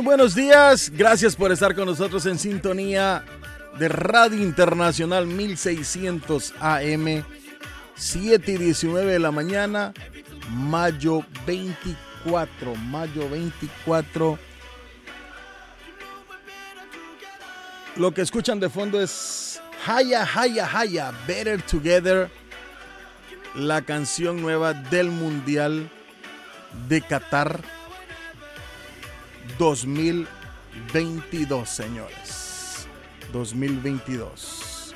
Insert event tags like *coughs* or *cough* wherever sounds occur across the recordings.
Muy buenos días, gracias por estar con nosotros en sintonía de Radio Internacional 1600 AM, 7 y 19 de la mañana, mayo 24, mayo 24. Lo que escuchan de fondo es Haya, Haya, Haya, Better Together, la canción nueva del Mundial de Qatar 2022, señores. 2022.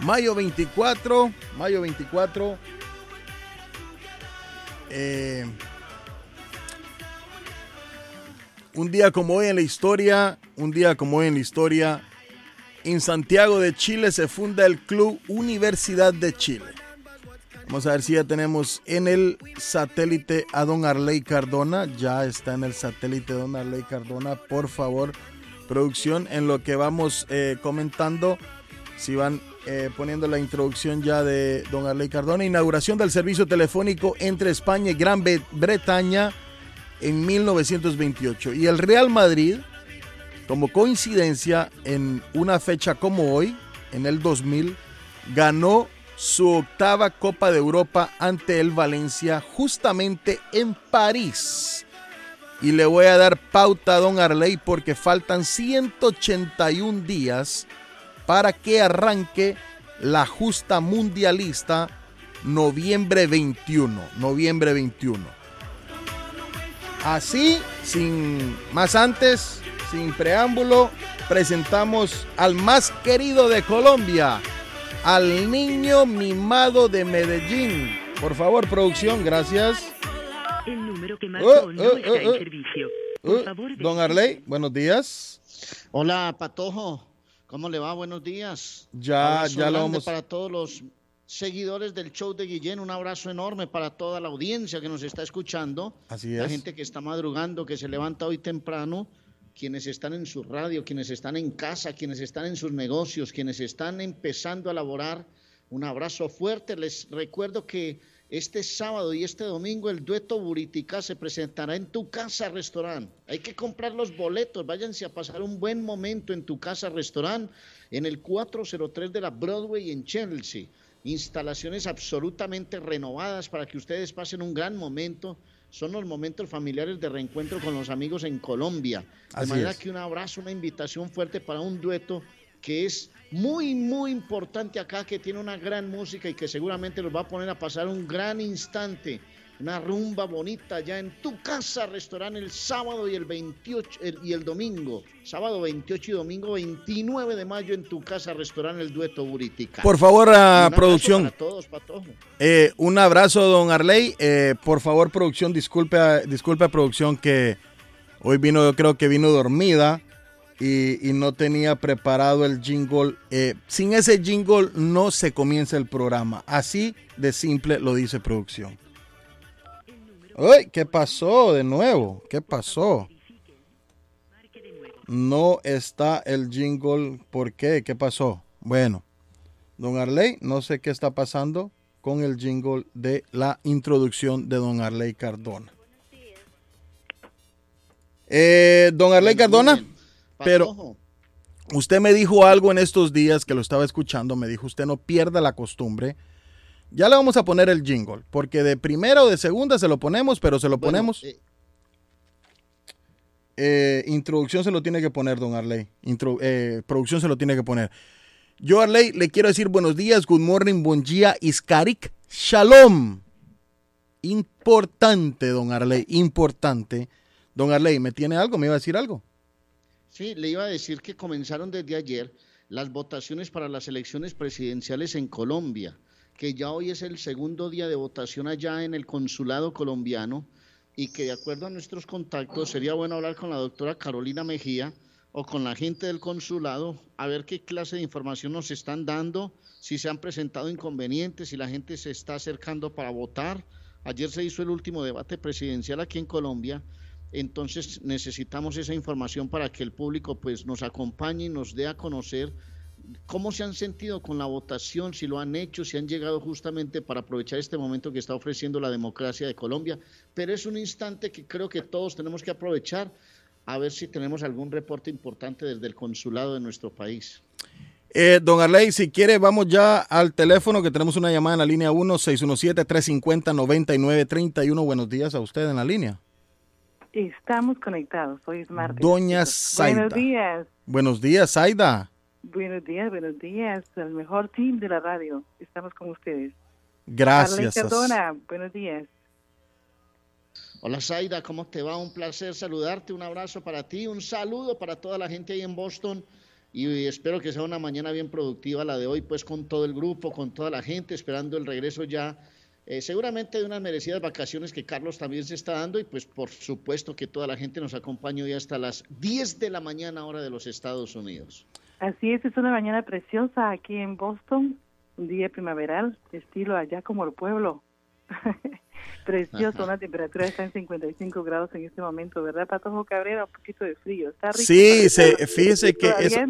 Mayo 24, mayo 24. eh, un día como hoy en la historia, un día como hoy en la historia, en Santiago de Chile se funda el Club Universidad de Chile. Vamos a ver si ya tenemos en el satélite a don Arley Cardona. Ya está en el satélite don Arley Cardona. Por favor, producción, en lo que vamos eh, comentando, si van eh, poniendo la introducción ya de don Arley Cardona. Inauguración del servicio telefónico entre España y Gran Bre- Bretaña en 1928. Y el Real Madrid, como coincidencia, en una fecha como hoy, en el 2000, ganó su octava Copa de Europa ante el Valencia justamente en París. Y le voy a dar pauta a Don Arley porque faltan 181 días para que arranque la justa mundialista noviembre 21. Noviembre 21. Así, sin más antes, sin preámbulo, presentamos al más querido de Colombia, al niño mimado de Medellín. Por favor, producción, gracias. El número que Oh, marcó no oh, está oh, en oh. servicio. Uh, Por favor, don Arley, buenos días. Hola, Patojo. ¿Cómo le va? Buenos días. Ya, Abrazo ya lo vamos. Para todos los seguidores del show de Guillén, un abrazo enorme para toda la audiencia que nos está escuchando. Así La es. gente que está madrugando, que se levanta hoy temprano, quienes están en su radio, quienes están en casa, quienes están en sus negocios, quienes están empezando a laborar. Un abrazo fuerte. Les recuerdo que este sábado y este domingo el dueto Buritica se presentará en tu casa restaurante. Hay que comprar los boletos, váyanse a pasar un buen momento en tu casa restaurante en el 403 de la Broadway en Chelsea. Instalaciones absolutamente renovadas para que ustedes pasen un gran momento. Son los momentos familiares de reencuentro con los amigos en Colombia. De Así manera es. que un abrazo, una invitación fuerte para un dueto que es muy, muy importante acá, que tiene una gran música y que seguramente los va a poner a pasar un gran instante, una rumba bonita ya en tu casa, restaurante el sábado y el 28 el- y el domingo, sábado 28 y domingo 29 de mayo en tu casa, restaurante el dueto Buritica. Por favor, a abrazo producción. Para todos, Patojo. Eh, un abrazo, don Arley. Eh, por favor, producción, disculpe, a- disculpe a producción que hoy vino, yo creo que vino dormida y, y no tenía preparado el jingle. Eh, sin ese jingle no se comienza el programa. Así de simple lo dice producción. Uy, ¿qué pasó de nuevo? ¿Qué pasó? No está el jingle. ¿Por qué? ¿Qué pasó? Bueno, don Arley, no sé qué está pasando con el jingle de la introducción de don Arley Cardona. Eh, don Arley Cardona, pero- usted me dijo algo en estos días que lo estaba escuchando, me dijo usted no pierda la costumbre. Ya le vamos a poner el jingle, porque de primera o de segunda se lo ponemos, pero se lo bueno, ponemos. eh, Eh, introducción se lo tiene que poner, don Arley. Intro- eh, producción se lo tiene que poner. Yo, Arley, le quiero decir buenos días, good morning, bon día, iskarik, shalom. Importante, don Arley, importante. Don Arley, ¿me tiene algo? ¿Me iba a decir algo? Sí, le iba a decir que comenzaron desde ayer las votaciones para las elecciones presidenciales en Colombia, que ya hoy es el segundo día de votación allá en el consulado colombiano y que de acuerdo a nuestros contactos sería bueno hablar con la doctora Carolina Mejía o con la gente del consulado a ver qué clase de información nos están dando, si se han presentado inconvenientes, si la gente se está acercando para votar. Ayer se hizo el último debate presidencial aquí en Colombia, entonces necesitamos esa información para que el público pues nos acompañe y nos dé a conocer cómo se han sentido con la votación, si lo han hecho, si han llegado justamente para aprovechar este momento que está ofreciendo la democracia de Colombia. Pero es un instante que creo que todos tenemos que aprovechar a ver si tenemos algún reporte importante desde el consulado de nuestro país. Eh, don Arley, si quiere, vamos ya al teléfono que tenemos una llamada en la línea 1-617-350-9931. Buenos días a usted en la línea. Estamos conectados, hoy es martes. Doña Zaida. Buenos días. Buenos días, Zaida. Buenos días, buenos días. El mejor team de la radio. Estamos con ustedes. Gracias. Cardona, buenos días. Hola Zaida, ¿cómo te va? Un placer saludarte, un abrazo para ti, un saludo para toda la gente ahí en Boston y espero que sea una mañana bien productiva la de hoy, pues con todo el grupo, con toda la gente, esperando el regreso ya eh, seguramente de unas merecidas vacaciones que Carlos también se está dando y pues por supuesto que toda la gente nos acompañe hoy hasta las 10 de la mañana hora de los Estados Unidos. Así es, es una mañana preciosa aquí en Boston, un día primaveral, estilo allá como el pueblo. *laughs* Precioso, la temperatura está en 55 grados en este momento, ¿verdad, Patojo Cabrera? Un poquito de frío, está rico. Sí, se, fíjese que eso,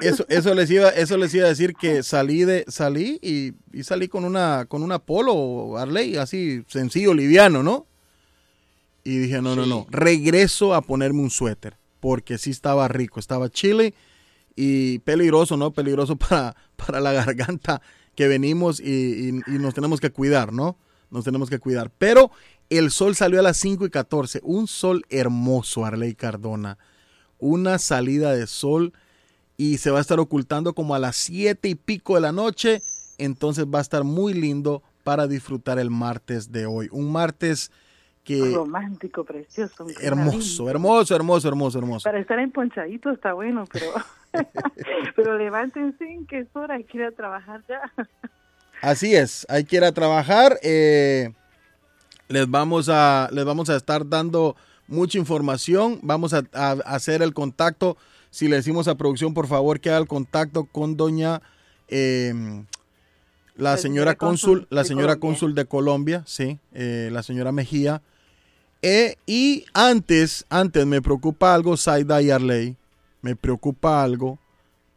eso, *laughs* eso, les iba, eso les iba a decir que salí de, salí y, y salí con una, con una polo Arley, así sencillo, liviano, ¿no? Y dije, no, no, no, regreso a ponerme un suéter, porque sí estaba rico, estaba chile y peligroso, ¿no? Peligroso *laughs* para, para la garganta que venimos y, y, nos tenemos que cuidar, ¿no? Nos tenemos que cuidar. Pero el sol salió a las 5 y 14. Un sol hermoso, Arley Cardona. Una salida de sol y se va a estar ocultando como a las 7 y pico de la noche. Entonces va a estar muy lindo para disfrutar el martes de hoy. Un martes que... Romántico, precioso. Hermoso, hermoso, hermoso, hermoso, hermoso. Para estar emponchadito está bueno, pero... *laughs* Pero levántense, que es hora, hay que ir a trabajar ya. Así es, hay que ir a trabajar. Eh, les, vamos a, les vamos a estar dando mucha información. Vamos a, hacer el contacto. Si le decimos a producción, por favor, que haga el contacto con doña... Em, la señora cónsul, la señora cónsul de Colombia, sí, eh, la señora Mejía. Eh, y antes, antes me preocupa algo, Saida y Arley me preocupa algo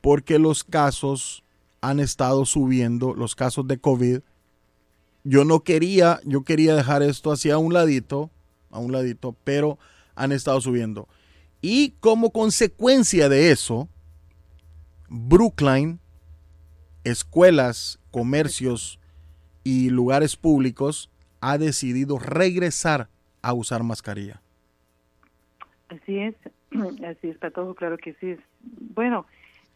porque los casos han estado subiendo, los casos de COVID. Yo no quería, yo quería dejar esto hacia un ladito, a un ladito, pero han estado subiendo. Y como consecuencia de eso, Brookline, escuelas, comercios y lugares públicos ha decidido regresar a usar mascarilla. Así es, *clears throat* Así está todo, claro que sí. Bueno,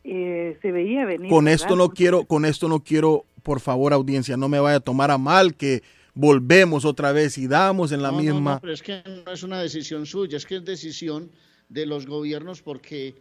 eh, se veía venir. Con esto no quiero, con esto no quiero, por favor, audiencia, no me vaya a tomar a mal que volvemos otra vez y damos en la misma. No, pero es que no es una decisión suya, es que es decisión de los gobiernos porque,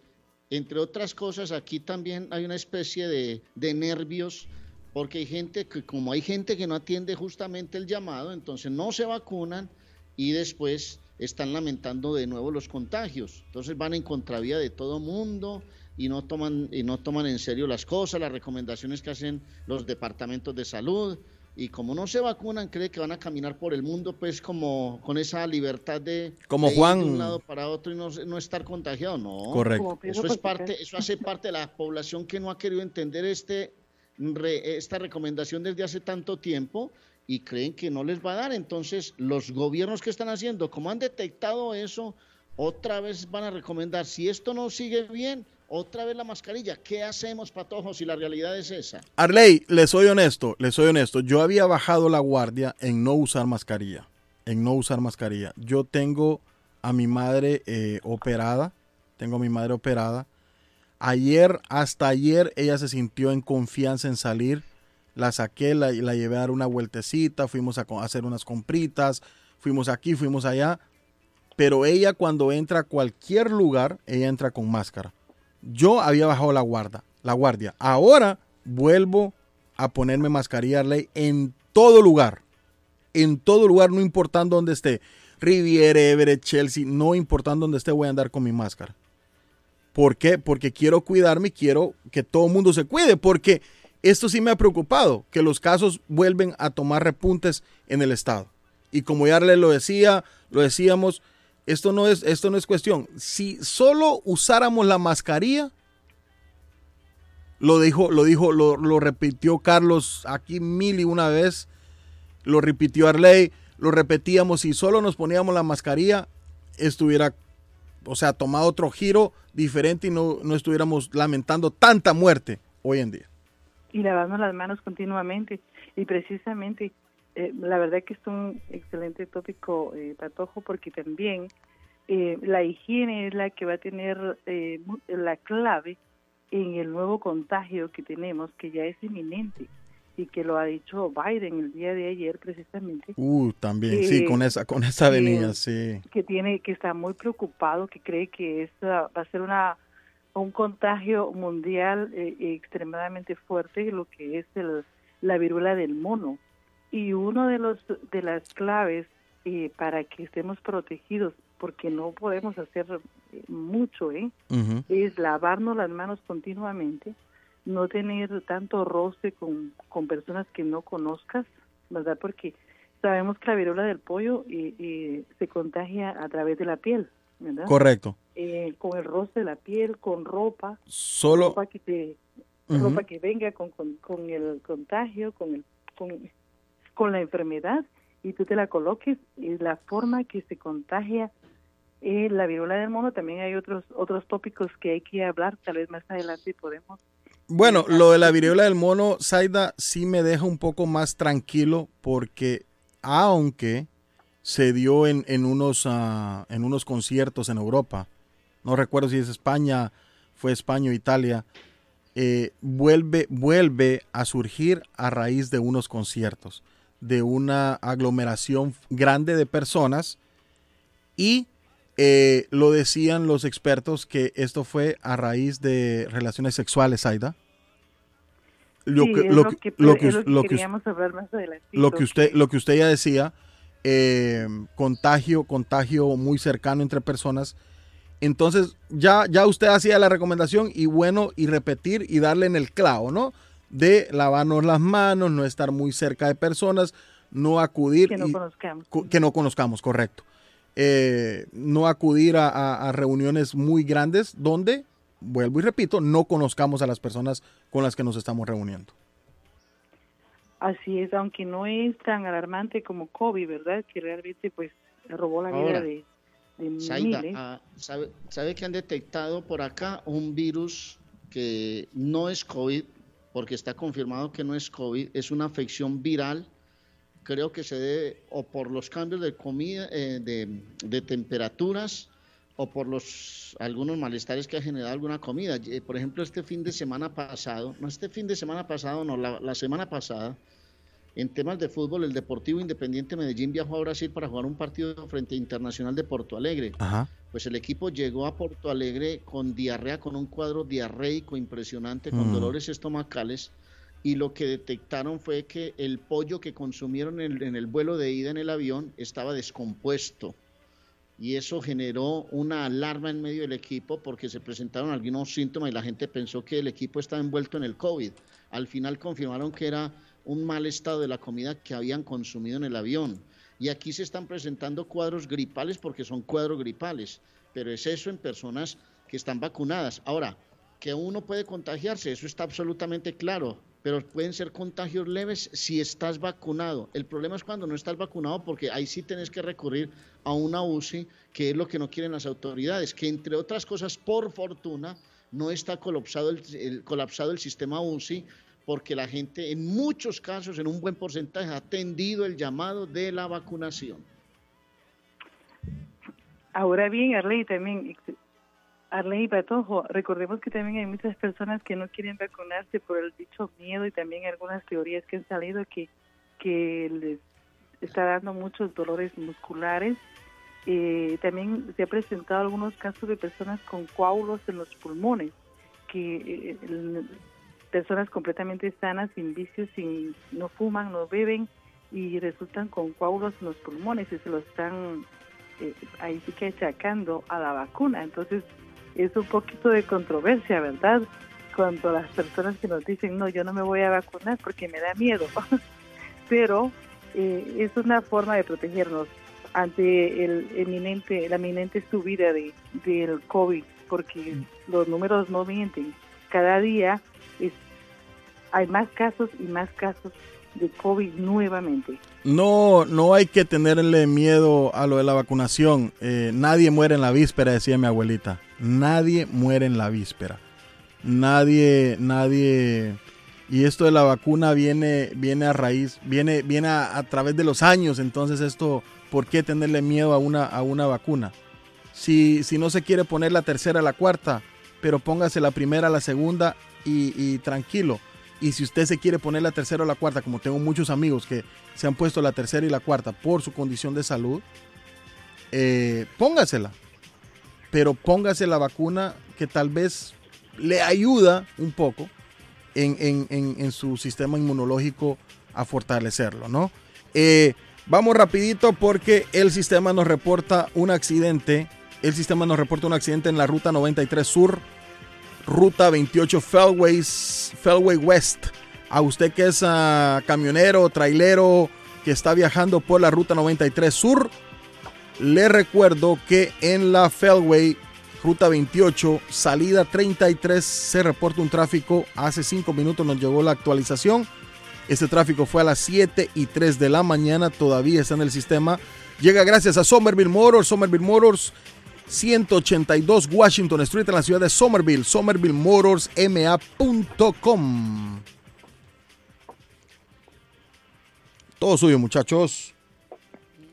entre otras cosas, aquí también hay una especie de, de nervios porque hay gente que, como hay gente que no atiende justamente el llamado, entonces no se vacunan y después están lamentando de nuevo los contagios. Entonces van en contravía de todo mundo y no toman y no toman en serio las cosas, las recomendaciones que hacen los departamentos de salud y como no se vacunan cree que van a caminar por el mundo pues como con esa libertad de, como Juan ir de un lado para otro y no, no estar contagiado, no. Correcto. Eso es parte eso hace parte de la población que no ha querido entender este esta recomendación desde hace tanto tiempo y creen que no les va a dar. Entonces, los gobiernos que están haciendo, como han detectado eso, otra vez van a recomendar, si esto no sigue bien, otra vez la mascarilla. ¿Qué hacemos, patojos, si la realidad es esa? Arley, le soy honesto, le soy honesto. Yo había bajado la guardia en no usar mascarilla, en no usar mascarilla. Yo tengo a mi madre eh, operada, tengo a mi madre operada. Ayer, hasta ayer, ella se sintió en confianza en salir la saqué, la, la llevé a dar una vueltecita, fuimos a, hacer unas compritas, fuimos aquí, fuimos allá. Pero ella cuando entra a cualquier lugar, ella entra con máscara. Yo había bajado la guardia, la guardia. Ahora vuelvo a ponerme mascarilla en todo lugar. En todo lugar, no importando dónde esté. Riviera, Everett, Chelsea, no importando dónde esté, voy a andar con mi máscara. ¿Por qué? Porque quiero cuidarme quiero que todo el mundo se cuide, porque esto sí me ha preocupado, que los casos vuelven a tomar repuntes en el estado. Y como ya le lo decía, lo decíamos, esto no es, esto no es cuestión. Si solo usáramos la mascarilla, lo dijo, lo dijo, lo, lo repitió Carlos aquí mil y una vez, lo repitió Arley, lo repetíamos, si solo nos poníamos la mascarilla, estuviera, o sea, tomado otro giro diferente y no, no estuviéramos lamentando tanta muerte hoy en día. Y lavarnos las manos continuamente. Y precisamente, eh, la verdad que es un excelente tópico, eh, Patojo, porque también eh, la higiene es la que va a tener eh, la clave en el nuevo contagio que tenemos, que ya es inminente y que lo ha dicho Biden el día de ayer precisamente, Uh, también, sí, Eh, con esa, con esa avenida, eh, sí. que tiene que está muy preocupado, que cree que esta va a ser una un contagio mundial eh, extremadamente fuerte, lo que es el, la viruela del mono. Y uno de los de las claves eh, para que estemos protegidos, porque no podemos hacer eh, mucho, ¿eh? Es lavarnos las manos continuamente, no tener tanto roce con, con personas que no conozcas, ¿verdad? Porque sabemos que la viruela del pollo eh, eh, se contagia a través de la piel, ¿verdad? Correcto. Eh, con el roce de la piel, con ropa, Solo, ropa que te, ropa que venga con, con, con el contagio, con el con, con la enfermedad y tú te la coloques y la forma que se contagia eh, la viruela del mono también hay otros otros tópicos que hay que hablar tal vez más adelante podemos Bueno, lo de la viruela del mono, Zaida, sí me deja un poco más tranquilo porque aunque se dio en, en unos, ah, en unos conciertos en Europa, no recuerdo si es España, fue España o Italia, eh, vuelve, vuelve a surgir a raíz de unos conciertos, de una aglomeración grande de personas y eh, lo decían los expertos que esto fue a raíz de relaciones sexuales, Aida. Lo que usted, lo que usted ya decía, eh, contagio, contagio muy cercano entre personas. Entonces, ya, ya usted hacía la recomendación y bueno, y repetir y darle en el clavo, ¿no? De lavarnos las manos, no estar muy cerca de personas, no acudir. que no y- conozcamos co- que no conozcamos, correcto. Eh, no acudir a, a- a reuniones muy grandes donde, vuelvo y repito, no conozcamos a las personas con las que nos estamos reuniendo. Así es aunque no es tan alarmante como COVID verdad que realmente pues robó la vida Ahora, de, de Zaida, miles ah, ¿sabe, sabe que han detectado por acá un virus que no es COVID, porque está confirmado que no es COVID, es una afección viral. Creo que se debe o por los cambios de comida, eh, de, de temperaturas o por los algunos malestares que ha generado alguna comida. Eh, Por ejemplo, este fin de semana pasado, no este fin de semana pasado, no, la, la semana pasada, en temas de fútbol, el Deportivo Independiente Medellín viajó a Brasil para jugar un partido frente a Internacional de Porto Alegre. Ajá. Pues el equipo llegó a Porto Alegre con diarrea, con un cuadro diarreico impresionante, con Mm. dolores estomacales, y lo que detectaron fue que el pollo que consumieron en, en el vuelo de ida en el avión estaba descompuesto. Y eso generó una alarma en medio del equipo porque se presentaron algunos síntomas y la gente pensó que el equipo estaba envuelto en el COVID. Al final confirmaron que era un mal estado de la comida que habían consumido en el avión. Y aquí se están presentando cuadros gripales porque son cuadros gripales, pero es eso en personas que están vacunadas. Ahora, que uno puede contagiarse, eso está absolutamente claro, pero pueden ser contagios leves si estás vacunado. El problema es cuando no estás vacunado porque ahí sí tienes que recurrir a una UCI, que es lo que no quieren las autoridades, que entre otras cosas, por fortuna, no está colapsado el, el- colapsado el sistema UCI porque la gente en muchos casos, en un buen porcentaje, ha atendido el llamado de la vacunación. Ahora bien, Arley también, Arley y Patojo, recordemos que también hay muchas personas que no quieren vacunarse por el dicho miedo y también algunas teorías que han salido que, que les está dando muchos dolores musculares. Eh, también se ha presentado algunos casos de personas con coágulos en los pulmones, que eh, personas completamente sanas, sin vicios, sin, no fuman, no beben y resultan con coágulos en los pulmones y se lo están eh, ahí sí que achacando a la vacuna. Entonces, es un poquito de controversia, ¿verdad? Cuando las personas que nos dicen, no, yo no me voy a vacunar porque me da miedo. *laughs* Pero eh, es una forma de protegernos ante el eminente, la eminente subida de, del COVID, porque los números no mienten. Cada día es, hay más casos y más casos de COVID nuevamente. No, no hay que tenerle miedo a lo de la vacunación. Eh, nadie muere en la víspera, decía mi abuelita. Nadie muere en la víspera. Nadie, nadie. Y esto de la vacuna viene, viene a raíz, viene, viene a, través de los años. Entonces esto, ¿por qué tenerle miedo a una, a una vacuna? Si, si no se quiere poner la tercera, la cuarta, pero póngase la primera, la segunda y, y tranquilo y si usted se quiere poner la tercera o la cuarta, como tengo muchos amigos que se han puesto la tercera y la cuarta por su condición de salud, eh, póngasela. Pero póngase la vacuna que tal vez le ayuda un poco en, en, en, su sistema inmunológico a fortalecerlo, ¿no? Eh, vamos rapidito porque el sistema nos reporta un accidente. El sistema nos reporta un accidente en la ruta 93 Sur Ruta 28 Felways, Felway West. A usted que es uh, camionero, trailero, que está viajando por la Ruta 93 Sur, le recuerdo que en la Felway, Ruta 28, salida 33, se reporta un tráfico. Hace 5 minutos nos llegó la actualización. Este tráfico fue a las 7 y 3 de la mañana, todavía está en el sistema. Llega gracias a Somerville Motors. Somerville Motors 182 Washington Street en la ciudad de Somerville, somervillemotorsma.com. Todo suyo, muchachos.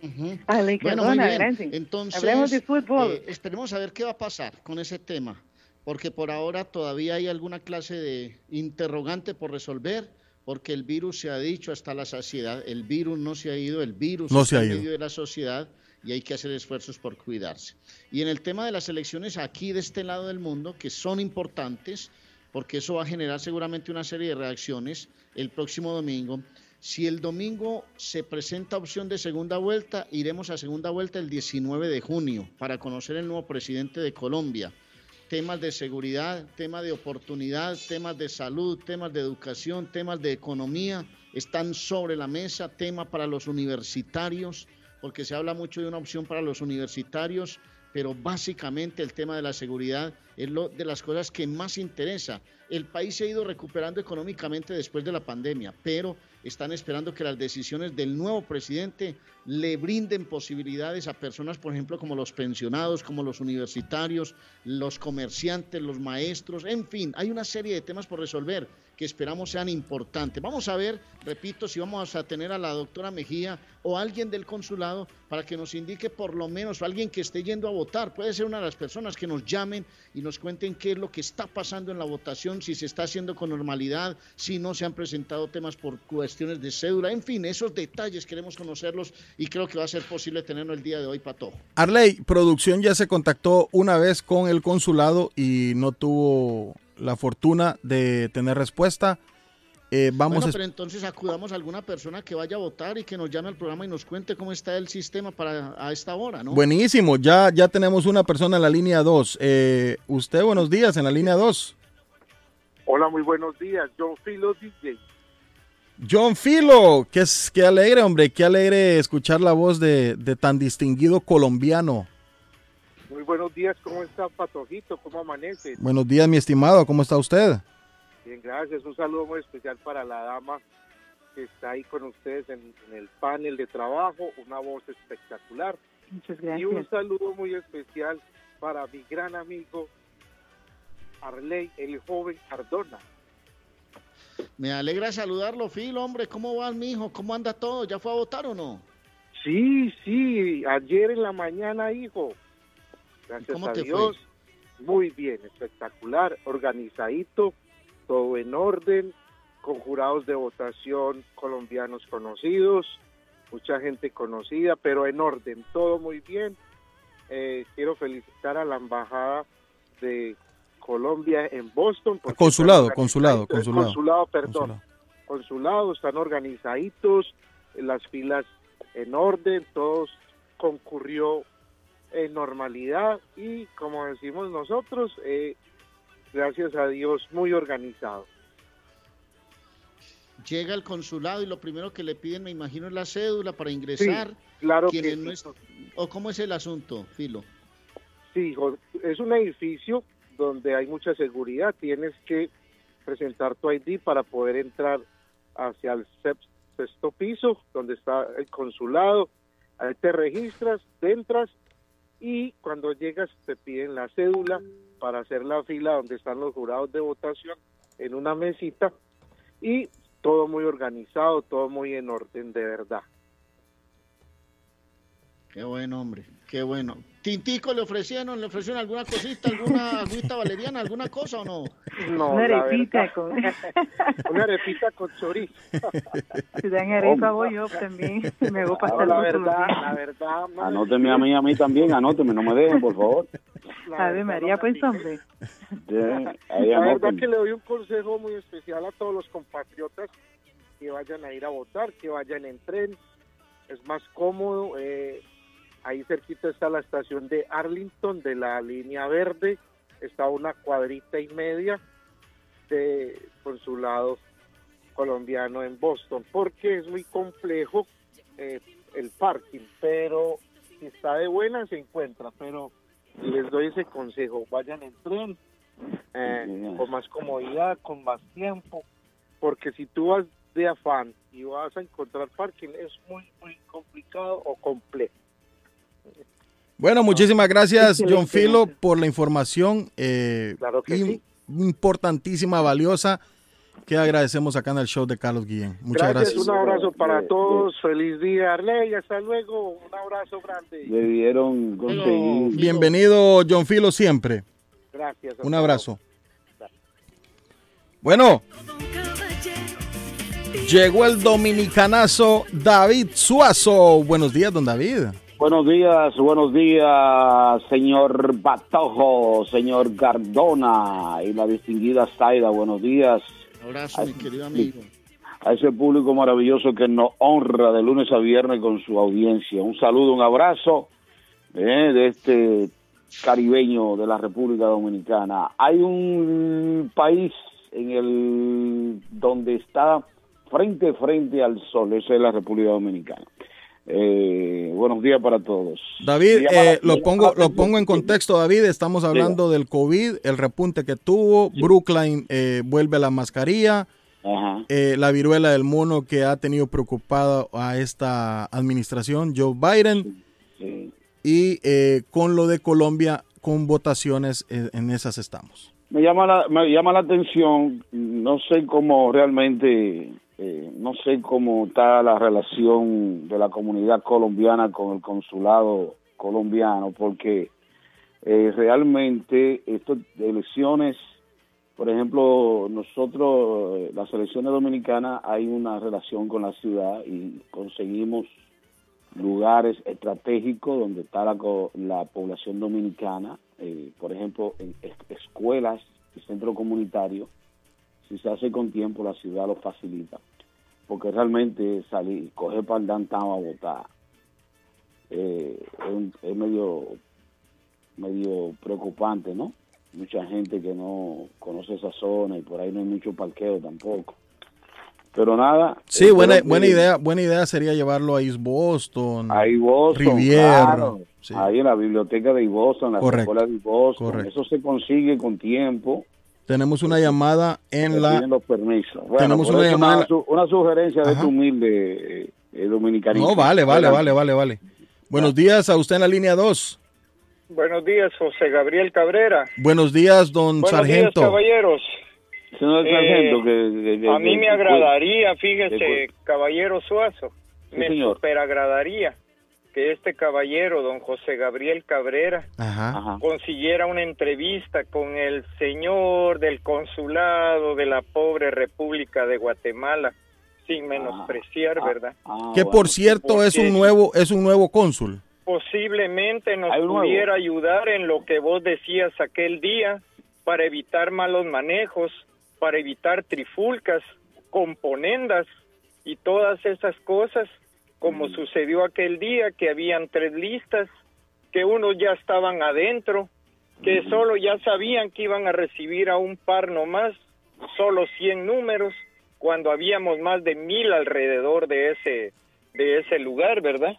Uh -huh. Ale, bueno, muy bien. Entonces, Hablemos de fútbol. eh, esperemos a ver qué va a pasar con ese tema, porque por ahora todavía hay alguna clase de interrogante por resolver, porque el virus se ha dicho hasta la saciedad, el virus no se ha ido, el virus No se ha en ido. medio de la sociedad y hay que hacer esfuerzos por cuidarse. Y en el tema de las elecciones aquí de este lado del mundo, que son importantes, porque eso va a generar seguramente una serie de reacciones el próximo domingo. Si el domingo se presenta opción de segunda vuelta, iremos a segunda vuelta el 19 de junio para conocer el nuevo presidente de Colombia. Temas de seguridad, temas de oportunidad, temas de salud, temas de educación, temas de economía están sobre la mesa, tema para los universitarios, porque se habla mucho de una opción para los universitarios, pero básicamente el tema de la seguridad es lo de las cosas que más interesa. El país se ha ido recuperando económicamente después de la pandemia, pero están esperando que las decisiones del nuevo presidente le brinden posibilidades a personas, por ejemplo, como los pensionados, como los universitarios, los comerciantes, los maestros, en fin, hay una serie de temas por resolver que esperamos sean importantes. Vamos a ver, repito, si vamos a tener a la doctora Mejía o alguien del consulado para que nos indique por lo menos, o alguien que esté yendo a votar, puede ser una de las personas que nos llamen y nos cuenten qué es lo que está pasando en la votación, si se está haciendo con normalidad, si no se han presentado temas por cuestiones de cédula, en fin, esos detalles queremos conocerlos y creo que va a ser posible tenerlo el día de hoy, Pato. Arley, producción ya se contactó una vez con el consulado y no tuvo la fortuna de tener respuesta. Eh, vamos bueno, a... pero entonces acudamos a alguna persona que vaya a votar y que nos llame al programa y nos cuente cómo está el sistema para a esta hora, ¿no? Buenísimo, ya, ya tenemos una persona en la línea 2. Eh, usted, buenos días, en la línea 2. Hola, muy buenos días. John Filo DJ. John Filo, qué, alegre, hombre, qué alegre escuchar la voz de, de tan distinguido colombiano. Buenos días. ¿Cómo está Patojito? ¿Cómo amanece? Buenos días, mi estimado, ¿cómo está usted? Bien, gracias. Un saludo muy especial para la dama que está ahí con ustedes en, en el panel de trabajo. Una voz espectacular. Muchas Y un gracias. saludo muy especial para mi gran amigo Arley, el joven Cardona. Me alegra saludarlo, Phil, hombre, ¿cómo va mi hijo? ¿Cómo anda todo? ¿Ya fue a votar o no? Sí, sí, ayer en la mañana, hijo. Gracias ¿Cómo a te Dios. Muy bien, espectacular, organizadito, todo en orden, con jurados de votación colombianos conocidos, mucha gente conocida, pero en orden, todo muy bien. Eh, quiero felicitar a la embajada de Colombia en Boston. Consulado, consulado, consulado. Consulado, perdón Consulado. consulado, están organizaditos, las filas en orden, todos concurrió en normalidad y como decimos nosotros, eh, gracias a Dios, muy organizado. Llega al consulado y lo primero que le piden, me imagino, es la cédula para ingresar. claro que no ¿O cómo es el asunto, Filo? Sí, es un edificio donde hay mucha seguridad. Tienes que presentar tu ID para poder entrar hacia el sexto piso, donde está el consulado. Ahí te registras, te entras y cuando llegas te piden la cédula para hacer la fila donde están los jurados de votación en una mesita y todo muy organizado, todo muy en orden de verdad. Qué buen hombre, qué bueno. ¿Tintico le ofrecieron, le ofrecieron alguna cosita, alguna agüita valeriana, alguna cosa o no? No, una arepita *laughs* con... una arepita con chorizo. *laughs* Si dan arepa voy yo también, *laughs* me voy a pasar la verdad, la verdad. Anóteme a mí, a mí también, anóteme, no me dejen, por favor. A ver, María, pues, hombre. la verdad que le doy un consejo muy especial a todos los compatriotas que vayan a ir a votar, que vayan en tren, es más cómodo, eh, Ahí cerquita está la estación de Arlington de la línea verde. Está una cuadrita y media de consulado colombiano en Boston, porque es muy complejo eh, el parking, pero si está de buena se encuentra, pero les doy ese consejo, vayan en tren, eh, con más comodidad, con más tiempo, porque si tú vas de afán y vas a encontrar parking es muy, muy complicado o complejo. Bueno, muchísimas gracias, John Filo, por la información eh, claro que importantísima, valiosa, que agradecemos acá en el show de Carlos Guillén. Muchas gracias. Un abrazo para todos. Feliz día, Arley. Hasta luego. Un abrazo grande. Le dieron Bienvenido, John Filo, siempre. Gracias. Un abrazo. Bueno. Llegó el dominicanazo David Suazo. Buenos días, don David. Buenos días, buenos días, señor Batojo, señor Gardona y la distinguida Zaida. Buenos días. Un abrazo, mi querido amigo. A ese público maravilloso que nos honra de lunes a viernes con su audiencia. Un saludo, un abrazo eh, de este caribeño de la República Dominicana. Hay un país en el donde está frente a frente al sol, esa es la República Dominicana. Eh, buenos días para todos. David, eh, lo pongo lo pongo en contexto, David. Estamos hablando del COVID, el repunte que tuvo. Brookline eh, vuelve a la mascarilla. la viruela del mono que ha tenido preocupada a esta administración, Joe Biden. Y con lo de Colombia, con votaciones, en esas estamos. Me llama la, me llama la atención, no sé cómo realmente eh, no sé cómo está la relación de la comunidad colombiana con el consulado colombiano, porque eh, realmente estas elecciones, por ejemplo, nosotros, eh, las elecciones dominicanas, hay una relación con la ciudad y conseguimos lugares estratégicos donde está la, la población dominicana, por ejemplo, en escuelas y centros comunitarios si se hace con tiempo, la ciudad lo facilita. Porque realmente salir, coger para el downtown a votar eh, es, medio, medio preocupante, ¿no? Mucha gente que no conoce esa zona y por ahí no hay mucho parqueo tampoco. Pero nada. Sí, buena, buena idea, buena idea sería llevarlo a East Boston, a Boston, Riviera, ahí en la biblioteca de East Boston, en la escuela de East Boston. Eso se consigue con tiempo tenemos una llamada en la... permiso. tenemos una llamada... Una, sugerencia de tu humilde eh, dominicanista. No, vale, vale, vale, vale, vale. Buenos días a usted en la línea 2. Buenos días, José Gabriel Cabrera. Buenos días, don Buenos Sargento. Días, caballeros. Señor Sargento, eh, que, a mí me agradaría, fíjese, caballero Suazo, me super agradaría que este caballero, don José Gabriel Cabrera, consiguiera una entrevista con el señor del consulado de la pobre República de Guatemala, sin ah, menospreciar, ah, ¿verdad? Ah, que por cierto es un nuevo es un nuevo cónsul. Posiblemente nos pudiera ayudar en lo que vos decías aquel día para evitar malos manejos, para evitar trifulcas, componendas y todas esas cosas como mm. sucedió aquel día que habían tres listas que unos ya estaban adentro, que solo ya sabían que iban a recibir a un par nomás, solo 100 números, cuando habíamos más de mil alrededor de ese, de ese lugar, ¿verdad?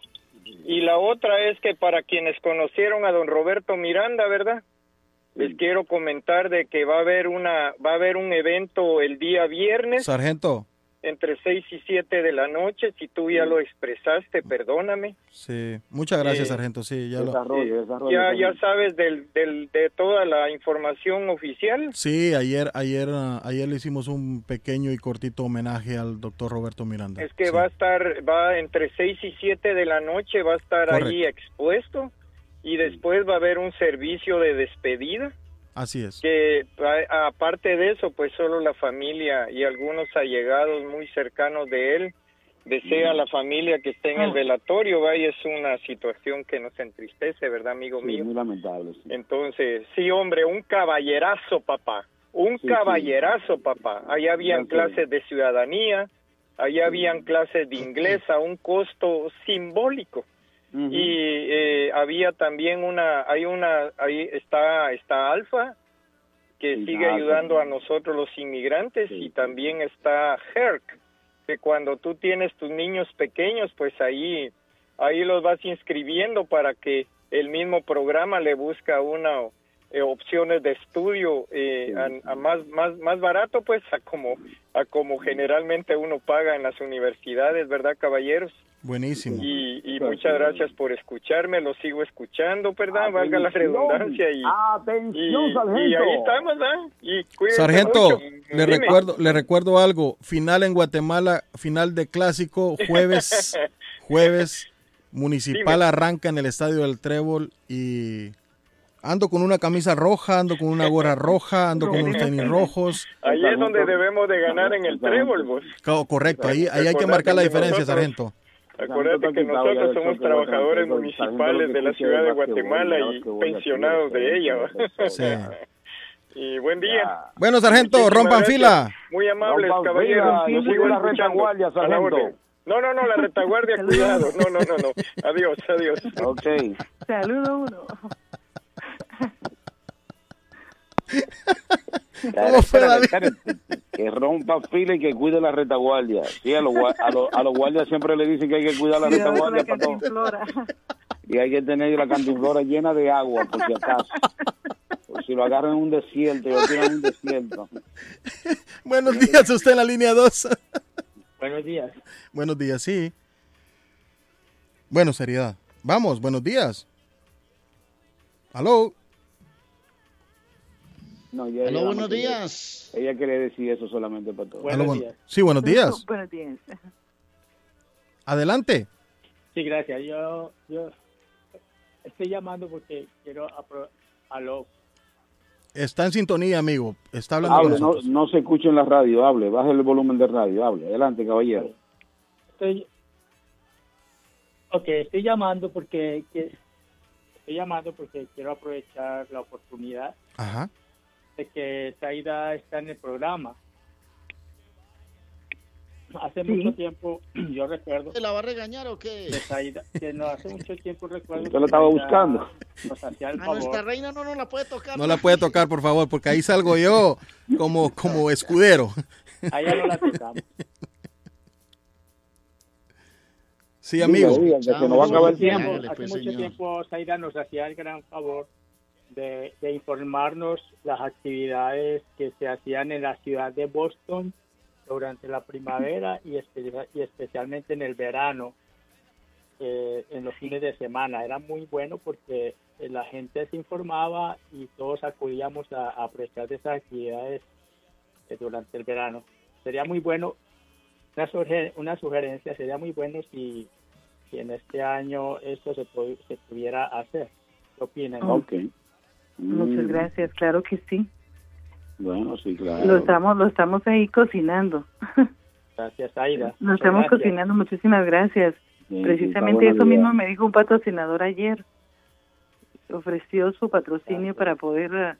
Y la otra es que para quienes conocieron a don Roberto Miranda, ¿verdad? Les quiero comentar de que va a haber una va a haber un evento el día viernes. Sargento entre 6 y 7 de la noche, si tú ya lo expresaste, perdóname. Sí, muchas gracias, eh, sargento, sí, ya lo... ya, ya sabes del, del, de toda la información oficial. Sí, ayer, ayer, ah, ayer le hicimos un pequeño y cortito homenaje al doctor Roberto Miranda. Es que va a estar, va entre 6 y 7 de la noche, va a estar ahí expuesto y después va a haber un servicio de despedida. Así es. Que aparte de eso, pues solo la familia y algunos allegados muy cercanos de él desea a la familia que esté en el ah. velatorio, vaya, es una situación que nos entristece, ¿verdad, amigo mío? Muy lamentable. Entonces, sí, hombre, un caballerazo, papá, un caballerazo, papá. Ahí habían clases de ciudadanía, ahí habían clases de inglés a un costo simbólico y eh, había también una hay una ahí está está Alfa que sigue ayudando a nosotros los inmigrantes y también está HERC que cuando tú tienes tus niños pequeños pues ahí ahí los vas inscribiendo para que el mismo programa le busca una eh, opciones de estudio eh, a, más más más barato pues a como a como generalmente uno paga en las universidades verdad caballeros Buenísimo. Y, muchas gracias por escucharme, lo sigo escuchando, ¿verdad? Valga la redundancia. Y, Atención, sargento. Y ahí estamos, ¿verdad? sargento, le recuerdo, le recuerdo algo. Final en Guatemala, final de clásico, jueves, *laughs* jueves, municipal arranca en el estadio del Trébol y ando con una camisa roja, ando con una gorra roja, ando con unos tenis *laughs* rojos. Ahí es donde debemos de ganar en el Trébol, vos. Correcto, ahí, ahí hay que marcar la diferencia, sargento. Acuérdate que nosotros somos trabajadores municipales de la ciudad de Guatemala y pensionados de ella. Sí. *laughs* Y buen día. Bueno, sargento, rompan fila. Muy amables, caballeros. Yo sigo la retaguardia, sargento. No, no, no, la retaguardia, *laughs* cuidado. No, no, no, no. Adiós, adiós. Ok. Saludo uno. *laughs* que rompa fila y que cuide la retaguardia. Sí, a los, a, los, guardias siempre le dicen que hay que cuidar la retaguardia. para Y hay que tener la cantinflora llena de agua, por si acaso. Por si lo agarran en un desierto, lo tiran en un desierto. Buenos días, usted en la línea 2. Buenos días. Buenos días, sí. Bueno, seriedad. Vamos, buenos días. Aló. No, buenos días. Ella quiere decir eso solamente para todos. Buenos días. Sí, buenos días. Buenos días. Adelante. Sí, gracias. Yo, yo estoy llamando porque quiero... Aló. Está en sintonía, amigo. Está hablando no, no, se escucha en la radio. Hable, baje el volumen de radio. Hable. Adelante, caballero. Estoy... Ok, estoy llamando porque... Estoy llamando porque quiero aprovechar la oportunidad Ajá que Saida está en el programa. Hace mucho tiempo, *clears throat* yo recuerdo. ¿Se la va a regañar o qué? que no hace mucho tiempo recuerdo. Yo lo estaba buscando. a nuestra reina no nos la puede tocar. No la puede tocar, por favor, porque ahí salgo yo como, como escudero. Allá no la tocamos. Sí, amigo. hace mucho tiempo Saida nos hacía el gran favor de, informarnos las actividades que se hacían en la ciudad de Boston durante la primavera y, y especialmente en el verano, eh, en los fines de semana. Era muy bueno porque eh, la gente se informaba y todos acudíamos a, apreciar de esas actividades eh, durante el verano. Sería muy bueno, una, una sugerencia, sería muy bueno si, si en este año esto se, se pudiera hacer. ¿Qué opinan? Okay. Muchas mm. gracias, claro que sí. Bueno, sí, claro. Lo estamos, lo estamos ahí cocinando. *laughs* Gracias, Aida. Lo estamos cocinando, muchísimas gracias. Precisamente eso mismo me dijo un patrocinador ayer. Ofreció su patrocinio para poder uh,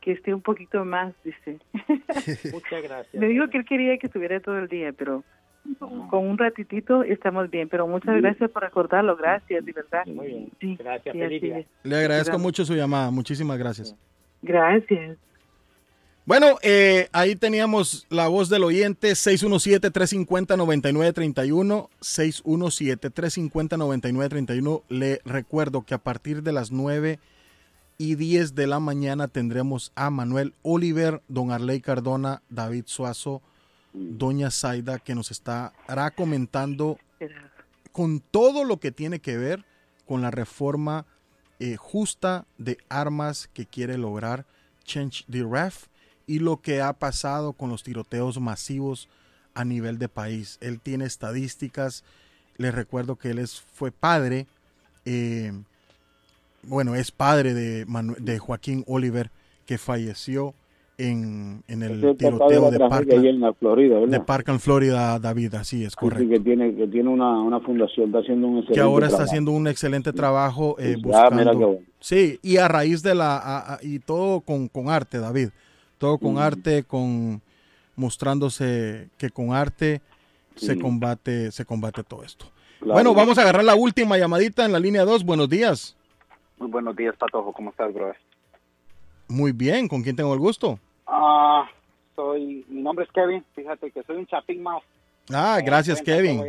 que esté un poquito más, dice. *laughs* Muchas gracias. *laughs* me dijo que él quería que estuviera todo el día, pero con un ratitito estamos bien, pero muchas gracias por acordarlo, gracias, de verdad. Muy bien, gracias, Le agradezco mucho su llamada, muchísimas gracias. Gracias. Bueno, eh, ahí teníamos la voz del oyente 617-350-9931, 617-350-9931. Le recuerdo que a partir de las 9 y 10 de la mañana tendremos a Manuel Oliver, don Arley Cardona, David Suazo, doña Zaida, que nos estará comentando con todo lo que tiene que ver con la reforma eh, justa de armas que quiere lograr Change the Ref y lo que ha pasado con los tiroteos masivos a nivel de país. Él tiene estadísticas. Les recuerdo que él es, fue padre, eh, bueno, es padre de, de Joaquín Oliver, que falleció en, en el tiroteo de Parkland, Florida, de Parkland, Florida, David, así es correcto. que tiene, que tiene una, una, fundación, está haciendo un excelente Que ahora está haciendo un excelente trabajo eh, buscando... Sí, y a raíz de la... y todo con, con arte, David todo con arte, con mostrándose que con arte se combate, se combate todo esto. Bueno, vamos a agarrar la última llamadita en la línea 2. Buenos días. Muy buenos días, Patojo. ¿Cómo estás, brother? Muy bien. ¿Con quién tengo el gusto? Ah, soy, mi nombre es Kevin. Fíjate que soy un chapín más. Ah, gracias, Kevin.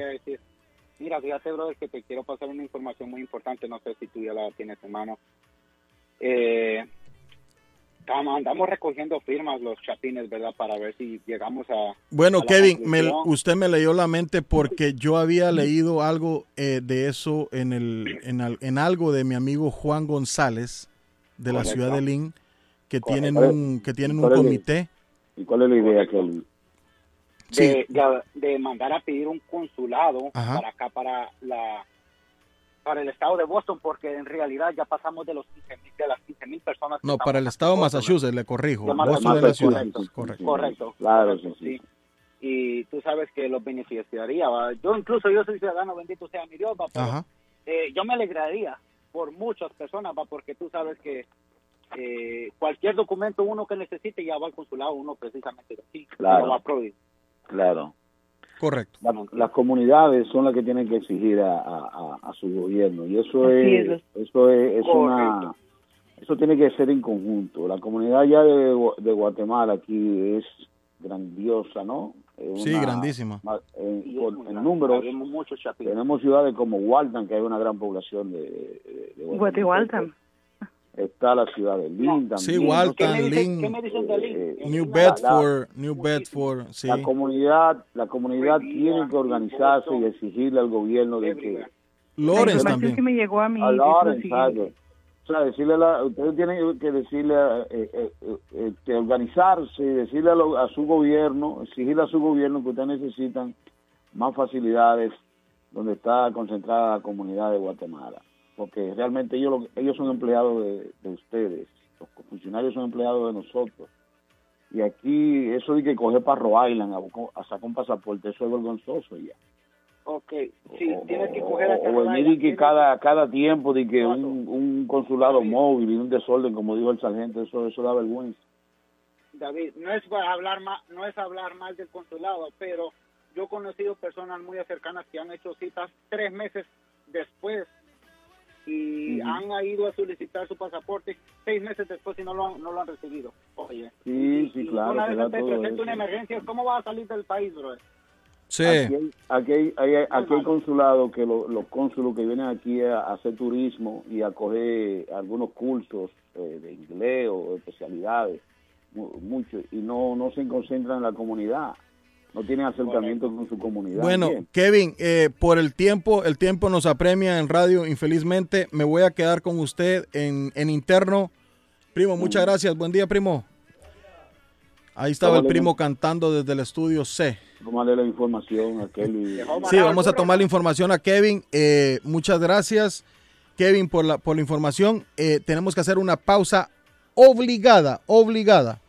Mira, fíjate, brother, que te quiero pasar una información muy importante. No sé si tú ya la tienes en mano. Eh, andamos recogiendo firmas los chapines, ¿verdad? Para ver si llegamos a... Bueno, Kevin, usted me leyó la mente porque yo había leído algo eh, de eso en, el, en, algo de mi amigo Juan González de la ciudad de Lynn, que tienen un, que tienen un comité. ¿Y cuál es la idea, Kevin? De, de, mandar a pedir un consulado para acá, para la para el estado de Boston, porque en realidad ya pasamos de los 15, de las 15 mil personas. no, para el estado de Massachusetts, le corrijo. Boston de la ciudad. Correcto. correcto. Claro, sí, Y tú sabes que los beneficiaría. Yo incluso, yo soy ciudadano, bendito sea mi Dios, eh, yo me alegraría por muchas personas, ¿va? porque tú sabes que eh, cualquier documento uno que necesite ya va al consulado, uno precisamente de aquí. Claro. Claro. Correcto. las comunidades son las que tienen que exigir a, su gobierno y eso es, eso es, una eso tiene que ser en conjunto. La comunidad ya de, Guatemala aquí es grandiosa, ¿no? sí, grandísima. En, números, tenemos ciudades como Walton, que hay una gran población de, de Guatemala está la ciudad de Lynn también. Sí, Walton, Lynn, eh, New Bedford, New Bedford, sí. La comunidad, la comunidad tiene que organizarse y exigirle al gobierno de que Lawrence también. que me llegó a mí. A Lawrence, o sea, decirle la, ustedes tienen que decirle, eh, eh, eh, que organizarse, decirle a, a, su gobierno, exigirle a su gobierno que ustedes necesitan más facilidades donde está concentrada la comunidad de Guatemala porque realmente ellos, ellos son empleados de, ustedes, los funcionarios son empleados de nosotros. Y aquí, eso de que coger para Rhode Island a, sacar un pasaporte, eso es vergonzoso ya. Ok, sí, tienes que coger a O venir que cada, cada tiempo de que un, un consulado móvil y un desorden, como dijo el sargento, eso, eso da vergüenza. David, no es para hablar no es hablar mal del consulado, pero yo he conocido personas muy cercanas que han hecho citas tres meses después y han ido a solicitar su pasaporte seis meses después y no lo han, no lo han recibido. Oye, sí, sí, claro. Una vez te presenta una emergencia, ¿cómo va a salir del país, bro? Sí. Aquí hay, aquí hay, aquí hay consulado que los cónsulos que vienen aquí a, hacer turismo y a coger algunos cursos eh, de inglés o especialidades, mucho, y no, no se concentran en la comunidad no tienen acercamiento con su comunidad. Bueno, Kevin, eh, por el tiempo, el tiempo nos apremia en radio, infelizmente. Me voy a quedar con usted en, interno. Primo, muchas gracias. Buen día, primo. Ahí estaba el primo cantando desde el estudio C. Tomarle la información a Kevin. *laughs* Sí, vamos a tomar la información a Kevin. Eh, muchas gracias, Kevin, por la, por la información. Eh, tenemos que hacer una pausa obligada, obligada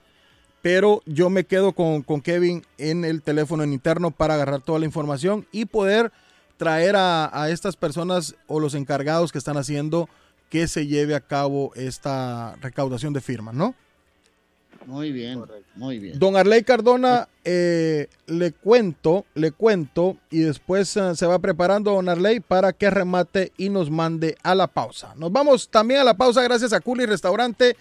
pero yo me quedo con, Kevin en el teléfono en interno para agarrar toda la información y poder traer a, estas personas o los encargados que están haciendo que se lleve a cabo esta recaudación de firmas, ¿no? Muy bien. Muy bien. Don Arley Cardona, eh, le cuento, le cuento, y después eh, se va preparando Don Arley para que remate y nos mande a la pausa. Nos vamos también a la pausa gracias a Culi Restaurante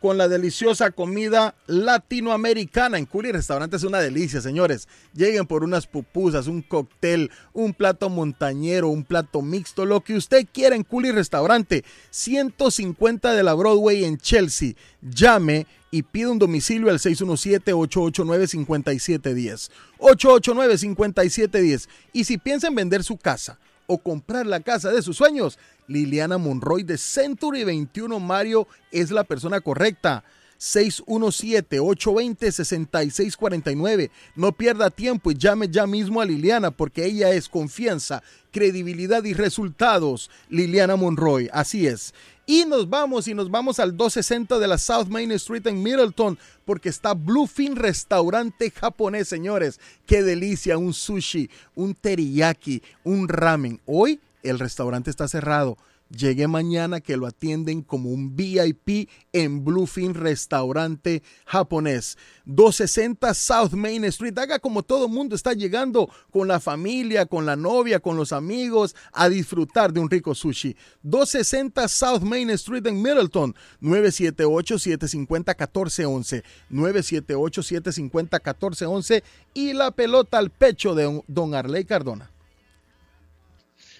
con la deliciosa comida latinoamericana. En Culi Restaurante es una delicia, señores. Lleguen por unas pupusas, un cóctel, un plato montañero, un plato mixto, lo que usted quiera en Culi Restaurante. 150 de la Broadway en Chelsea. Llame y pide un domicilio al 617-889-5710. 889-5710. Y si piensa en vender su casa o comprar la casa de sus sueños, Liliana Monroy de Century 21 Mario es la persona correcta. 617-820-6649. No pierda tiempo y llame ya mismo a Liliana porque ella es confianza, credibilidad y resultados. Liliana Monroy, así es. Y nos vamos y nos vamos al 260 de la South Main Street en Middleton porque está Bluefin Restaurante japonés, señores. Qué delicia, un sushi, un teriyaki, un ramen. Hoy el restaurante está cerrado Llegué mañana que lo atienden como un VIP en Bluefin Restaurante Japonés. 260 South Main Street. Haga como todo mundo está llegando con la familia, con la novia, con los amigos a disfrutar de un rico sushi. 260 South Main Street en Middleton. 978-750-1411. 978-750-1411. Y la pelota al pecho de Don Arley Cardona.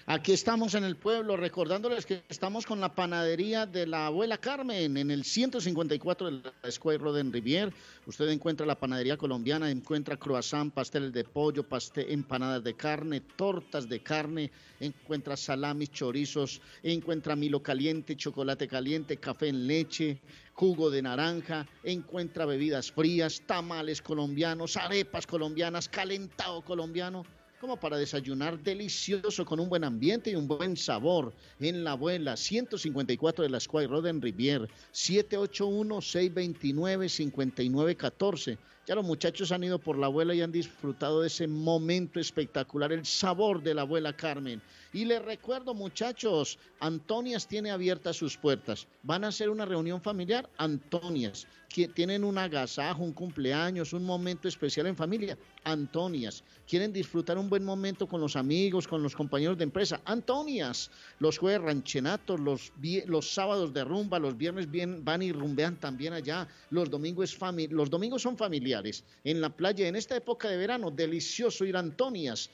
Aquí estamos en el pueblo recordándoles que estamos con la panadería de la abuela Carmen en el 154 de la Square Road en Rivier. Usted encuentra la panadería colombiana, encuentra croissant, pasteles de pollo, pastel, empanadas de carne, tortas de carne, encuentra salamis, chorizos, encuentra milo caliente, chocolate caliente, café en leche, jugo de naranja, encuentra bebidas frías, tamales colombianos, arepas colombianas, calentado colombiano como para desayunar delicioso con un buen ambiente y un buen sabor. En la abuela, 154 de la Square Road en Rivier, 781-629-5914. Ya los muchachos han ido por la abuela y han disfrutado de ese momento espectacular, el sabor de la abuela Carmen. Y les recuerdo, muchachos, Antonias tiene abiertas sus puertas. Van a hacer una reunión familiar, Antonias. Tienen un agasajo, un cumpleaños, un momento especial en familia, Antonias. Quieren disfrutar un buen momento con los amigos, con los compañeros de empresa, Antonias. Los jueves ranchenatos, los, los sábados de rumba, los viernes bien, van y rumbean también allá. Los domingos, los domingos son familiares. En la playa, en esta época de verano, delicioso ir a Antonias.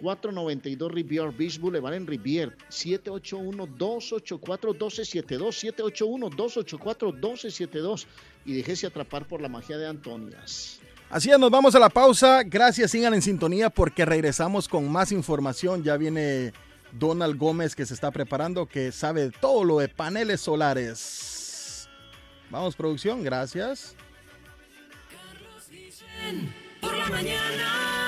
492 Rivier Beach Boulevard en Rivier, 781-284-1272, 781-284-1272 y déjese atrapar por la magia de Antonias. Así es, nos vamos a la pausa. Gracias, sigan en sintonía porque regresamos con más información. Ya viene Donald Gómez que se está preparando, que sabe todo lo de paneles solares. Vamos, producción, gracias. por la mañana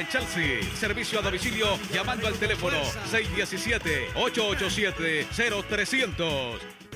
Chelsea. Servicio a domicilio llamando al teléfono 617-887-0300.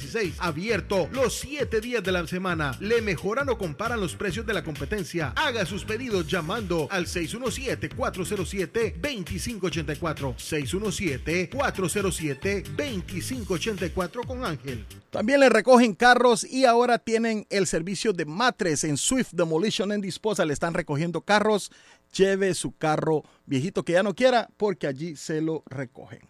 16, abierto los 7 días de la semana. Le mejor mejoran o comparan los precios de la competencia. Haga sus pedidos llamando al 617-407-2584. 617-407-2584 con Ángel. También le recogen carros y ahora tienen el servicio de matres en Swift Demolition and Disposal. Le están recogiendo carros. Lleve su carro viejito que ya no quiera porque allí se lo recogen.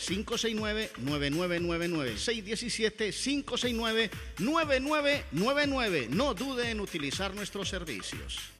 569-9999. 617-569-9999. No dude en utilizar nuestros servicios.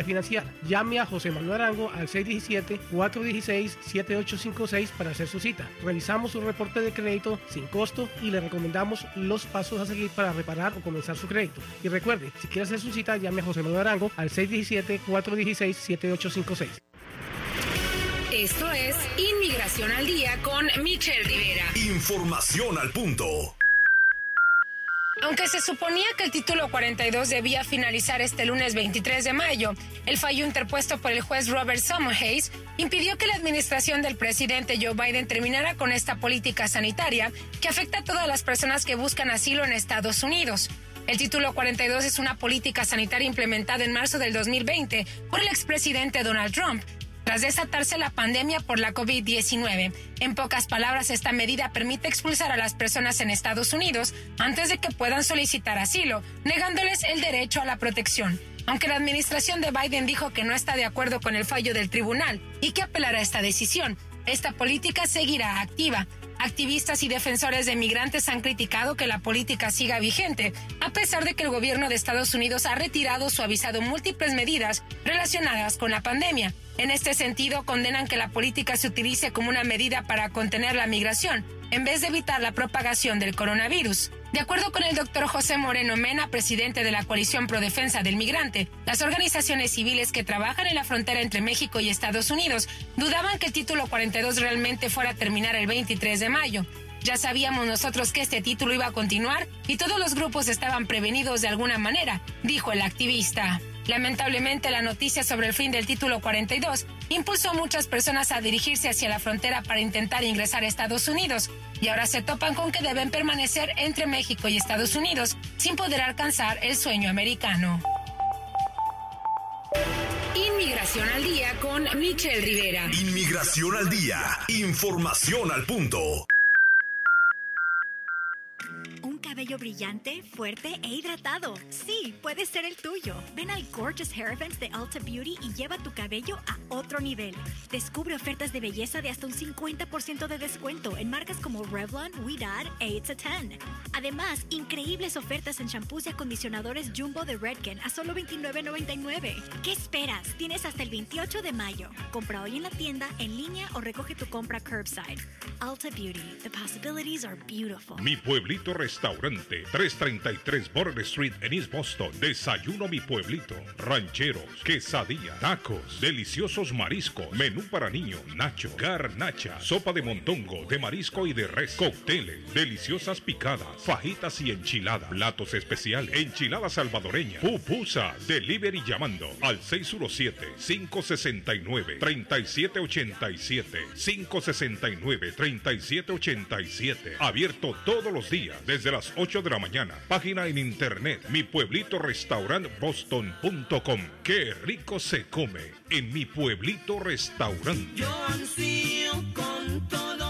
refinanciar. Llame a José Manuel Arango al 617-416-7856 para hacer su cita. Realizamos un reporte de crédito sin costo y le recomendamos los pasos a seguir para reparar o comenzar su crédito. Y recuerde, si quiere hacer su cita, llame a José Manuel Arango al 617-416-7856. Esto es Inmigración al Día con Michelle Rivera. Información al punto. Aunque se suponía que el título 42 debía finalizar este lunes 23 de mayo, el fallo interpuesto por el juez Robert Summerhays impidió que la administración del presidente Joe Biden terminara con esta política sanitaria que afecta a todas las personas que buscan asilo en Estados Unidos. El título 42 es una política sanitaria implementada en marzo del 2020 por el expresidente Donald Trump tras desatarse la pandemia por la COVID-19. En pocas palabras, esta medida permite expulsar a las personas en Estados Unidos antes de que puedan solicitar asilo, negándoles el derecho a la protección. Aunque la administración de Biden dijo que no está de acuerdo con el fallo del tribunal y que apelará a esta decisión, esta política seguirá activa. Activistas y defensores de migrantes han criticado que la política siga vigente, a pesar de que el gobierno de Estados Unidos ha retirado o suavizado múltiples medidas relacionadas con la pandemia. En este sentido, condenan que la política se utilice como una medida para contener la migración, en vez de evitar la propagación del coronavirus. De acuerdo con el doctor José Moreno Mena, presidente de la Coalición Pro Defensa del Migrante, las organizaciones civiles que trabajan en la frontera entre México y Estados Unidos dudaban que el título 42 realmente fuera a terminar el 23 de mayo. Ya sabíamos nosotros que este título iba a continuar y todos los grupos estaban prevenidos de alguna manera, dijo el activista. Lamentablemente, la noticia sobre el fin del título 42 impulsó a muchas personas a dirigirse hacia la frontera para intentar ingresar a Estados Unidos y ahora se topan con que deben permanecer entre México y Estados Unidos sin poder alcanzar el sueño americano. Inmigración al día con Michelle Rivera. Inmigración al día. Información al punto cabello brillante, fuerte e hidratado. Sí, puede ser el tuyo. Ven al Gorgeous Hair Events de Ulta Beauty y lleva tu cabello a otro nivel. Descubre ofertas de belleza de hasta un 50% de descuento en marcas como Revlon, We Dad e It's a 10. Además, increíbles ofertas en shampoos y acondicionadores Jumbo de Redken a solo $29.99. ¿Qué esperas? Tienes hasta el 28 de mayo. Compra hoy en la tienda, en línea o recoge tu compra curbside. Ulta Beauty. The possibilities are beautiful. Mi pueblito restaurante restaurante 333 Border Street en East Boston. Desayuno mi pueblito. Rancheros, quesadilla, tacos, deliciosos mariscos, menú para niños, nacho, garnacha, sopa de montongo, de marisco y de res, cócteles, deliciosas picadas, fajitas y enchiladas, platos especiales, enchilada salvadoreña, pupusa, delivery llamando al 617-569-3787, 569-3787, abierto todos los días desde las 8 de la mañana, página en internet, mi pueblito restaurant boston.com, qué rico se come en mi pueblito restaurante. Yo ansío con todo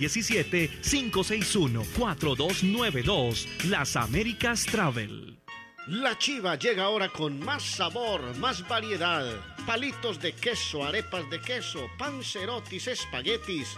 617-561-4292. Las Américas Travel. La chiva llega ahora con más sabor, más variedad. Palitos de queso, arepas de queso, pancerotis, espaguetis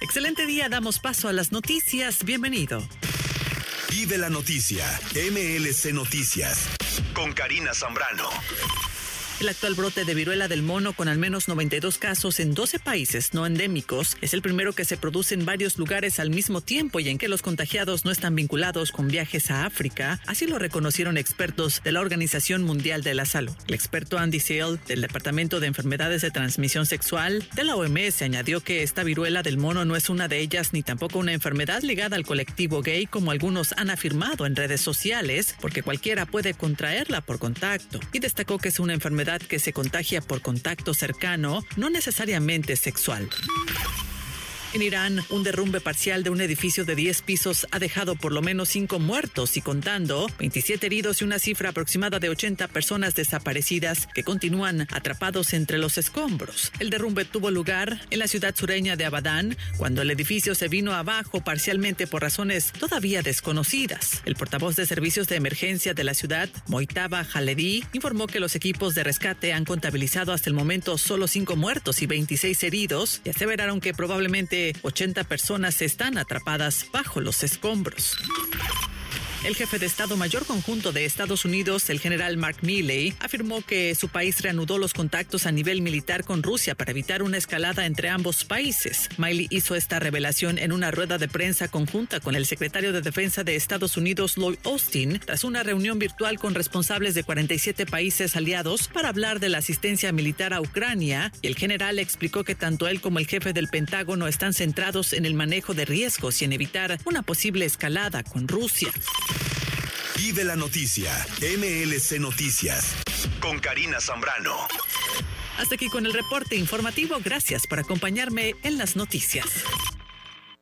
Excelente día, damos paso a las noticias. Bienvenido. Vive la noticia, MLC Noticias, con Karina Zambrano. El actual brote de viruela del mono con al menos 92 casos en 12 países no endémicos es el primero que se produce en varios lugares al mismo tiempo y en que los contagiados no están vinculados con viajes a África, así lo reconocieron expertos de la Organización Mundial de la Salud. El experto Andy Sale del Departamento de Enfermedades de Transmisión Sexual de la OMS añadió que esta viruela del mono no es una de ellas ni tampoco una enfermedad ligada al colectivo gay como algunos han afirmado en redes sociales, porque cualquiera puede contraerla por contacto y destacó que es una enfermedad que se contagia por contacto cercano, no necesariamente sexual. En Irán, un derrumbe parcial de un edificio de 10 pisos ha dejado por lo menos 5 muertos y contando 27 heridos y una cifra aproximada de 80 personas desaparecidas que continúan atrapados entre los escombros. El derrumbe tuvo lugar en la ciudad sureña de Abadán cuando el edificio se vino abajo parcialmente por razones todavía desconocidas. El portavoz de servicios de emergencia de la ciudad, Moitaba Haledi, informó que los equipos de rescate han contabilizado hasta el momento solo 5 muertos y 26 heridos y aseveraron que probablemente 80 personas están atrapadas bajo los escombros. El jefe de Estado Mayor Conjunto de Estados Unidos, el general Mark Milley, afirmó que su país reanudó los contactos a nivel militar con Rusia para evitar una escalada entre ambos países. Milley hizo esta revelación en una rueda de prensa conjunta con el secretario de Defensa de Estados Unidos, Lloyd Austin, tras una reunión virtual con responsables de 47 países aliados para hablar de la asistencia militar a Ucrania. Y el general explicó que tanto él como el jefe del Pentágono están centrados en el manejo de riesgos y en evitar una posible escalada con Rusia. Vive la noticia, MLC Noticias, con Karina Zambrano. Hasta aquí con el reporte informativo. Gracias por acompañarme en las noticias.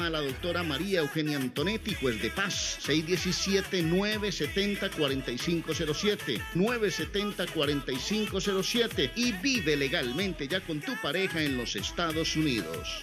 A la doctora María Eugenia Antonetti, juez de Paz, 617-970-4507, 970-4507 y vive legalmente ya con tu pareja en los Estados Unidos.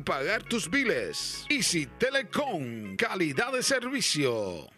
pagar tus biles. Easy Telecom, calidad de servicio.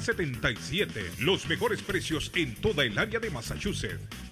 77. Los mejores precios en toda el área de Massachusetts.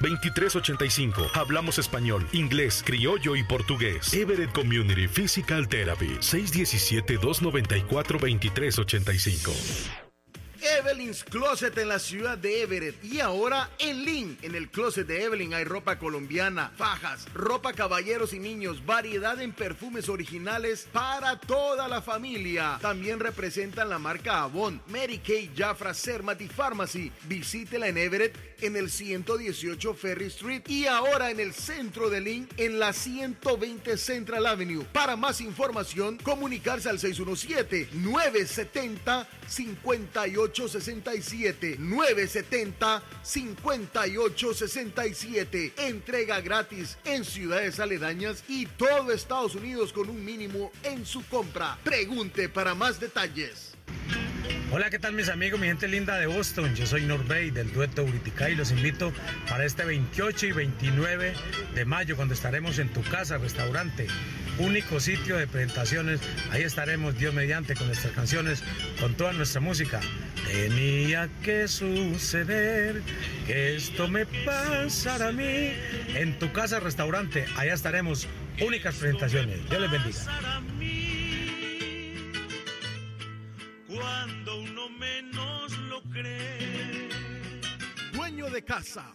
2385. Hablamos español, inglés, criollo y portugués. Everett Community Physical Therapy. 617-294-2385. Evelyn's Closet en la ciudad de Everett y ahora en Lynn. En el closet de Evelyn hay ropa colombiana, fajas, ropa caballeros y niños, variedad en perfumes originales para toda la familia. También representan la marca Avon, Mary Kay, Jafra, y Pharmacy. Visítela en Everett en el 118 Ferry Street y ahora en el centro de Lynn en la 120 Central Avenue. Para más información, comunicarse al 617 970 58 5867 970 5867 Entrega gratis en ciudades aledañas y todo Estados Unidos con un mínimo en su compra. Pregunte para más detalles. Hola, ¿qué tal mis amigos, mi gente linda de Boston? Yo soy Norbey del dueto Uritica y los invito para este 28 y 29 de mayo cuando estaremos en tu casa, restaurante, único sitio de presentaciones. Ahí estaremos Dios mediante con nuestras canciones, con toda nuestra música. Tenía que suceder que esto me pasara a mí. En tu casa, restaurante, allá estaremos. Únicas presentaciones. Dios les bendiga. Cuando uno menos lo cree. Dueño de casa.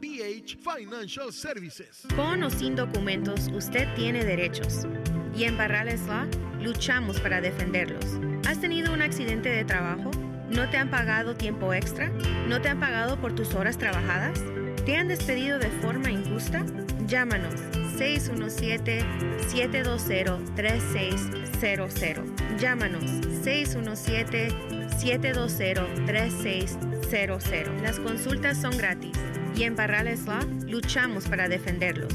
BH Financial Services. Con o sin documentos, usted tiene derechos. Y en Barrales Law luchamos para defenderlos. ¿Has tenido un accidente de trabajo? ¿No te han pagado tiempo extra? ¿No te han pagado por tus horas trabajadas? ¿Te han despedido de forma injusta? Llámanos 617-720-3600. Llámanos 617-720-3600. Las consultas son gratis y en Barrales Law luchamos para defenderlos.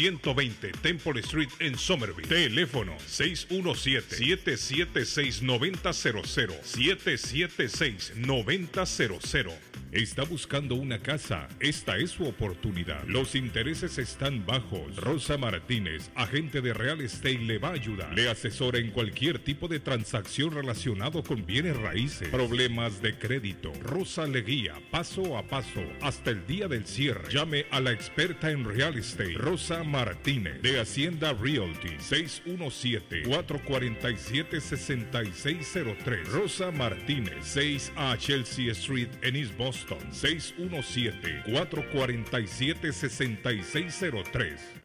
120 Temple Street en Somerville. Teléfono 617-776-9000. 776-9000. ¿Está buscando una casa? Esta es su oportunidad. Los intereses están bajos. Rosa Martínez, agente de Real Estate, le va a ayudar. Le asesora en cualquier tipo de transacción relacionado con bienes raíces, problemas de crédito. Rosa le guía paso a paso hasta el día del cierre. Llame a la experta en Real Estate, Rosa Martínez, de Hacienda Realty, 617-447-6603. Rosa Martínez, 6 a Chelsea Street en East Boston, 617-447-6603.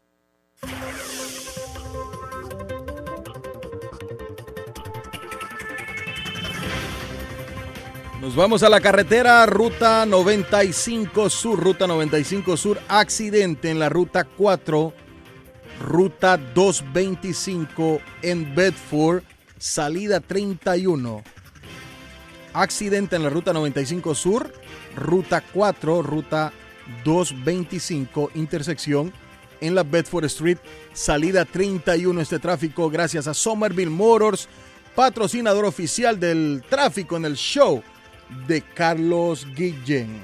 Nos vamos a la carretera, ruta 95 Sur, ruta 95 Sur, accidente en la ruta 4, ruta 225 en Bedford, salida 31. Accidente en la ruta 95 Sur, ruta 4, ruta 225, intersección en la Bedford Street, salida 31. Este tráfico gracias a Somerville Motors, patrocinador oficial del tráfico en el show de Carlos Guillén.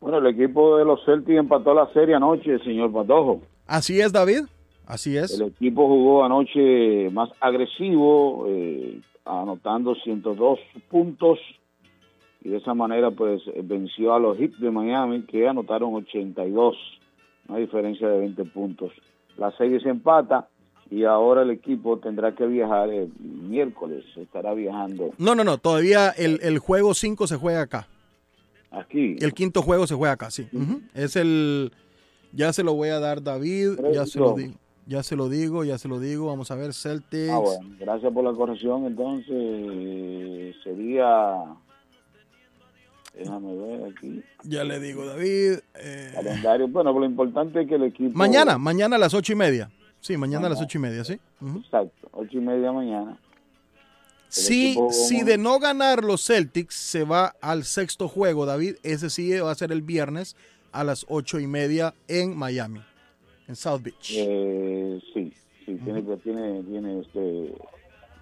Bueno, el equipo de los Celtics empató la serie anoche, señor Patojo. Así es, David. Así es. El equipo jugó anoche más agresivo, eh, anotando 102 puntos y de esa manera pues venció a los Heat de Miami que anotaron 82, una diferencia de 20 puntos. La serie se empata y ahora el equipo tendrá que viajar el miércoles, estará viajando No, no, no, todavía el, el juego 5 se juega acá. aquí. El quinto juego se juega acá, sí. Es el. Ya se lo voy a dar David, ya se lo digo. Ya se lo digo, ya se lo digo. Vamos a ver, Celtics. Ah, bueno, gracias por la corrección. Entonces, sería. Déjame ver aquí. Ya le digo, David. eh, Calendario. Bueno, lo importante es que el equipo. mañana, mañana a las ocho y media. Sí, mañana a las ocho y media, sí. Exacto, ocho y media mañana. Equipo- si de no ganar los Celtics se va al sexto juego, David, ese sí va a ser el viernes a las ocho y media en Miami, en South Beach. Eh, sí, sí, tiene, que- tiene, tiene este,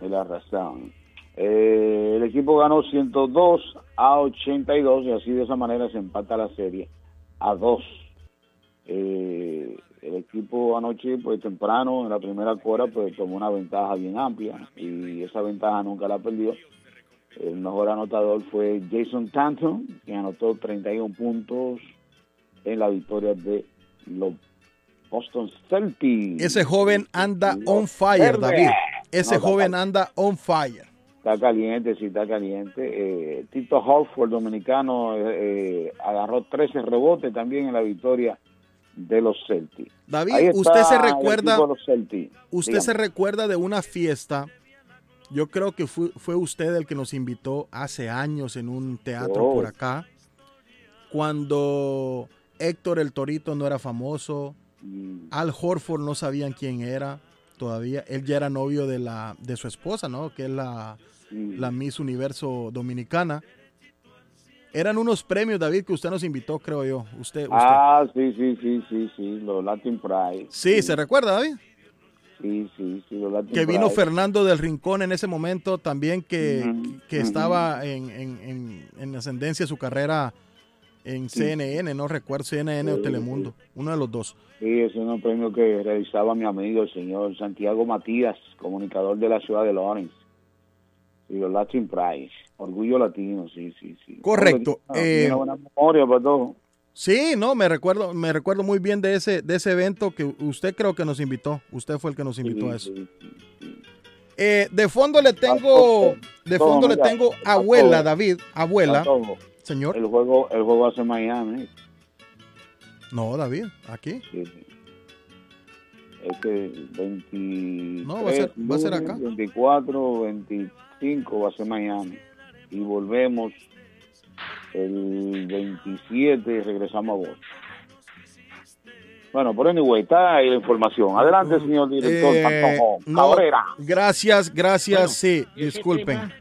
la razón. Eh, el equipo ganó 102 a 82 y así de esa manera se empata la serie a 2. Eh, el equipo anoche, pues temprano, en la primera cuarta, pues tomó una ventaja bien amplia y esa ventaja nunca la perdió. El mejor anotador fue Jason Tanton, que anotó 31 puntos en la victoria de los Boston Celtics. Ese joven anda on fire. David. Ese No, joven anda on fire. Está caliente, sí, está caliente. Eh, Tito Horford, dominicano, eh, eh, agarró 13 rebotes también en la victoria de los Celtics. David, usted se el recuerda, de los Celtics. usted se recuerda de una fiesta. Yo creo que fue, fue usted el que nos invitó hace años en un teatro Oh. por acá, cuando Héctor el Torito no era famoso, Mm. Al Horford no sabían quién era todavía. Él ya era novio de la de su esposa, ¿no? Que es la, la Miss Universo Dominicana. Eran unos premios, David, que usted nos invitó, creo yo. Usted, usted. Ah, sí, sí, sí, sí, sí, los Latin Pride. sí, ¿se recuerda, David? Sí, sí, sí, los Latin Que vino. Fernando del Rincón en ese momento también, que, que estaba en, en, en, en ascendencia su carrera en. CNN, no recuerdo, CNN o Sí, Telemundo, uno de los dos. Sí, es un premio que realizaba mi amigo, el señor Santiago Matías, comunicador de la ciudad de Lawrence. Y los Latin Prize, Orgullo Latino, sí, sí, sí. Correcto, eh, buena memoria. Sí, no, me recuerdo, me recuerdo muy bien de ese, de ese evento que usted creo que nos invitó. Usted fue el que nos invitó a eso. Eh, de fondo le tengo, de fondo le tengo abuela. David, abuela. Señor. El juego, el juego hace Miami. No, David, aquí. Sí. Es que 23, No, va a ser- va a ser acá. 24, 25 va a ser Miami. Y volvemos el 27 y regresamos a Boston. Bueno, por anyway, está ahí la información. Adelante, señor director Eh, no, Cabrera. gracias, gracias, Bueno, sí, ¿y ese disculpen. tema?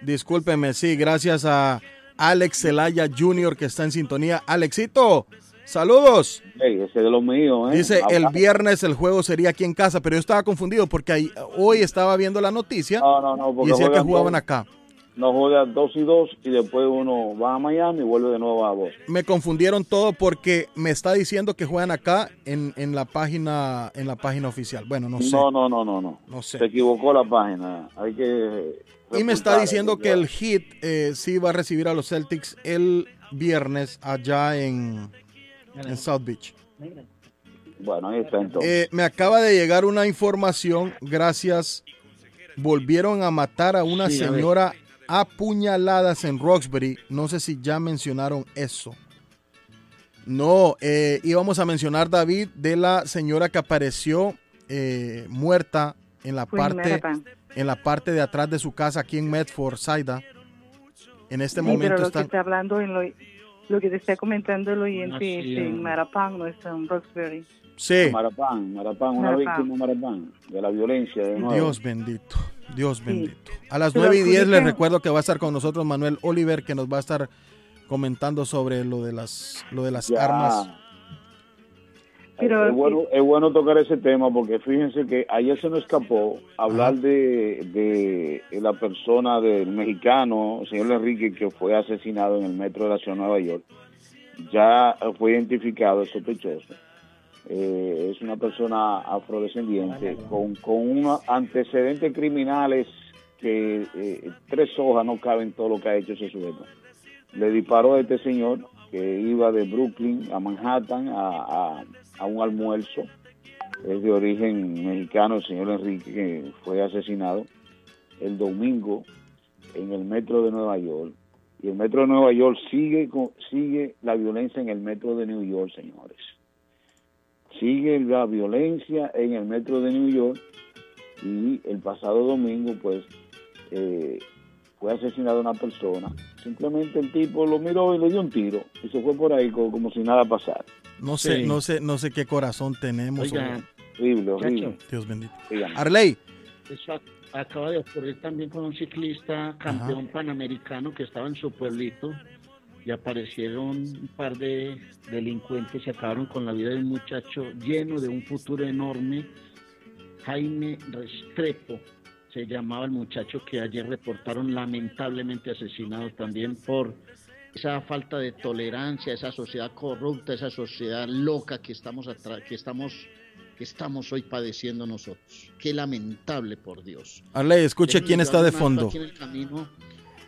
Discúlpenme, sí, gracias a Alex Zelaya Jr. que está en sintonía. Alexito, saludos. Ese de los míos, ¿eh? Dice, el viernes el juego sería aquí en casa, pero yo estaba confundido porque ahí- hoy estaba viendo la noticia No, no, no, y decía que jugaban acá. No juega dos y dos y después uno va a Miami y vuelve de nuevo a Boston. Me confundieron todo porque me está diciendo que juegan acá en, en la página en la página oficial. Bueno, no sé. No, no, no, no, no. No sé. Se equivocó la página. Hay que. Y me está diciendo que el Heat eh, sí va a recibir a los Celtics el viernes allá en, en South Beach. Bueno, ahí está entonces. Eh, me acaba de llegar una información, gracias. Volvieron a matar a una Sí, a ver. señora apuñaladas en Roxbury. No sé si ya mencionaron eso. No, eh, íbamos a mencionar, David, de la señora que apareció eh, muerta en la parte en la parte de atrás de su casa aquí en Medford, Saida. En este Sí, momento pero lo que están está hablando, en lo, lo que te está comentando el oyente Ah, sí, es en eh. Marapán, no es en Roxbury. Sí. Marapán, Marapán, una Marapán. víctima de Marapán, de la violencia. De nuevo. Dios bendito, Dios bendito. A las Pero 9 y 10 les recuerdo que va a estar con nosotros Manuel Oliver, que nos va a estar comentando sobre lo de las, lo de las Ya. armas. Pero- es, bueno, es bueno tocar ese tema porque fíjense que ayer se nos escapó hablar de, de la persona del mexicano, el señor Enrique, que fue asesinado en el metro de la ciudad de Nueva York. Ya fue identificado el sospechoso. Eh, es una persona afrodescendiente con, con unos antecedentes criminales que eh, tres hojas no caben todo lo que ha hecho ese sujeto. Le disparó a este señor que iba de Brooklyn a Manhattan a, a- un almuerzo. Es de origen mexicano, el señor Enrique, que fue asesinado el domingo en el metro de Nueva York. Y el metro de Nueva York sigue, sigue la violencia en el metro de New York, señores. Sigue la violencia en el metro de New York y el pasado domingo, pues, eh, fue asesinada una persona. Simplemente el tipo lo miró y le dio un tiro y se fue por ahí co- como, si nada pasara. No sé, Sí. no sé, no sé qué corazón tenemos. Oiga, Horrible, horrible. Dios bendito. Dígame. Arley, Eso ac- acaba de ocurrir también con un ciclista campeón panamericano que estaba en su pueblito y aparecieron un par de delincuentes y acabaron con la vida de un muchacho lleno de un futuro enorme. Jaime Restrepo se llamaba el muchacho que ayer reportaron lamentablemente asesinado también por esa falta de tolerancia, esa sociedad corrupta, esa sociedad loca que estamos que estamos que estamos hoy padeciendo nosotros. Qué lamentable, por Dios. Arley, escuche quién está de fondo. aquí en el camino.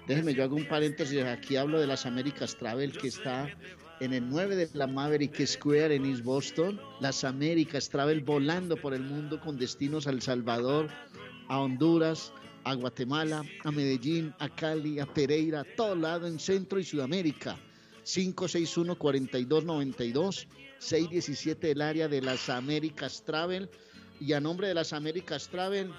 Déjeme, yo hago un paréntesis. Aquí hablo de las Américas Travel, que está en el 9 de la Maverick Square en East Boston. Las Américas Travel volando por el mundo con destinos a El Salvador, a Honduras, a Guatemala, a Medellín, a Cali, a Pereira, a todo lado en Centro y Sudamérica. 561-4292, 617 el área de las Américas Travel. Y a nombre de las Américas Travel,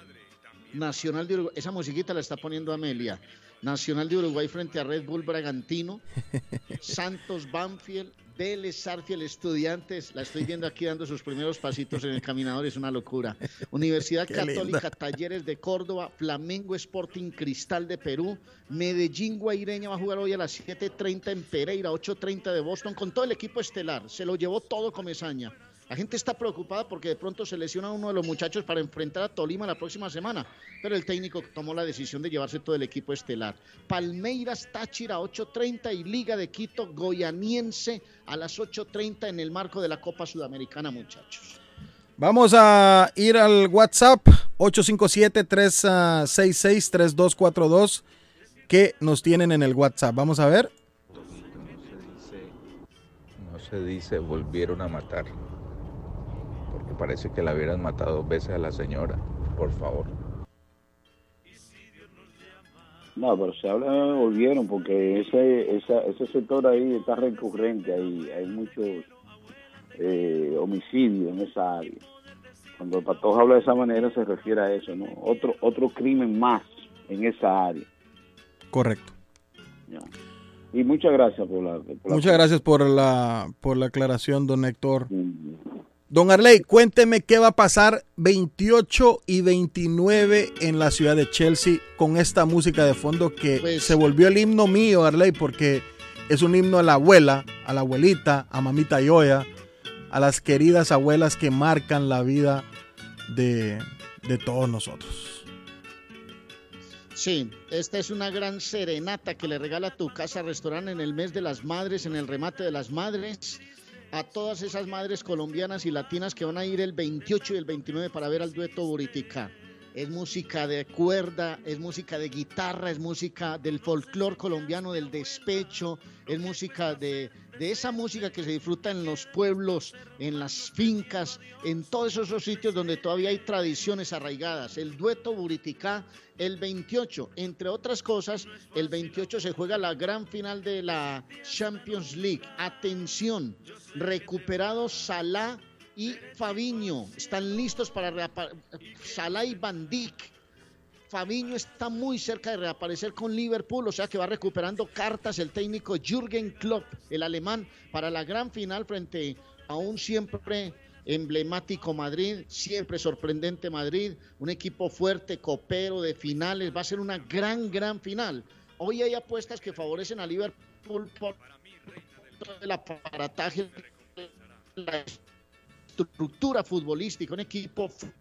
Nacional de Uruguay, esa musiquita la está poniendo Amelia. Nacional de Uruguay frente a Red Bull Bragantino, *laughs* Santos Banfield, Vélez Sarfield Estudiantes, la estoy viendo aquí dando sus primeros pasitos en el caminador, es una locura. Universidad *laughs* Qué Católica linda. Talleres de Córdoba, Flamengo Sporting Cristal de Perú, Medellín Guaireña va a jugar hoy a las 7.30 en Pereira, 8.30 de Boston, con todo el equipo estelar, se lo llevó todo Comesaña. La gente está preocupada porque de pronto se lesiona uno de los muchachos para enfrentar a Tolima la próxima semana, pero el técnico tomó la decisión de llevarse todo el equipo estelar. Palmeiras Táchira 8.30 y Liga de Quito Goyaniense a las 8.30 en el marco de la Copa Sudamericana, muchachos. Vamos a ir al WhatsApp 857-366-3242 que nos tienen en el WhatsApp. Vamos a ver. No se dice volvieron a matar. Parece que la hubieran matado dos veces a la señora. Por favor. No, pero se habla, volvieron porque ese, esa, ese sector ahí está recurrente, ahí hay muchos eh, homicidios en esa área. Cuando el patojo habla de esa manera se refiere a eso, ¿no? Otro, otro crimen más en esa área. Correcto. Ya. Y muchas gracias por la... por la- Muchas gracias por la, por la aclaración, don Héctor. Don Arley, cuénteme qué va a pasar 28 y 29 en la ciudad de Chelsea con esta música de fondo que Pues se volvió el himno mío, Arley, porque es un himno a la abuela, a la abuelita, a mamita Yoya, a las queridas abuelas que marcan la vida de, de todos nosotros. Sí, esta es una gran serenata que le regala tu casa restaurante en el mes de las madres, en el remate de las madres, a todas esas madres colombianas y latinas que van a ir el 28 y el 29 para ver al dueto Buritica. Es música de cuerda, es música de guitarra, es música del folclore colombiano, del despecho, es música de, de esa música que se disfruta en los pueblos, en las fincas, en todos esos sitios donde todavía hay tradiciones arraigadas. El dueto Buriticá, el 28, entre otras cosas, el 28 se juega la gran final de la Champions League. Atención, recuperados Salah y Fabiño. Están listos para Salah y Van Dijk. Fabiño está muy cerca de reaparecer con Liverpool, o sea que va recuperando cartas el técnico Jürgen Klopp, el alemán, para la gran final frente a un siempre emblemático Madrid, siempre sorprendente Madrid, un equipo fuerte, copero de finales, va a ser una gran, gran final. Hoy hay apuestas que favorecen a Liverpool por el aparataje, la estructura futbolística, un equipo fu-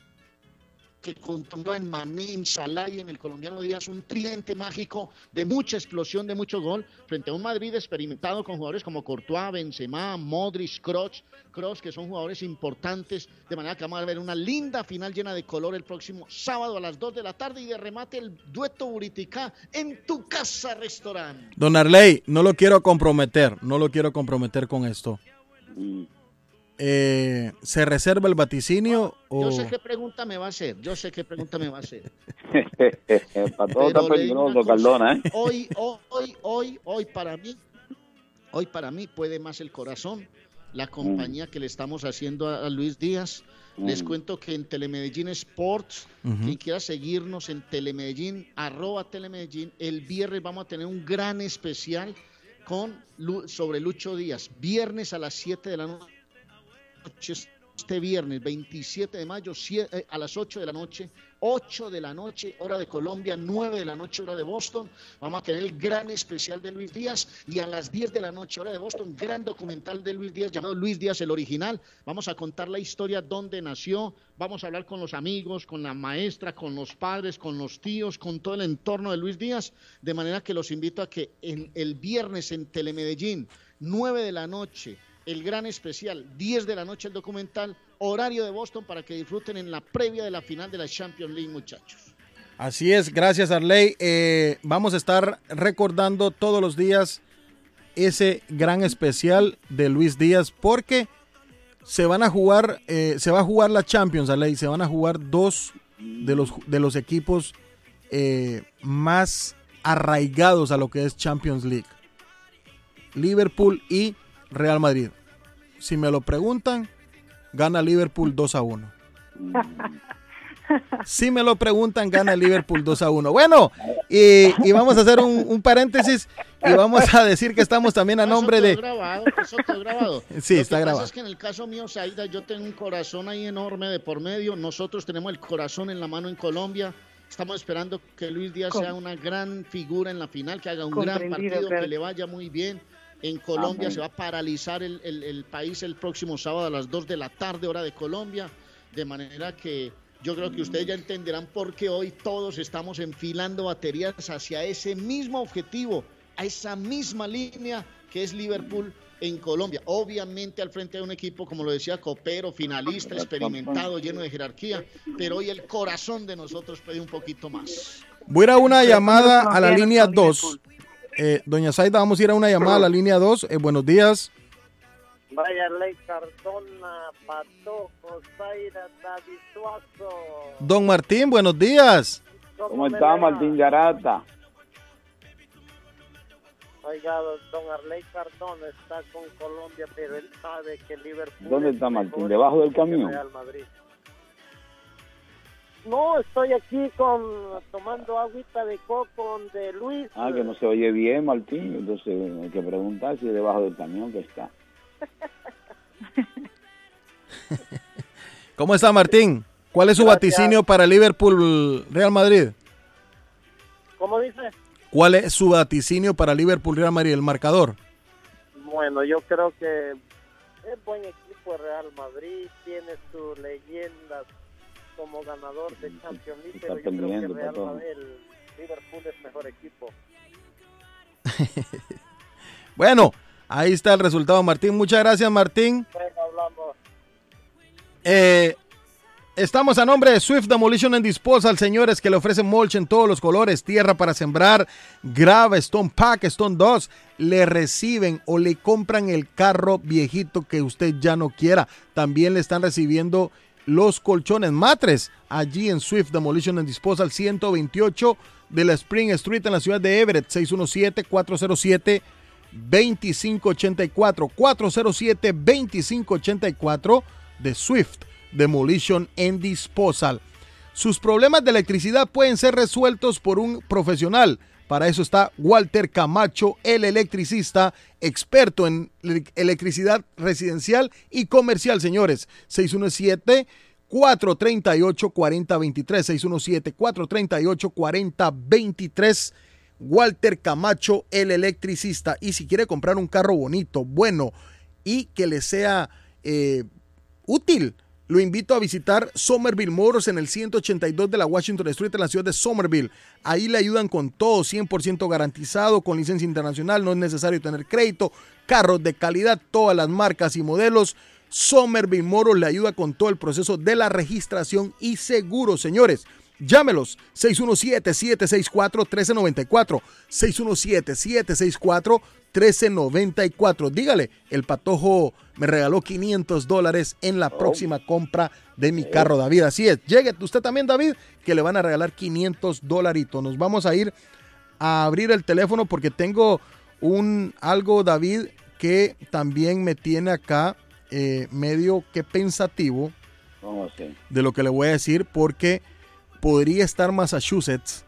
que contó en Mané, en Salah y en el colombiano Díaz un tridente mágico de mucha explosión, de mucho gol, frente a un Madrid experimentado con jugadores como Courtois, Benzema, Modric, Kroos, Kroos, que son jugadores importantes, de manera que vamos a ver una linda final llena de color el próximo sábado a las 2 de la tarde y de remate el dueto Buriticá en tu casa restaurante. Don Arley, no lo quiero comprometer, no lo quiero comprometer con esto. Eh, ¿Se reserva el vaticinio o...? Yo sé qué pregunta me va a hacer, yo sé qué pregunta me va a hacer. *laughs* Para todo está peligroso, Cardona, ¿eh? Hoy, hoy, hoy, hoy para mí, hoy para mí puede más el corazón, la compañía que le estamos haciendo a, a Luis Díaz. Les Mm. cuento que en Telemedellín Sports, quien quiera seguirnos en Telemedellín, arroba Telemedellín, el viernes vamos a tener un gran especial con sobre Lucho Díaz. Viernes a las 7 de la noche este viernes 27 de mayo eh, a las 8 de la noche, 8 de la noche, hora de Colombia, 9 de la noche, hora de Boston. Vamos a tener el gran especial de Luis Díaz y a las 10 de la noche, hora de Boston, gran documental de Luis Díaz llamado Luis Díaz el original. Vamos a contar la historia, dónde nació, vamos a hablar con los amigos, con la maestra, con los padres, con los tíos, con todo el entorno de Luis Díaz, de manera que los invito a que en el viernes en Telemedellín, 9 de la noche, el gran especial, 10 de la noche el documental, horario de Boston para que disfruten en la previa de la final de la Champions League, muchachos. Así es, gracias Arley. Eh, vamos a estar recordando todos los días ese gran especial de Luis Díaz porque se van a jugar, eh, se va a jugar la Champions, Arley, se van a jugar dos de los, de los equipos eh, más arraigados a lo que es Champions League. Liverpool y Real Madrid. Si me lo preguntan, gana Liverpool 2 a 1. Si me lo preguntan, gana Liverpool 2 a 1. Bueno, y, y vamos a hacer un, un paréntesis y vamos a decir que estamos también a nombre Eso de... grabado, eso quedó grabado. *laughs* Sí, Lo está que grabado. Pasa es que en el caso mío, Saida, yo tengo un corazón ahí enorme de por medio. Nosotros tenemos el corazón en la mano en Colombia. Estamos esperando que Luis Díaz Com- sea una gran figura en la final, que haga un gran partido, que le vaya muy bien. En Colombia Amén. se va a paralizar el, el- el país el próximo sábado a las 2 de la tarde, hora de Colombia. De manera que yo creo que ustedes ya entenderán por qué hoy todos estamos enfilando baterías hacia ese mismo objetivo, a esa misma línea que es Liverpool en Colombia. Obviamente al frente de un equipo, como lo decía, copero, finalista, experimentado, lleno de jerarquía, pero hoy el corazón de nosotros pide un poquito más. Voy a una llamada a la línea con 2. Eh, doña Zaida, vamos a ir a una llamada a la línea 2. Eh, buenos días. Vaya Ley Cardona, Patojo, Zaira, David Suazo. Don Martín, buenos días. ¿Cómo está Martín Garata? Oiga, don Arley Cardón está con Colombia, pero él sabe que Liverpool. ¿Dónde es está Martín? ¿Debajo del camión? Real Madrid. No, estoy aquí con tomando agüita de coco de Luis. Ah, que no se oye bien, Martín. Entonces hay que preguntar si debajo del camión que está. *laughs* ¿Cómo está Martín? ¿Cuál es su Gracias. vaticinio para Liverpool Real Madrid? ¿Cómo dice? ¿Cuál es su vaticinio para Liverpool Real Madrid? El marcador. Bueno, yo creo que es buen equipo Real Madrid, tiene sus leyendas como ganador de Champions League, pero yo creo que Real. Madrid, el Liverpool es mejor equipo. *laughs* Bueno, ahí está el resultado, Martín. Muchas gracias, Martín. Venga, hablamos. Eh, estamos a nombre de Swift Demolition and Disposal, señores, que le ofrecen mulch en todos los colores, tierra para sembrar, grava, Stone Pack, Stone 2. Le reciben o le compran el carro viejito que usted ya no quiera. También le están recibiendo los colchones matres allí en Swift Demolition and Disposal 128 de la Spring Street en la ciudad de Everett 617 407 2584 407 2584 de Swift Demolition and Disposal. Sus problemas de electricidad pueden ser resueltos por un profesional. Para eso está Walter Camacho, el electricista, experto en ele- electricidad residencial y comercial, señores. 617 438 4023 617 438 4023 Walter Camacho, el electricista. Y si quiere comprar un carro bonito, bueno y que le sea eh, útil, lo invito a visitar Somerville Motors en el 182 de la Washington Street en la ciudad de Somerville. Ahí le ayudan con todo 100% garantizado, con licencia internacional, no es necesario tener crédito, carros de calidad, todas las marcas y modelos. Somerville Motors le ayuda con todo el proceso de la registración y seguro, señores. Llámelos 617-764-1394. 617-764-1394. Dígale, el patojo me regaló 500 dólares en la próxima compra de mi carro, David. Así es. Llegue usted también, David, que le van a regalar 500 dolaritos. Nos vamos a ir a abrir el teléfono porque tengo un algo, David, que también me tiene acá eh, medio que pensativo ¿Cómo así? de lo que le voy a decir porque podría estar Massachusetts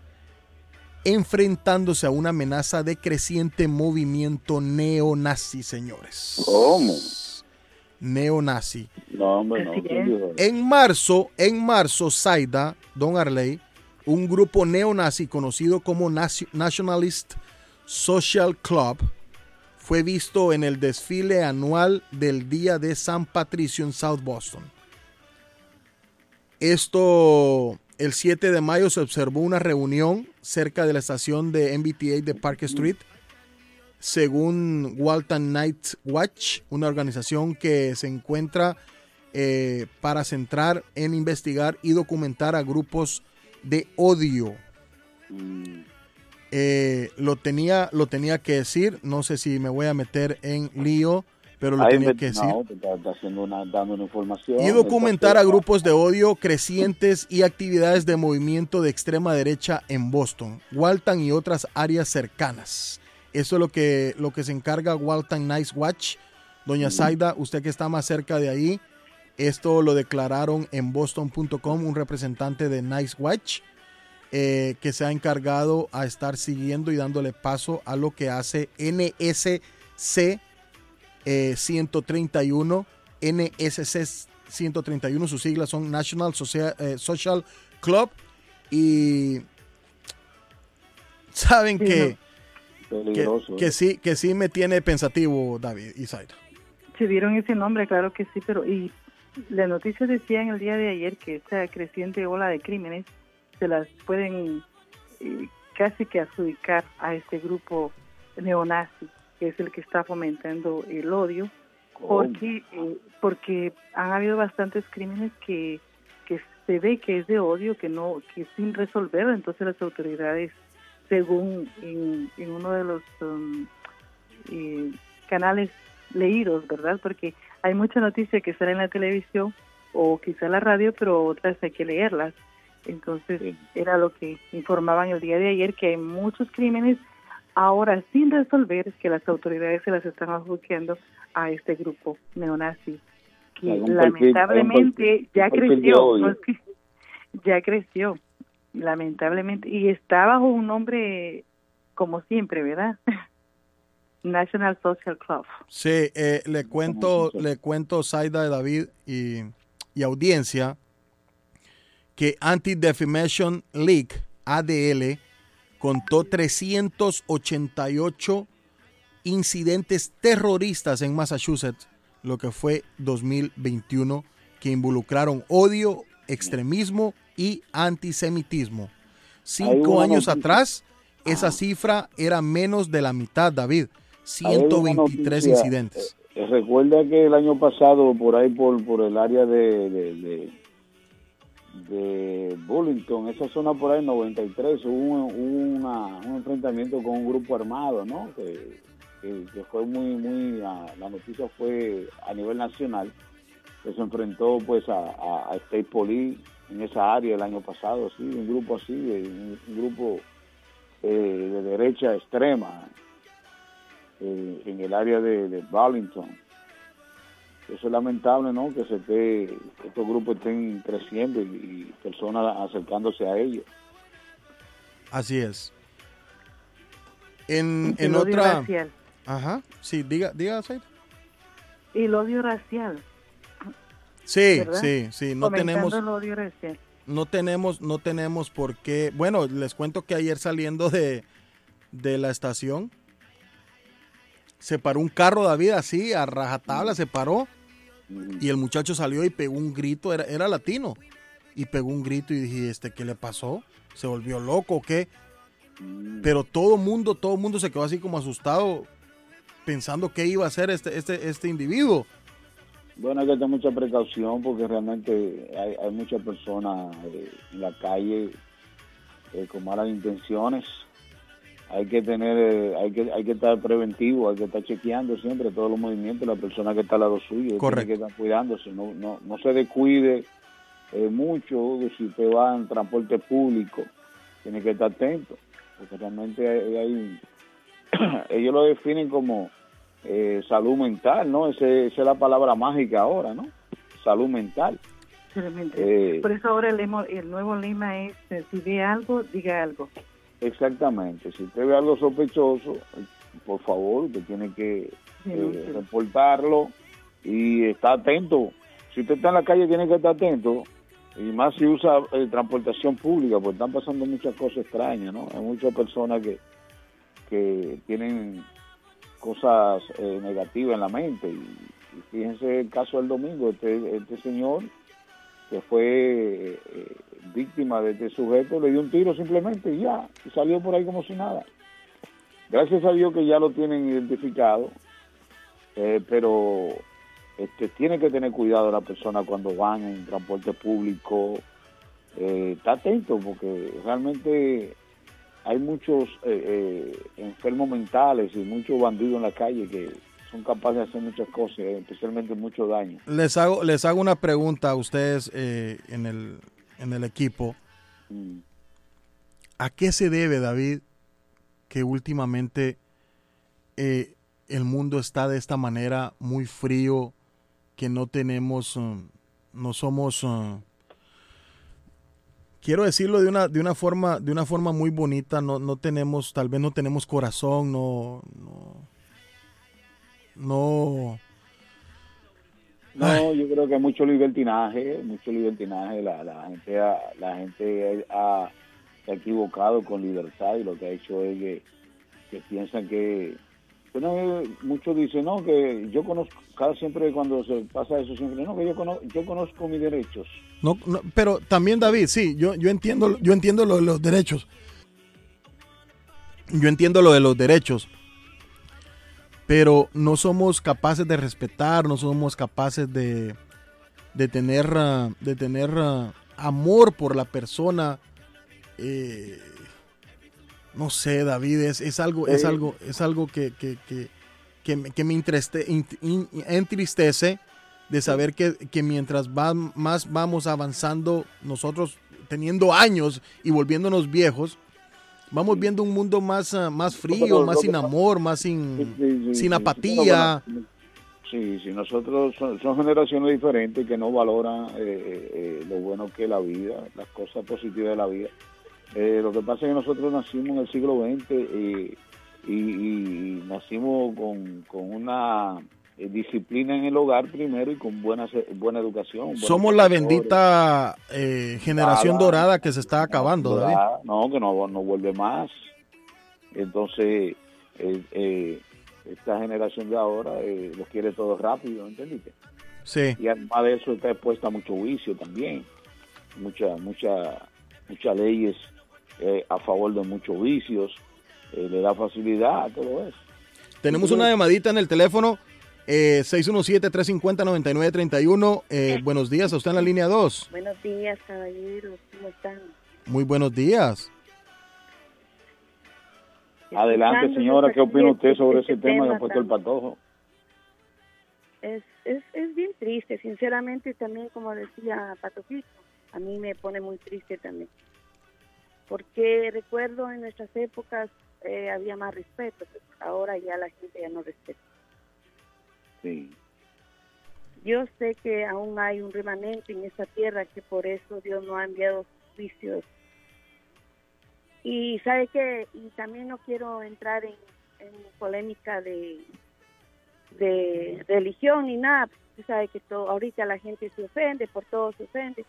enfrentándose a una amenaza de creciente movimiento neonazi, señores. ¿Cómo? Neonazi. No, hombre, no. En marzo, en marzo, Saida, Don Arley, un grupo neonazi conocido como Nationalist Social Club, fue visto en el desfile anual del Día de San Patricio en South Boston. Esto, el 7 de mayo se observó una reunión cerca de la estación de MBTA de Park Street. Según Walton Night Watch, una organización que se encuentra eh, para centrar en investigar y documentar a grupos de odio. Eh, lo, tenía, lo tenía que decir, no sé si me voy a meter en lío, pero lo Ahí tenía que decir no, una, dando una información. y documentar a grupos de odio crecientes y actividades de movimiento de extrema derecha en Boston, Walton y otras áreas cercanas. Eso es lo que, lo que se encarga Walton Nice Watch. Doña Zaida, usted que está más cerca de ahí, esto lo declararon en boston.com un representante de Nice Watch eh, que se ha encargado a estar siguiendo y dándole paso a lo que hace NSC eh, 131, NSC 131, sus siglas son National Socia- eh, Social Club. Y saben Sí, que, que, que sí, que sí me tiene pensativo David y Zaida. Si vieron ese nombre, claro que sí, pero y la noticia decía en el día de ayer que esta creciente ola de crímenes se las pueden eh, casi que adjudicar a este grupo neonazi, que es el que está fomentando el odio, porque eh, porque han habido bastantes crímenes que que se ve que es de odio, que no que sin resolver, entonces las autoridades, según en, en uno de los um, eh, canales leídos, ¿verdad? Porque hay mucha noticia que sale en la televisión o quizá en la radio, pero otras hay que leerlas. Entonces era lo que informaban el día de ayer, que hay muchos crímenes ahora sin resolver que las autoridades se las están adjudicando a este grupo neonazi que lamentablemente perfil- ya de creció, odio. no es que- ya creció, lamentablemente, y está bajo un nombre como siempre, ¿verdad? *laughs* National Social Club. Sí, eh, le cuento, le cuento, Zaida, David y, y audiencia, que Anti-Defamation League, ADL, contó 388 incidentes terroristas en Massachusetts, lo que fue 2021, que involucraron odio, extremismo y antisemitismo. Cinco años atrás, esa cifra era menos de la mitad, David. Hay una 123 noticia, incidentes. eh, recuerda que el año pasado, por ahí, por, por el área de, de, de, de Bullington, esa zona por ahí, 93, hubo, un- una- un enfrentamiento con un grupo armado, ¿no? Que, que, fue muy, muy, ah, la noticia fue a nivel nacional, que se enfrentó pues a, State Police en esa área el año pasado, sí, un grupo así, un grupo eh, de derecha extrema, eh, en el área de, de Burlington. Eso es lamentable, ¿no? Que se esté, que estos grupos estén creciendo y, y personas acercándose a ellos. Así es. En, El en odio otra. racial. Ajá. Sí, diga, diga, Zaida. El odio racial. Sí, ¿verdad? sí, sí. No tenemos, el odio racial. no tenemos, no tenemos por qué. Bueno, les cuento que ayer saliendo de, de la estación, se paró un carro, David, así, a rajatabla, se paró. Y el muchacho salió y pegó un grito, era, era latino. Y pegó un grito y dije, ¿este qué le pasó? ¿Se volvió loco o qué? Pero todo mundo, todo mundo se quedó así como asustado, pensando qué iba a hacer este, este, este individuo. Bueno, hay que tener mucha precaución porque realmente hay, hay muchas personas eh, en la calle eh, con malas intenciones. Hay que tener, eh, hay que, hay que estar preventivo, hay que estar chequeando siempre todos los movimientos de la persona que está al lado suyo. Correcto. Tiene que estar cuidándose, no, no, no se descuide eh, mucho. Si usted va en transporte público, tiene que estar atento, porque realmente hay, hay- *clears throat* ellos lo definen como eh, salud mental, ¿no? Ese- esa es la palabra mágica ahora, ¿no? Salud mental. Eh, Por eso ahora el, el nuevo lema es, eh, si ve algo, diga algo. Exactamente. Si usted ve algo sospechoso, por favor, usted tiene que eh, reportarlo y estar atento. Si usted está en la calle, tiene que estar atento. Y más si usa eh, transportación pública, pues están pasando muchas cosas extrañas, ¿no? Hay muchas personas que, que tienen cosas eh, negativas en la mente. Y, y fíjense el caso del domingo, este, este señor que fue eh, víctima de este sujeto, le dio un tiro simplemente y ya, y salió por ahí como si nada. Gracias a Dios que ya lo tienen identificado, eh, pero este, tiene que tener cuidado la persona cuando van en transporte público, eh, está atento porque realmente hay muchos enfermos mentales y muchos bandidos en la calle que son capaces de hacer muchas cosas, especialmente mucho daño. Les hago, les hago una pregunta a ustedes eh, en, el, en el equipo. Mm. ¿A qué se debe, David, que últimamente eh, el mundo está de esta manera muy frío, que no tenemos, um, no somos, uh, quiero decirlo de una, de una forma, de una forma muy bonita, no, no tenemos, tal vez no tenemos corazón, no, no, no, No, yo creo que mucho libertinaje, mucho libertinaje. La, la gente, ha, la gente ha, se ha equivocado con libertad y lo que ha hecho es que, que piensan que... Bueno, muchos dicen, no, que yo conozco, cada siempre cuando se pasa eso, siempre, no, que yo, conozco, yo conozco mis derechos. no, no, pero también David, sí, yo, yo entiendo, yo entiendo lo de los derechos. Yo entiendo lo de los derechos. Pero no somos capaces de respetar, no somos capaces de, de tener, ah, de tener ah, amor por la persona. Eh, no sé, David, es, es algo, es algo, es algo que, que, que, que me, que me entriste- entristece de saber que, que mientras va, más vamos avanzando, nosotros teniendo años y volviéndonos viejos, Vamos viendo un mundo más, ah, más frío, más sin amor, más sin, Sí, sí, sin apatía. Sí, sí, nosotros son, son generaciones diferentes que no valoran eh, eh, eh, lo bueno que es la vida, las cosas positivas de la vida. Eh, lo que pasa es que nosotros nacimos en el siglo XX y, y- nacimos con, con una disciplina en el hogar primero y con buena, buena educación. Somos la bendita eh, generación Nada. dorada que se está acabando, David. No, que no, no vuelve más. Entonces, eh, eh, esta generación de ahora eh, lo quiere todo rápido, ¿entendiste? Sí. Y además de eso está expuesta a mucho vicio también. Muchas mucha, muchas leyes eh, a favor de muchos vicios. eh, le da facilidad a todo eso. Tenemos una llamadita en el teléfono, eh, 617-350-9931. Eh, buenos días, a usted en la línea 2. Buenos días, caballeros. ¿Cómo están? Muy buenos días. Adelante, señora, ¿qué opina usted este- sobre este ese tema que tema ha puesto el patojo? Es, es, es bien triste, sinceramente, también, como decía Patojito, a mí me pone muy triste también. Porque recuerdo en nuestras épocas eh, había más respeto, pero ahora ya la gente ya no respeta. Sí. Yo sé que aún hay un remanente en esta tierra que por eso Dios no ha enviado juicios. Y sabe que, y también no quiero entrar en, polémica de, de religión ni nada. Usted sabe que todo, ahorita la gente se ofende, por todo se ofende.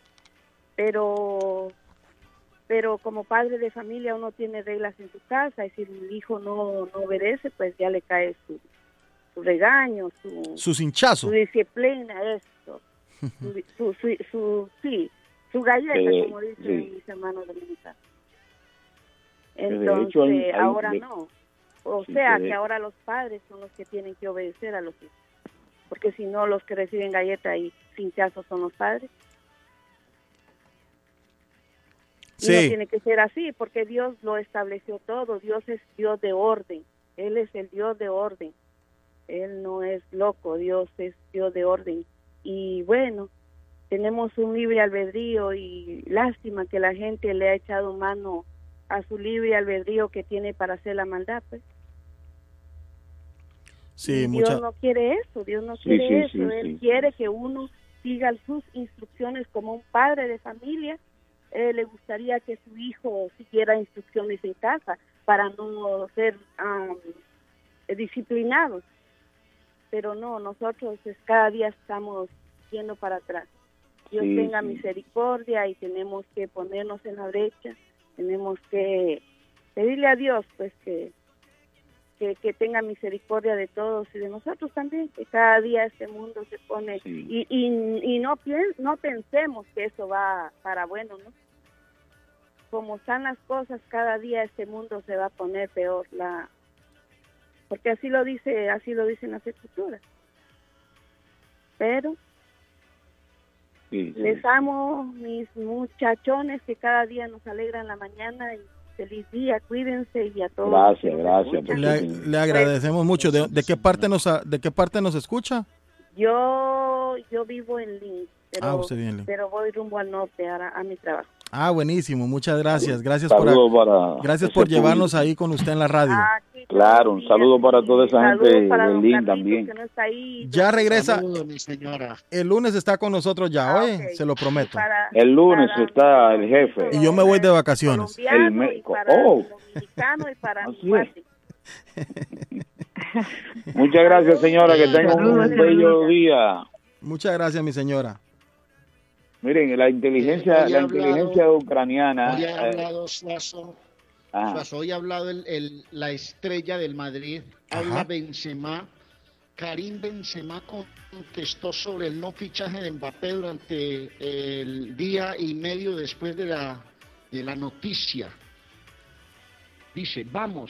Pero, pero como padre de familia uno tiene reglas en su casa y si el hijo no, no obedece, pues ya le cae su, su regaño, su, Sus hinchazos. su disciplina, esto, *laughs* su, su, su, su- sí, su galleta, Eh, como dicen sí. mis hermanos dominicanos. de Entonces, hecho, hay- hay- ahora de- no. O Sí, sea, de- que ahora los padres son los que tienen que obedecer a los hijos. Porque si no, los que reciben galleta y pinchazos son los padres. Y no tiene que ser así, porque Dios lo estableció todo. Dios es Dios de orden. Él es el Dios de orden. Él no es loco, Dios es Dios de orden. Y bueno, tenemos un libre albedrío y lástima que la gente le ha echado mano a su libre albedrío que tiene para hacer la maldad. Pues. Sí, Dios mucha... no quiere eso, Dios no Sí, quiere sí, eso. sí, Él sí. quiere que uno siga sus instrucciones como un padre de familia. Eh, le gustaría que su hijo siguiera instrucciones en casa para no ser disciplinados. Pero no, nosotros es- cada día estamos yendo para atrás. Dios Sí, tenga sí. misericordia y tenemos que ponernos en la brecha, tenemos que pedirle a Dios pues que, que, que tenga misericordia de todos y de nosotros también, que cada día este mundo se pone y, y, y no, pien- no pensemos que eso va para bueno, ¿no? Como están las cosas, cada día este mundo se va a poner peor, la porque así lo dice, así lo dicen las escrituras. Pero Sí, sí. les amo, mis muchachones que cada día nos alegran la mañana y feliz día, cuídense y a todos. Gracias, gracias. Le, le agradecemos mucho. ¿De, de qué parte nos de qué parte nos escucha? Yo, yo vivo en pero, Ah, usted pero voy rumbo al norte a, a mi trabajo. Ah, buenísimo. Muchas gracias. Gracias por para gracias por llevarnos ahí con usted en la radio. Claro, un saludo para toda esa Saludos gente también. que no está ahí. Ya regresa. Saludos, mi señora. El lunes está con nosotros ya, Ah, oye, se lo prometo. Para El lunes está el jefe. Y yo me voy de vacaciones. El médico. Oh, y para Así muchas gracias, señora. Que tenga un bello día. Muchas gracias, mi señora. Miren, la inteligencia, Hoy la hablado- inteligencia ucraniana. Hoy ha eh, hablado Suazo, ajá. Suazo, hoy ha hablado el, el- la estrella del Madrid, habla Benzema. Karim Benzema contestó sobre el no fichaje de Mbappé durante el día y medio después de la, de la noticia. Dice, vamos,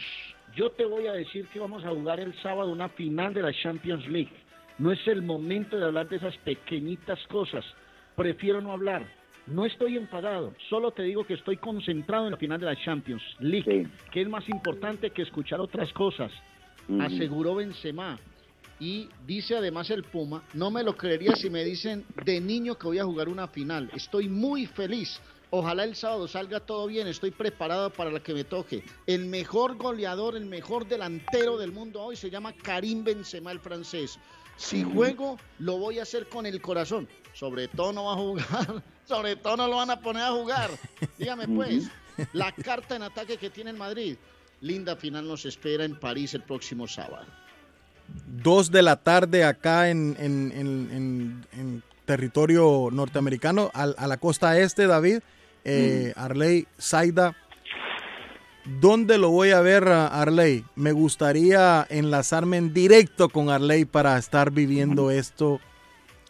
yo te voy a decir que vamos a jugar el sábado una final de la Champions League. No es el momento de hablar de esas pequeñitas cosas. Prefiero no hablar. No estoy enfadado, solo te digo que estoy concentrado en la final de la Champions League, que es más importante que escuchar otras cosas, aseguró Benzema. Y dice además el Puma, no me lo creería si me dicen de niño que voy a jugar una final. Estoy muy feliz Ojalá el sábado salga todo bien, estoy preparado para la que me toque. El mejor goleador, el mejor delantero del mundo hoy se llama Karim Benzema, el francés. Si juego, lo voy a hacer con el corazón. Sobre todo no va a jugar, *laughs* sobre todo no lo van a poner a jugar. Dígame pues, la carta en ataque que tiene el Madrid. Linda final nos espera en París el próximo sábado. Dos de la tarde acá en, en- en- en- en territorio norteamericano, al- a, la costa este, David, eh, Arley, Saida. ¿Dónde lo voy a ver, a Arley? Me gustaría enlazarme en directo con Arley para estar viviendo esto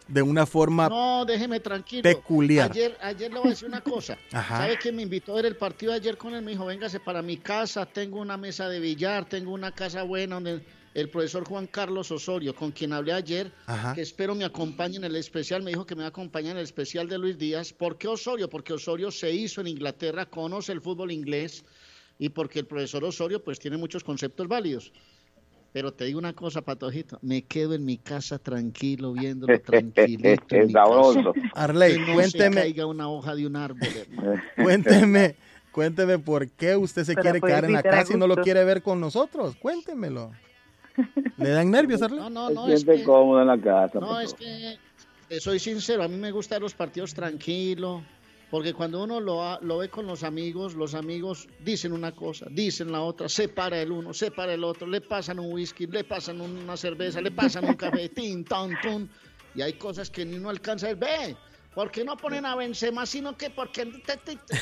de una forma No, déjeme tranquilo. peculiar. Ayer, ayer le voy a decir una cosa. *laughs* Ajá. ¿Sabe quién me invitó a ver el partido ayer con él? Me dijo, véngase para mi casa, tengo una mesa de billar, tengo una casa buena donde el profesor Juan Carlos Osorio, con quien hablé ayer, Ajá. que espero me acompañe en el especial, me dijo que me va a acompañar en el especial de Luis Díaz. ¿Por qué Osorio? Porque Osorio se hizo en Inglaterra, conoce el fútbol inglés y porque el profesor Osorio pues tiene muchos conceptos válidos. Pero te digo una cosa, Patojito, me quedo en mi casa tranquilo, viéndolo *laughs* tranquilito. en Es mi sabroso. casa. Arley, Que no cuénteme. se caiga una hoja de un árbol. hermano. *laughs* Cuénteme, cuénteme por qué usted se quiere poder quedar en la casa y no lo quiere ver con nosotros. Cuéntemelo. ¿Le dan nervios, Arley? No, no, Se no, es siente que, cómodo en la casa. no, es que soy sincero, a mí me gustan los partidos tranquilos, porque cuando uno lo, lo ve con los amigos, los amigos dicen una cosa, dicen la otra, se para el uno, se para el otro, le pasan un whisky, le pasan una cerveza, le pasan un café, *laughs* tin, ton, tun, y hay cosas que ni uno alcanza a ver, ve, ¿por qué no ponen a Benzema, sino que porque... te- te- te-".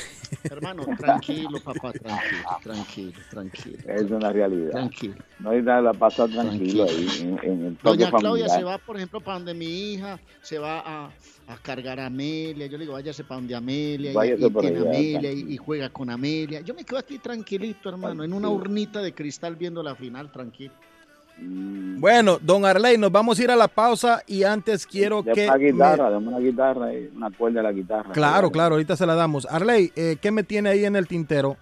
*laughs* Hermano, tranquilo, papá, tranquilo, tranquilo, tranquilo. Es una realidad. Tranquilo. No hay nada, la pasa tranquilo ahí en, en el Doña Claudia familiar. se va, por ejemplo, para donde mi hija, se va a, a cargar a Amelia. Yo le digo, váyase para donde Amelia, y- Váyase y, por tiene allá, Amelia y, tranquilo. y juega con Amelia. Yo me quedo aquí tranquilito, hermano, en una urnita de cristal viendo la final, tranquilo. Bueno, don Arley, nos vamos a ir a la pausa y antes quiero Dame que... una me- guitarra, dame una guitarra, y una cuerda de la guitarra. Claro, claro, ahorita se la damos. Arley, eh, ¿qué me tiene ahí en el tintero?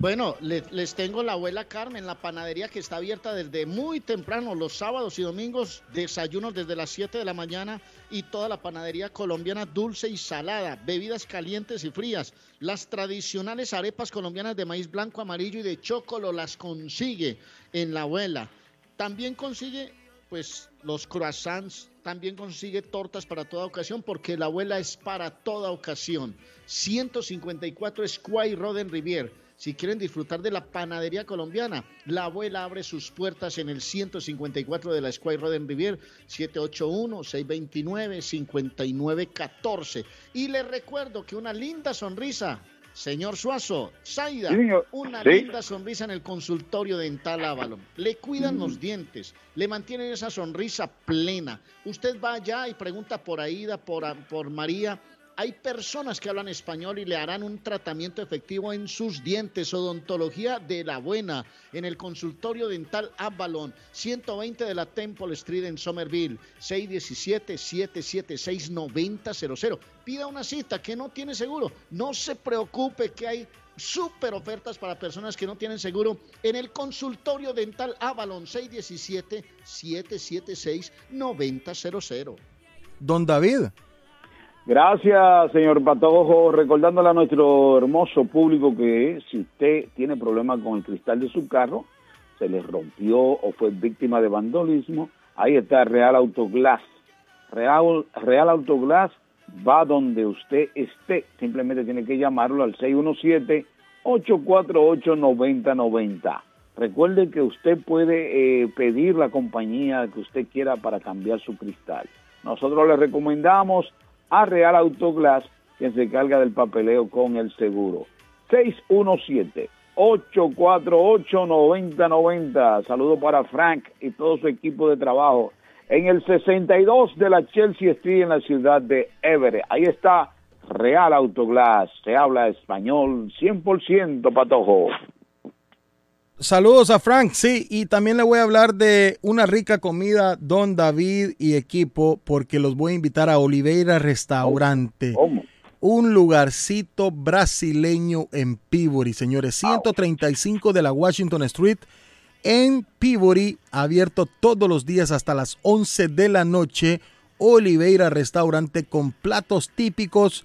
Bueno, le- les tengo la abuela Carmen, la panadería que está abierta desde muy temprano, los sábados y domingos, desayunos desde las 7 de la mañana y toda la panadería colombiana dulce y salada, bebidas calientes y frías. Las tradicionales arepas colombianas de maíz blanco, amarillo y de chocolo las consigue en la abuela. También consigue pues los croissants, también consigue tortas para toda ocasión porque la abuela es para toda ocasión. 154 Square Road en Rivier. Si quieren disfrutar de la panadería colombiana, la abuela abre sus puertas en el 154 de la Square Road en Rivier, 781-629-5914. Y les recuerdo que una linda sonrisa, señor Suazo, Zaida, una Sí. linda sonrisa en el consultorio dental Avalon. Le cuidan Mm. los dientes, le mantienen esa sonrisa plena. Usted va allá y pregunta por Aida, por, por María. Hay personas que hablan español y le harán un tratamiento efectivo en sus dientes. Odontología de la buena en el consultorio dental Avalon, 120 de la Temple Street en Somerville, 617-776-9000. Pida una cita que no tiene seguro. No se preocupe que hay super ofertas para personas que no tienen seguro en el consultorio dental Avalon 617-776-9000. Don David. Gracias, señor Patojo. Recordándole a nuestro hermoso público que si usted tiene problemas con el cristal de su carro, se le rompió o fue víctima de vandolismo, ahí está Real Autoglass. Real, Real Autoglass va donde usted esté. Simplemente tiene que llamarlo al 617-848-9090. Recuerde que usted puede eh, pedir la compañía que usted quiera para cambiar su cristal. Nosotros le recomendamos a Real Autoglass, quien se encarga del papeleo con el seguro. 617-848-9090. Saludos para Frank y todo su equipo de trabajo en el 62 de la Chelsea Street en la ciudad de Everett. Ahí está Real Autoglass. Se habla español 100% patojo. Saludos a Frank, sí, y también le voy a hablar de una rica comida, Don David y equipo, porque los voy a invitar a Oliveira Restaurante. Un lugarcito brasileño en Peabody, señores. 135 de la Washington Street en Peabody, abierto todos los días hasta las 11 de la noche. Oliveira Restaurante con platos típicos,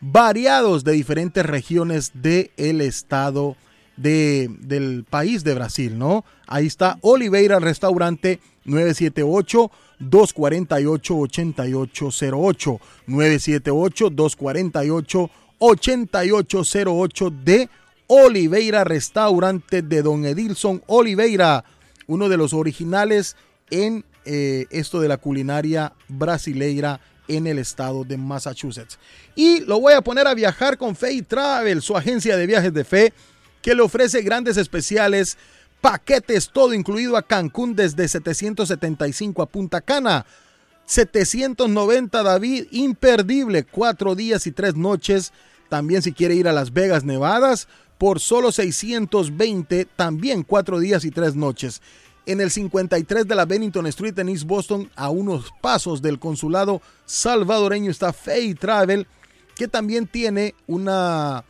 variados de diferentes regiones del estado de, del país de Brasil, ¿no? Ahí está Oliveira Restaurante 978 248 8808 978 248 8808 de Oliveira Restaurante de Don Edilson Oliveira, uno de los originales en eh, esto de la culinaria brasileira en el estado de Massachusetts. Y lo voy a poner a viajar con Fe y Travel, su agencia de viajes de fe, que le ofrece grandes especiales, paquetes, todo incluido a Cancún desde 775 a Punta Cana. 790 David, imperdible, cuatro días y tres noches. También si quiere ir a Las Vegas, Nevadas, por solo 620, también cuatro días y tres noches. En el 53 de la Bennington Street en East Boston, a unos pasos del consulado salvadoreño, está Fay Travel, que también tiene una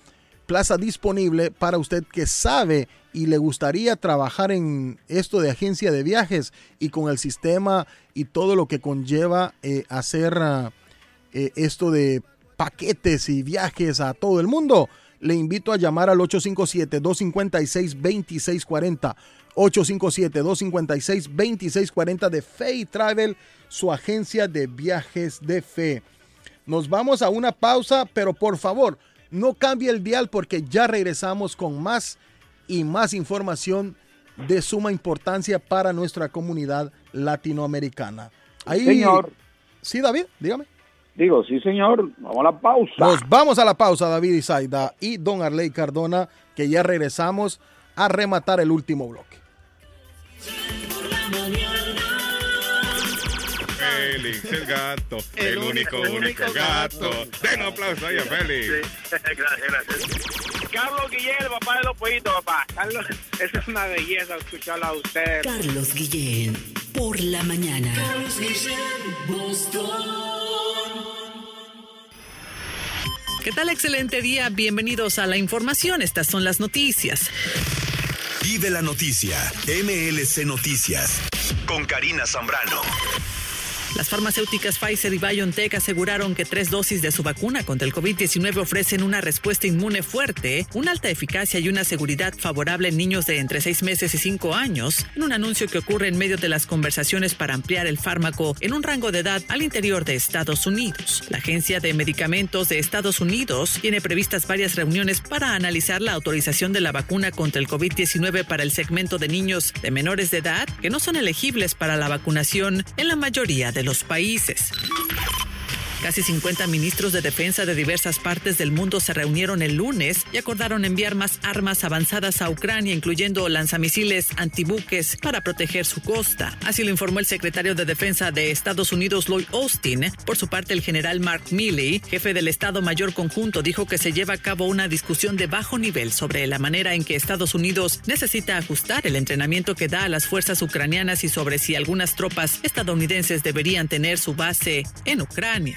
plaza disponible para usted que sabe y le gustaría trabajar en esto de agencia de viajes y con el sistema y todo lo que conlleva eh, hacer uh, eh, esto de paquetes y viajes a todo el mundo. Le invito a llamar al 857-256-2640. 857-256-2640 de Fe Travel, su agencia de viajes de fe. Nos vamos a una pausa, pero por favor, no cambie el dial porque ya regresamos con más y más información de suma importancia para nuestra comunidad latinoamericana. Ahí, Señor. Sí, David, dígame. Digo, sí, señor. Vamos a la pausa. Nos vamos a la pausa, David Isaida y Don Arley Cardona, que ya regresamos a rematar el último bloque. Félix, el gato, el, único, único, gato. Den un aplauso ahí a Félix. *laughs* gracias, gracias. Carlos Guillén, el papá de los pollitos, papá. Carlos, *laughs* esa es una belleza escucharla a usted. Carlos Guillén, por la mañana. Carlos Guillén, Boston. ¿Qué tal? Excelente día. Bienvenidos a la información. Estas son las noticias. Vive la noticia. MLC Noticias. Con Karina Zambrano. Las farmacéuticas Pfizer y BioNTech aseguraron que tres dosis de su vacuna contra el COVID-19 ofrecen una respuesta inmune fuerte, una alta eficacia y una seguridad favorable en niños de entre seis meses y cinco años, en un anuncio que ocurre en medio de las conversaciones para ampliar el fármaco en un rango de edad al interior de Estados Unidos. La Agencia de Medicamentos de Estados Unidos tiene previstas varias reuniones para analizar la autorización de la vacuna contra el COVID-19 para el segmento de niños de menores de edad que no son elegibles para la vacunación en la mayoría de los países. Casi 50 ministros de defensa de diversas partes del mundo se reunieron el lunes y acordaron enviar más armas avanzadas a Ucrania, incluyendo lanzamisiles antibuques para proteger su costa. Así lo informó el secretario de Defensa de Estados Unidos, Lloyd Austin. Por su parte, el general Mark Milley, jefe del Estado Mayor Conjunto, dijo que se lleva a cabo una discusión de bajo nivel sobre la manera en que Estados Unidos necesita ajustar el entrenamiento que da a las fuerzas ucranianas y sobre si algunas tropas estadounidenses deberían tener su base en Ucrania.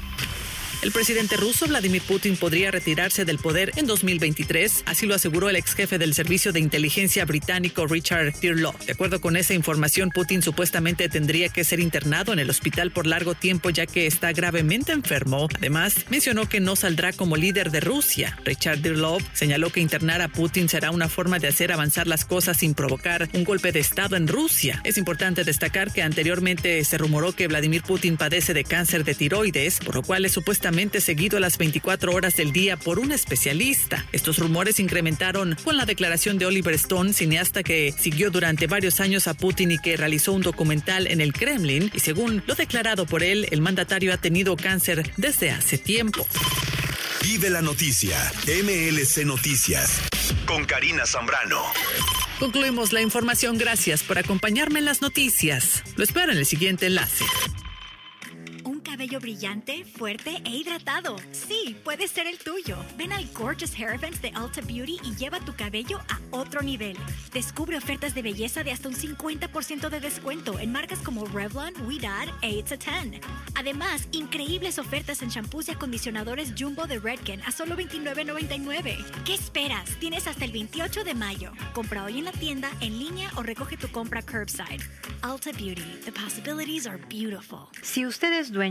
El presidente ruso Vladimir Putin podría retirarse del poder en 2023, así lo aseguró el ex jefe del servicio de inteligencia británico Richard Tirlow. De acuerdo con esa información, Putin supuestamente tendría que ser internado en el hospital por largo tiempo ya que está gravemente enfermo. Además, mencionó que no saldrá como líder de Rusia. Richard Tirlow señaló que internar a Putin será una forma de hacer avanzar las cosas sin provocar un golpe de Estado en Rusia. Es importante destacar que anteriormente se rumoró que Vladimir Putin padece de cáncer de tiroides, por lo cual es supuestamente seguido a las 24 horas del día por un especialista. Estos rumores incrementaron con la declaración de Oliver Stone, cineasta que siguió durante varios años a Putin y que realizó un documental en el Kremlin, y según lo declarado por él, el mandatario ha tenido cáncer desde hace tiempo. Vive la noticia. MLC Noticias. Con Karina Zambrano. Concluimos la información. Gracias por acompañarme en las noticias. Lo espero en el siguiente enlace. Cabello brillante, fuerte e hidratado. Sí, puede ser el tuyo. Ven al Gorgeous Hair Events de Ulta Beauty y lleva tu cabello a otro nivel. Descubre ofertas de belleza de hasta un 50% de descuento en marcas como Revlon, We Dad e It's a 10. Además, increíbles ofertas en shampoos y acondicionadores Jumbo de Redken a solo $29.99. ¿Qué esperas? Tienes hasta el 28 de mayo. Compra hoy en la tienda, en línea o recoge tu compra curbside. Ulta Beauty. The possibilities are beautiful. Si usted es dueño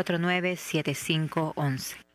781-549-7511.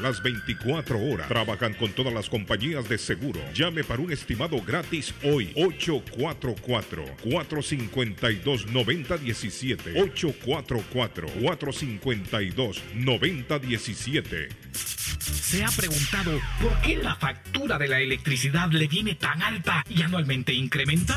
las 24 horas. Trabajan con todas las compañías de seguro. Llame para un estimado gratis hoy. 844-452-9017. 844-452-9017. ¿Se ha preguntado por qué la factura de la electricidad le viene tan alta y anualmente incrementa?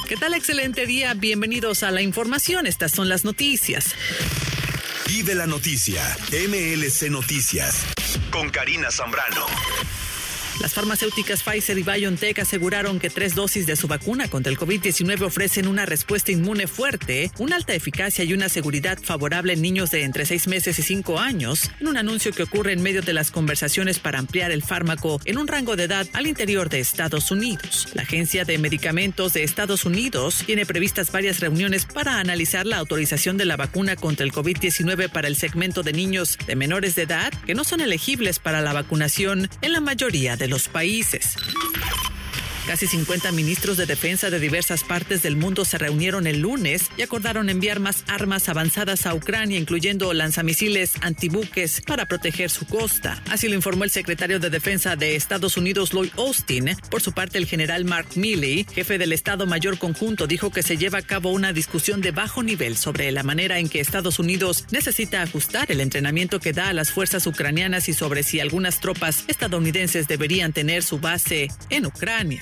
¿Qué tal? Excelente día. Bienvenidos a la información. Estas son las noticias. Vive la noticia. MLC Noticias. Con Karina Zambrano. Las farmacéuticas Pfizer y BioNTech aseguraron que tres dosis de su vacuna contra el COVID-19 ofrecen una respuesta inmune fuerte, una alta eficacia y una seguridad favorable en niños de entre seis meses y cinco años, en un anuncio que ocurre en medio de las conversaciones para ampliar el fármaco en un rango de edad al interior de Estados Unidos. La Agencia de Medicamentos de Estados Unidos tiene previstas varias reuniones para analizar la autorización de la vacuna contra el COVID-19 para el segmento de niños de menores de edad que no son elegibles para la vacunación en la mayoría de los países. Casi 50 ministros de defensa de diversas partes del mundo se reunieron el lunes y acordaron enviar más armas avanzadas a Ucrania, incluyendo lanzamisiles antibuques para proteger su costa. Así lo informó el secretario de Defensa de Estados Unidos, Lloyd Austin. Por su parte, el general Mark Milley, jefe del Estado Mayor Conjunto, dijo que se lleva a cabo una discusión de bajo nivel sobre la manera en que Estados Unidos necesita ajustar el entrenamiento que da a las fuerzas ucranianas y sobre si algunas tropas estadounidenses deberían tener su base en Ucrania.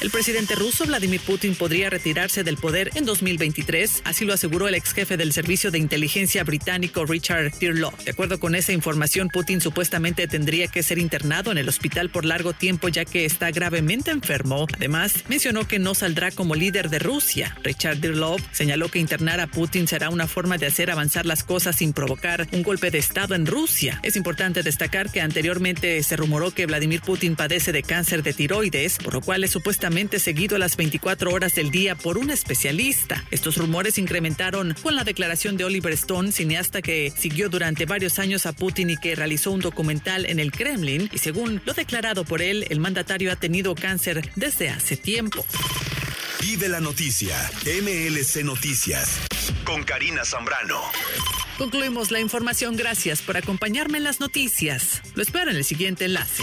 El presidente ruso Vladimir Putin podría retirarse del poder en 2023, así lo aseguró el ex jefe del servicio de inteligencia británico Richard Tirlow. De acuerdo con esa información, Putin supuestamente tendría que ser internado en el hospital por largo tiempo ya que está gravemente enfermo. Además, mencionó que no saldrá como líder de Rusia. Richard Tirlow señaló que internar a Putin será una forma de hacer avanzar las cosas sin provocar un golpe de Estado en Rusia. Es importante destacar que anteriormente se rumoró que Vladimir Putin padece de cáncer de tiroides, por lo cual es supuestamente seguido a las 24 horas del día por un especialista. Estos rumores incrementaron con la declaración de Oliver Stone, cineasta que siguió durante varios años a Putin y que realizó un documental en el Kremlin. Y según lo declarado por él, el mandatario ha tenido cáncer desde hace tiempo. Vive la noticia. MLC Noticias. Con Karina Zambrano. Concluimos la información. Gracias por acompañarme en las noticias. Lo espero en el siguiente enlace.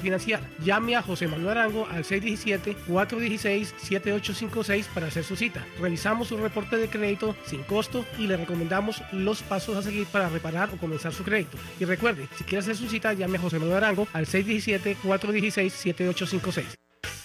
financiar. Llame a José Manuel Arango al 617-416-7856 para hacer su cita. Revisamos su reporte de crédito sin costo y le recomendamos los pasos a seguir para reparar o comenzar su crédito. Y recuerde, si quiere hacer su cita, llame a José Manuel Arango al 617-416-7856.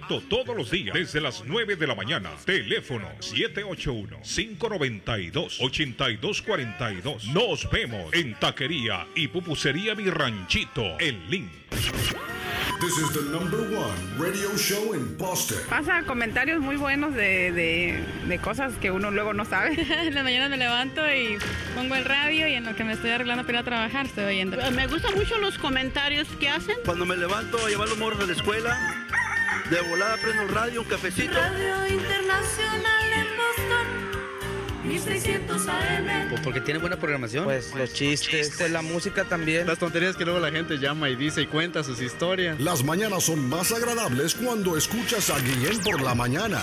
todos los días desde las 9 de la mañana. Teléfono 781-592-8242. Nos vemos en Taquería y Pupusería Mi Ranchito en Link. This is the number one radio show in Boston. Pasa comentarios muy buenos de, de, de cosas que uno luego no sabe. *laughs* en la mañana me levanto y pongo el radio y en lo que me estoy arreglando para ir a trabajar estoy oyendo. Me gustan mucho los comentarios que hacen. Cuando me levanto a llevar los morros a la escuela, de volada prendo el radio, un cafecito. Radio Internacional en Boston. 1600 AM. Pues porque tiene buena programación. Pues los chistes, la música también. Las tonterías que luego la gente llama y dice y cuenta sus historias. Las mañanas son más agradables cuando escuchas a Guillén por la mañana.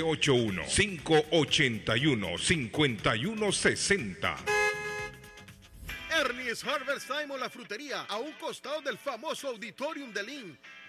781-581-5160. Ernie's Harvest Time o la frutería, a un costado del famoso Auditorium de Lynn.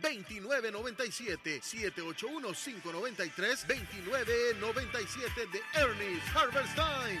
2997 781 593 2997 de Ernest Harvest Time.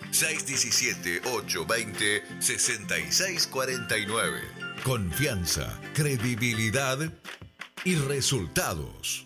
617-820-6649. Confianza, credibilidad y resultados.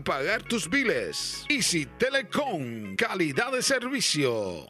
pagar tus biles. Easy Telecom, calidad de servicio.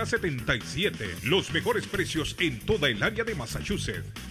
77. Los mejores precios en toda el área de Massachusetts.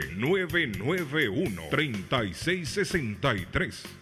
991-3663.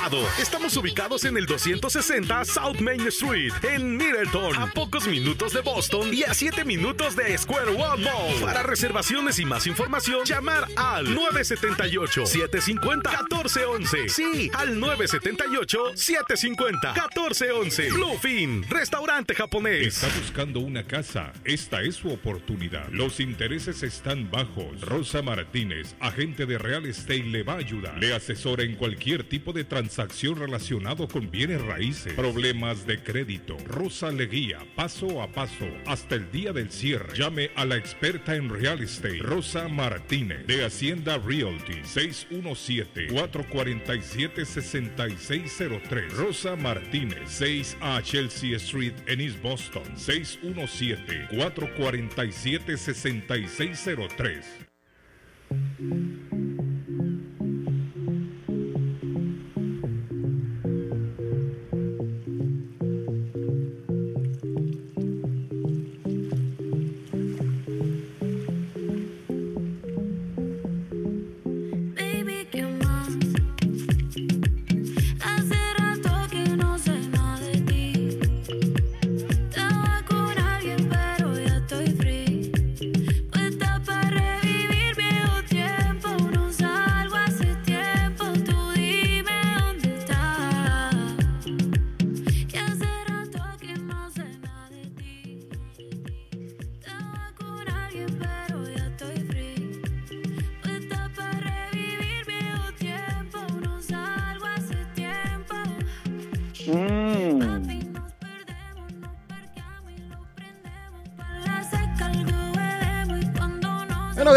Estamos ubicados en el 260 South Main Street, en Middleton, a pocos minutos de Boston y a 7 minutos de Square One Mall. Para reservaciones y más información, llamar al 978-750-1411. Sí, al 978-750-1411. Bluefin, restaurante japonés. Está buscando una casa. Esta es su oportunidad. Los intereses están bajos. Rosa Martínez, agente de Real Estate, le va a ayudar. Le asesora en cualquier tipo de transacción relacionado con bienes raíces, problemas de crédito. Rosa le guía paso a paso hasta el día del cierre. Llame a la experta en Real Estate, Rosa Martínez, de Hacienda Realty, 617-447-6603. Rosa Martínez, 6 a Chelsea Street en East Boston, 617-447-6603.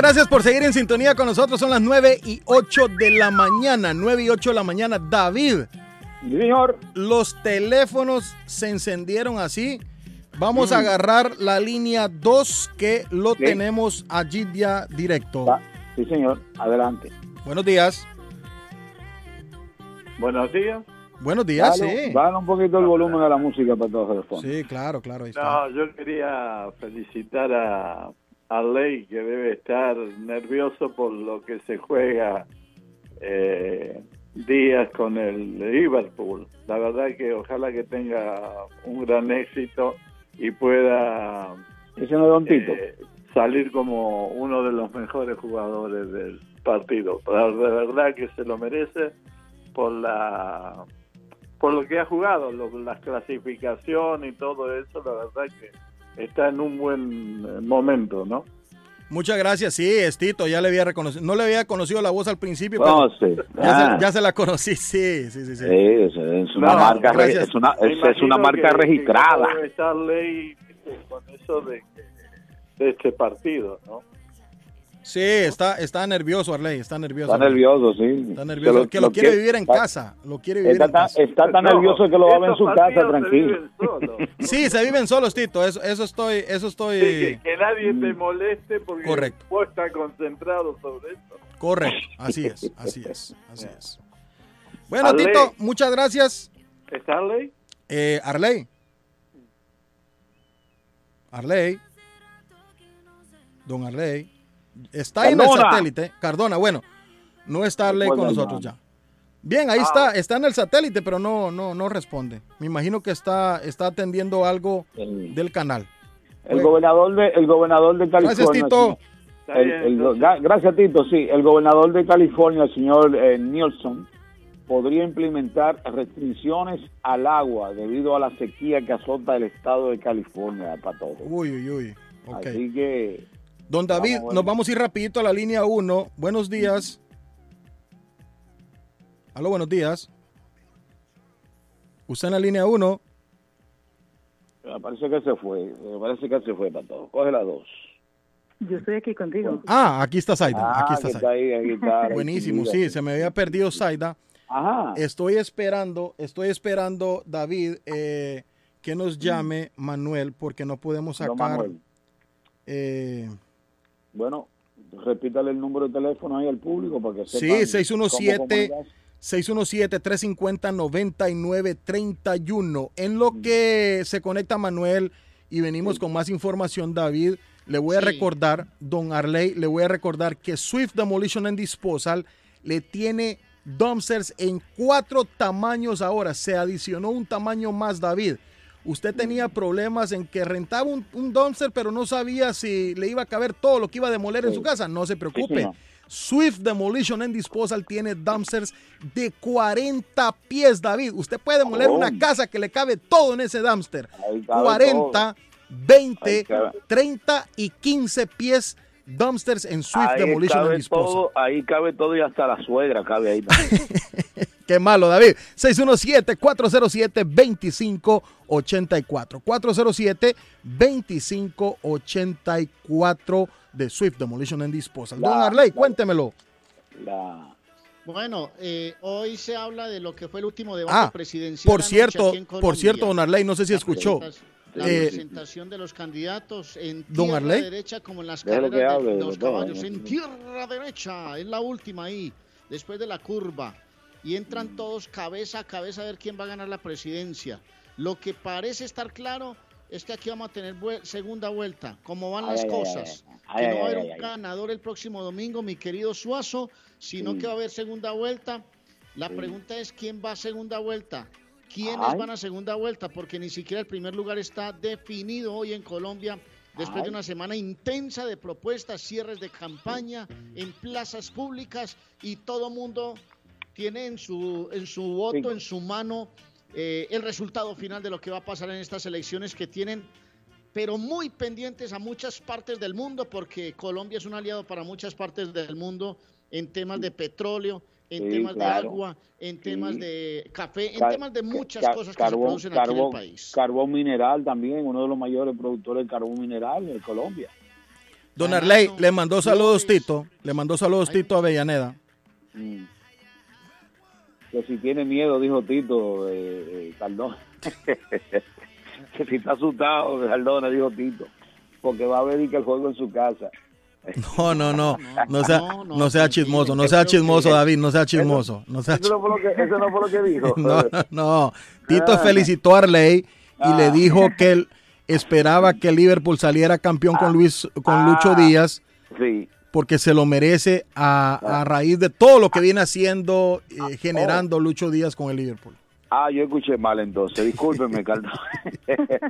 Gracias por seguir en sintonía con nosotros. Son las 9 y 8 de la mañana. 9 y 8 de la mañana. David. Señor. Los teléfonos se encendieron así. Vamos a Mm. agarrar la línea 2 que lo tenemos allí ya directo. Sí, señor. Adelante. Buenos días. Buenos días. Buenos días, Dale- sí. Dale un poquito el volumen a la música para todos los fondos. Sí, claro, claro. Ahí está. No, yo quería felicitar a, a Ley, que debe estar nervioso por lo que se juega eh, días con el Liverpool. La verdad que ojalá que tenga un gran éxito y pueda eh, salir como uno de los mejores jugadores del partido. Pero de verdad que se lo merece por la por lo que ha jugado, lo- las clasificaciones y todo eso, la verdad que está en un buen eh, momento, ¿no? Muchas gracias. Sí, es Tito, ya le había reconocido. No le había conocido la voz al principio, No, pero sí. ya, Ah. Ah. se, ya se la conocí. *laughs* Sí, sí, sí. sí. Sí, es, es una No, marca, re- es una, es, es una marca que- registrada. que debe estar Ley con eso de, de este partido, ¿no? Sí, está, está nervioso, Arley, está nervioso. Está nervioso, sí. Está nervioso, que lo, quiere vivir en casa. Lo quiere vivir Está en tan, casa. está tan nervioso que lo va a ver en su casa, tranquilo. *laughs* Sí, se viven solos, Tito. Eso, eso estoy, eso estoy. Sí, que, que nadie te moleste porque Correcto. vos estás concentrado sobre esto. Correcto, así es, así es, así es. Bueno, Arley. Tito, muchas gracias. ¿Está Ley? Eh, Arley. Arley. Don Arley. Está en el satélite. Cardona, bueno. No está Arley con nosotros ya. Bien, ahí Ah. está, está en el satélite, pero no, no, no responde. Me imagino que está, está atendiendo algo del canal. El gobernador de, el gobernador de California. Gracias, Tito. el- el- ga- gracias, Tito. Sí, el gobernador de California, el señor eh, Nielsen, podría implementar restricciones al agua debido a la sequía que azota el estado de California para todos. Uy, uy, uy. Así que Don David, Vamos, nos vamos a ir rapidito a la línea 1. Buenos días. Aló, buenos días. Usted en la línea 1. me parece que se fue. Me parece que se fue para todos. Coge la dos. Yo estoy aquí contigo. Ah, aquí está Zaida. Ah, aquí está que Zaida. está ahí, aquí está, *laughs* Buenísimo, sí, se me había perdido Zaida. Ajá. Estoy esperando, estoy esperando, David, eh, que nos llame Manuel, porque no podemos No, sacar. Manuel. eh, Bueno, repítale el número de teléfono ahí al público para que sí, sepan 617. cómo comunicarse. 617-350-9931. En lo que se conecta Manuel y venimos con más información, David, le voy a recordar, don Arley, le voy a recordar que Swift Demolition and Disposal le tiene dumpsters en cuatro tamaños ahora. Se adicionó un tamaño más, David. Usted tenía problemas en que rentaba un, un dumpster, pero no sabía si le iba a caber todo lo que iba a demoler en su casa. No se preocupe. Swift Demolition and Disposal tiene dumpsters de 40 pies, David. Usted puede demoler Oh. una casa que le cabe todo en ese dumpster. Ahí cabe 40, todo. 20, Ahí cabe. 30 y 15 pies dumpsters en Swift Ahí Demolition and cabe, Disposal. todo, ahí cabe todo y hasta la suegra cabe ahí también. *laughs* Qué malo, David. 617-407-2584. 407-2584 de Swift Demolition and Disposal. Don Arley, la- cuéntemelo. La- Bueno, eh, hoy se habla de lo que fue el último debate Ah, presidencial. por cierto, por cierto, don Arley, no sé si escuchó. La Eh, presentación de los candidatos en tierra Arley. derecha como en las carreras de, hable, de los caballos. En tierra derecha, es la última ahí, después de la curva. Y entran todos cabeza a cabeza a ver quién va a ganar la presidencia. Lo que parece estar claro es que aquí vamos a tener segunda vuelta. Como van Ay, las ay, cosas. ay, que ay, no va a haber un ay. ganador el próximo domingo, mi querido Suazo, sino Sí. que va a haber segunda vuelta. La pregunta es quién va a segunda vuelta. ¿Quiénes Ay. van a segunda vuelta? Porque ni siquiera el primer lugar está definido hoy en Colombia. Después de una semana intensa de propuestas, cierres de campaña en plazas públicas y todo mundo tiene en su, en su voto, en su mano, eh, el resultado final de lo que va a pasar en estas elecciones que tienen, pero muy pendientes a muchas partes del mundo, porque Colombia es un aliado para muchas partes del mundo en temas de petróleo, en Sí, temas claro. de agua, en temas Sí. de café, en temas de muchas cosas que se carbón, producen aquí en el país. Carbón mineral también, uno de los mayores productores de carbón mineral en Colombia. Don Arley, le mandó saludos Tito. Le mandó saludos Tito a Avellaneda. Mm. Que si tiene miedo, dijo Tito, eh, eh, Cardona. *laughs* que si está asustado, Cardona, dijo Tito. Porque va a ver y que el juego en su casa. No, no, no. No sea, no sea chismoso, no sea chismoso, David, no sea chismoso. No sea Eso no fue lo que, eso no fue lo que *laughs* dijo. No, no, no. Tito Ah. felicitó a Arley y le Ah. dijo que él esperaba que Liverpool saliera campeón con Luis, con Lucho Ah. Díaz. Sí. Porque se lo merece a, a raíz de todo lo que viene haciendo, eh, generando Lucho Díaz con el Liverpool. Ah, yo escuché mal entonces. Discúlpeme, *laughs* Cardona. *laughs*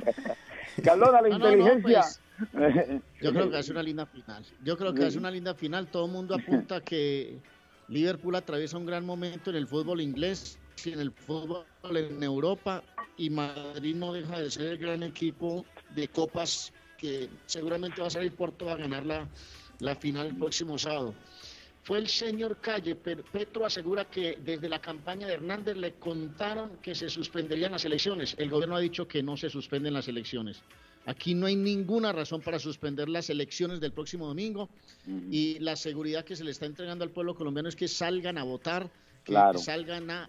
Cardona, la *laughs* No, no, no, inteligencia. pues, *laughs* Yo creo que hace una linda final. Yo creo que hace una linda final. Todo el mundo apunta que Liverpool atraviesa un gran momento en el fútbol inglés, y en el fútbol en Europa, y Madrid no deja de ser el gran equipo de copas que seguramente va a salir Porto a ganar la, la final el próximo sábado. Fue el señor Calle, pero Petro asegura que desde la campaña de Hernández le contaron que se suspenderían las elecciones. El gobierno ha dicho que no se suspenden las elecciones. Aquí no hay ninguna razón para suspender las elecciones del próximo domingo y la seguridad que se le está entregando al pueblo colombiano es que salgan a votar, que Claro. salgan a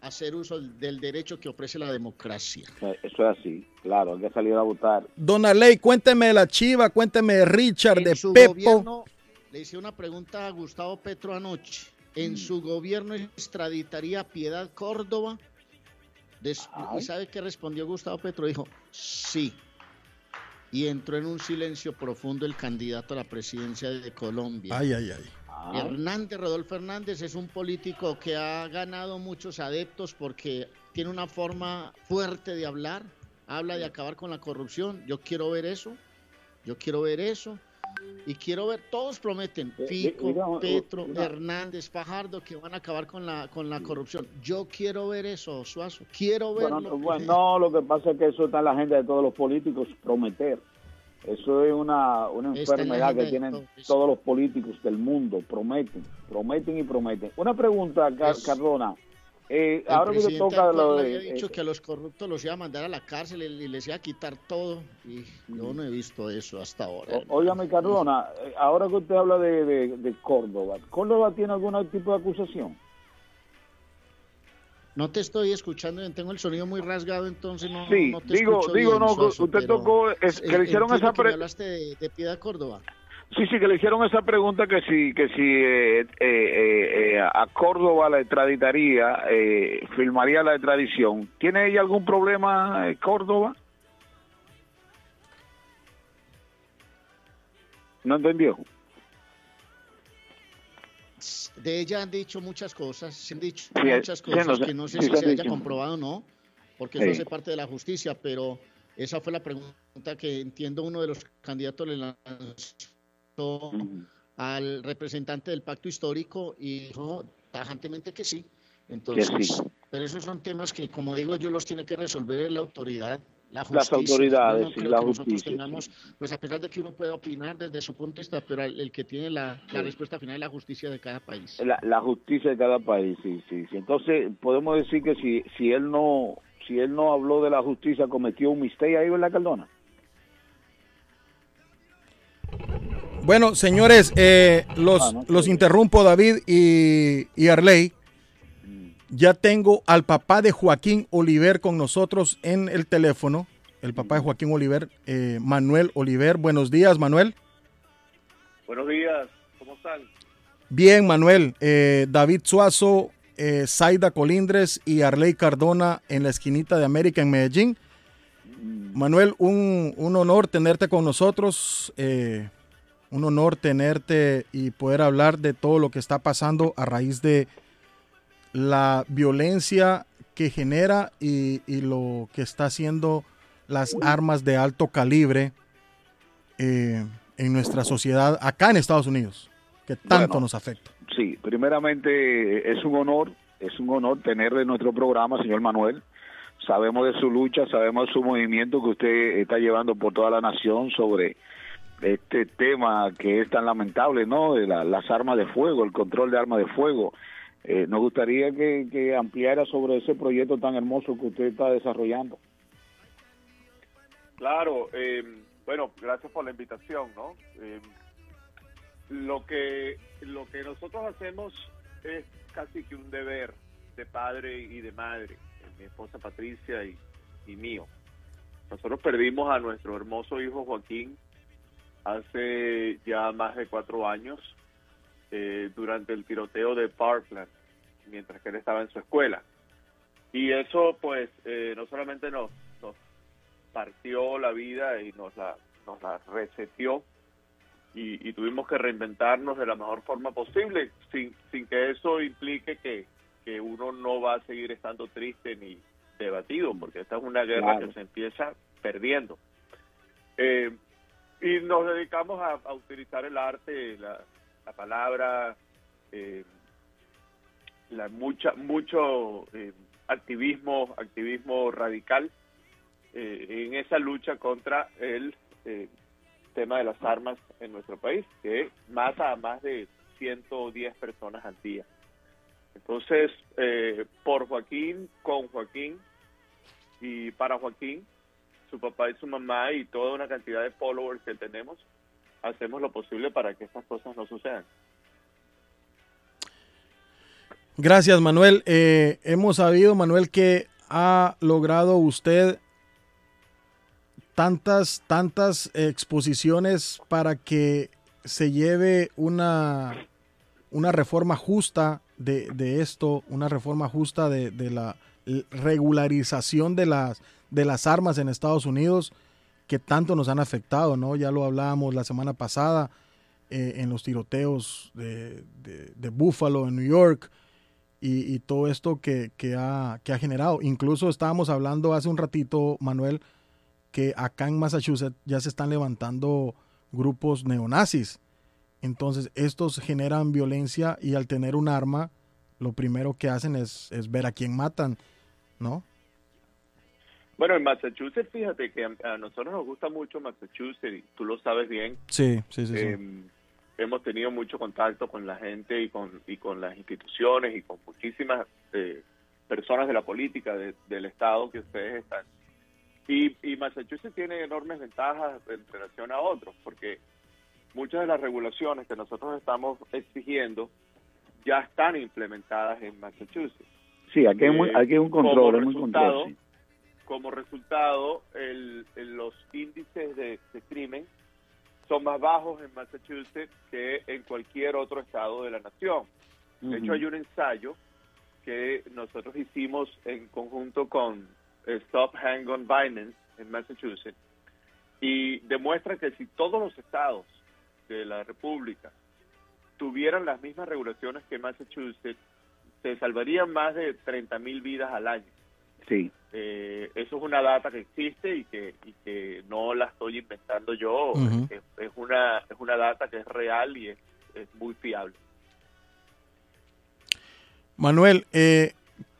hacer uso del derecho que ofrece la democracia. Eso es así, claro, hay que salir a votar. Don Arley, cuénteme de la Chiva, cuénteme de Richard, de su Pepo. gobierno, le hice una pregunta a Gustavo Petro anoche. ¿En Mm. su gobierno extraditaría a Piedad Córdoba? Des- ¿Y sabe qué respondió Gustavo Petro? Dijo, sí. Y entró en un silencio profundo el candidato a la presidencia de Colombia. Ay, ay, ay. Hernández, Rodolfo Hernández es un político que ha ganado muchos adeptos porque tiene una forma fuerte de hablar, habla de acabar con la corrupción. Yo quiero ver eso, yo quiero ver eso. Y quiero ver, todos prometen, Fico, digamos, Petro, Hernández, Fajardo, que van a acabar con la, con la corrupción. Yo quiero ver eso, Suazo, quiero verlo. Bueno, bueno, no, lo que pasa es que eso está en la agenda de todos los políticos, prometer. Eso es una, una enfermedad que tienen todos. todos los políticos del mundo, prometen, prometen y prometen. Una pregunta, Car- Es- Cardona. Eh, El ahora presidente toca actual lo de... había dicho eh, que a los corruptos los iba a mandar a la cárcel y les iba a quitar todo. Y yo no he visto eso hasta ahora. o- Óigame, Cardona, eh, ahora que usted habla de, de, de Córdoba, ¿Córdoba tiene algún tipo de acusación? No te estoy escuchando, tengo el sonido muy rasgado, entonces no, Sí, no te digo, escucho digo, bien, no, usted tocó, es- que le hicieron esa que me pre- hablaste de, de Piedad Córdoba. Sí, sí, que le hicieron esa pregunta que si, que si eh, eh, eh, eh, a Córdoba la extraditaría, eh, firmaría la extradición. ¿Tiene ella algún problema, Córdoba? ¿No entendió? de ella han dicho muchas cosas, se han dicho Sí, muchas cosas no que no sé sí, si se se haya comprobado o no, porque eso hace parte de la justicia, pero esa fue la pregunta que entiendo uno de los candidatos le lanzó al representante del pacto histórico y dijo tajantemente que sí. Entonces, sí. pero esos son temas que, como digo yo, los tiene que resolver la autoridad, la Las autoridades, no creo la justicia, tengamos, pues a pesar de que uno pueda opinar desde su punto de vista, pero el, el que tiene la, la respuesta final es la justicia de cada país. La, la justicia de cada país, sí, sí, sí. Entonces, podemos decir que si, si él no si él no habló de la justicia, cometió un mistake ahí, ¿verdad, Cardona? Bueno, señores, eh, los, Ah, no, los interrumpo, David y, y Arley. Ya tengo al papá de Joaquín Oliver con nosotros en el teléfono. El papá de Joaquín Oliver, eh, Manuel Oliver. Buenos días, Manuel. Buenos días, ¿cómo están? Bien, Manuel. Eh, David Suazo, eh, Zaida Colindres y Arley Cardona en la esquinita de América en Medellín. Manuel, un, un honor tenerte con nosotros. eh, un honor tenerte y poder hablar de todo lo que está pasando a raíz de la violencia que genera y, y lo que está haciendo las armas de alto calibre eh, en nuestra sociedad acá en Estados Unidos, que tanto Bueno. nos afecta. Sí, primeramente es un honor, es un honor tenerle en nuestro programa, señor Manuel. Sabemos de su lucha, sabemos de su movimiento que usted está llevando por toda la nación sobre este tema que es tan lamentable, ¿no? De la- las armas de fuego, el control de armas de fuego. Eh, nos gustaría que, que ampliara sobre ese proyecto tan hermoso que usted está desarrollando. Claro, eh, bueno, gracias por la invitación, ¿no? Eh, lo que lo que nosotros hacemos es casi que un deber de padre y de madre, eh, mi esposa Patricia y, y mío. Nosotros perdimos a nuestro hermoso hijo Joaquín hace ya más de cuatro años eh, durante el tiroteo de Parkland, mientras que él estaba en su escuela. Y eso, pues, eh, no solamente nos, nos partió la vida y nos la, nos la reseteó y, y tuvimos que reinventarnos de la mejor forma posible sin, sin que eso implique que, que uno no va a seguir estando triste ni debatido, porque esta es una guerra Claro. que se empieza perdiendo. Eh, y nos dedicamos a, utilizar el arte, la, la palabra, eh, la mucha mucho eh, activismo activismo radical eh, en esa lucha contra el eh, tema de las armas en nuestro país que mata a más de 110 personas al día. Entonces eh, por Joaquín con Joaquín y para Joaquín su papá y su mamá y toda una cantidad de followers que tenemos hacemos lo posible para que estas cosas no sucedan Gracias, Manuel. Eh, hemos sabido, Manuel, que ha logrado usted tantas, tantas exposiciones para que se lleve una, una reforma justa de, de esto, una reforma justa de, de la regularización de las, de las armas en Estados Unidos que tanto nos han afectado, ¿no? Ya lo hablábamos la semana pasada eh, en los tiroteos de, Buffalo, en New York, y, y todo esto que, que, ha, que ha generado. Incluso estábamos hablando hace un ratito, Manuel, que acá en Massachusetts ya se están levantando grupos neonazis. Entonces, estos generan violencia y al tener un arma, lo primero que hacen es, es ver a quién matan, ¿no? Bueno, en Massachusetts, fíjate que a, a nosotros nos gusta mucho Massachusetts, y tú lo sabes bien. Sí, sí, sí. sí. Eh, hemos tenido mucho contacto con la gente y con, y con las instituciones y con muchísimas eh, personas de la política de- del Estado que ustedes están. Y, y Massachusetts tiene enormes ventajas en relación a otros, porque muchas de las regulaciones que nosotros estamos exigiendo ya están implementadas en Massachusetts. Sí, aquí hay, muy- Eh, aquí hay un control, hay un resultado, control. sí. Como resultado, el, el- los índices de, de crimen son más bajos en Massachusetts que en cualquier otro estado de la nación. De hecho, hay un ensayo que nosotros hicimos en conjunto con eh, Stop Hang on Violence en Massachusetts y demuestra que si todos los estados de la República tuvieran las mismas regulaciones que Massachusetts, se salvarían más de 30 mil vidas al año. Sí. Eh, eso es una data que existe y que, y que no la estoy inventando yo. Es, es una, es una data que es real y es, es muy fiable. Manuel, eh,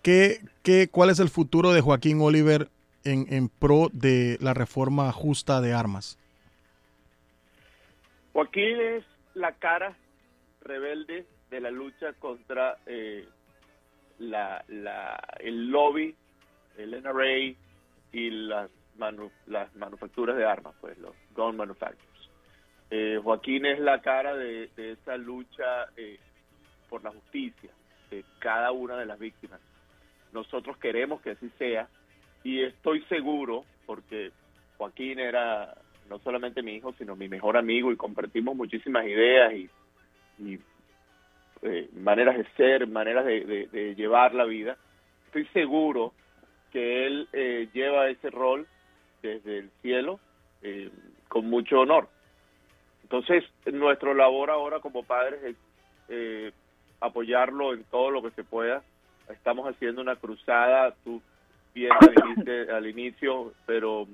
¿qué, qué, ¿cuál es el futuro de Joaquín Oliver en, en pro de la reforma justa de armas? Joaquín es la cara rebelde de la lucha contra eh, la, la, el lobby, el NRA y las, las manufacturas de armas, pues los gun manufacturers. Eh, Joaquín es la cara de, esa lucha eh, por la justicia de cada una de las víctimas. Nosotros queremos que así sea y estoy seguro, porque Joaquín era no solamente mi hijo, sino mi mejor amigo y compartimos muchísimas ideas y, y, eh, maneras de ser, maneras de llevar la vida. Estoy seguro que él eh, lleva ese rol desde el cielo eh, con mucho honor. Entonces, nuestra labor ahora como padres es eh, apoyarlo en todo lo que se pueda. Estamos haciendo una cruzada, tú bien *coughs* al inicio, pero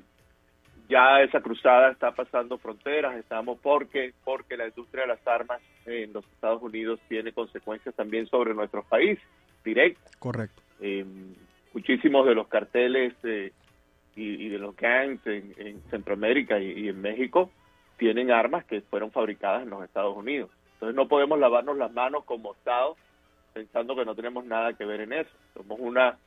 ya esa cruzada está pasando fronteras, estamos porque porque la industria de las armas en los Estados Unidos tiene consecuencias también sobre nuestros países, directas. Correcto. Eh, muchísimos de los carteles eh, y, y de los gangs en, en Centroamérica y, en México tienen armas que fueron fabricadas en los Estados Unidos. Entonces no podemos lavarnos las manos como Estado pensando que no tenemos nada que ver en eso. Somos una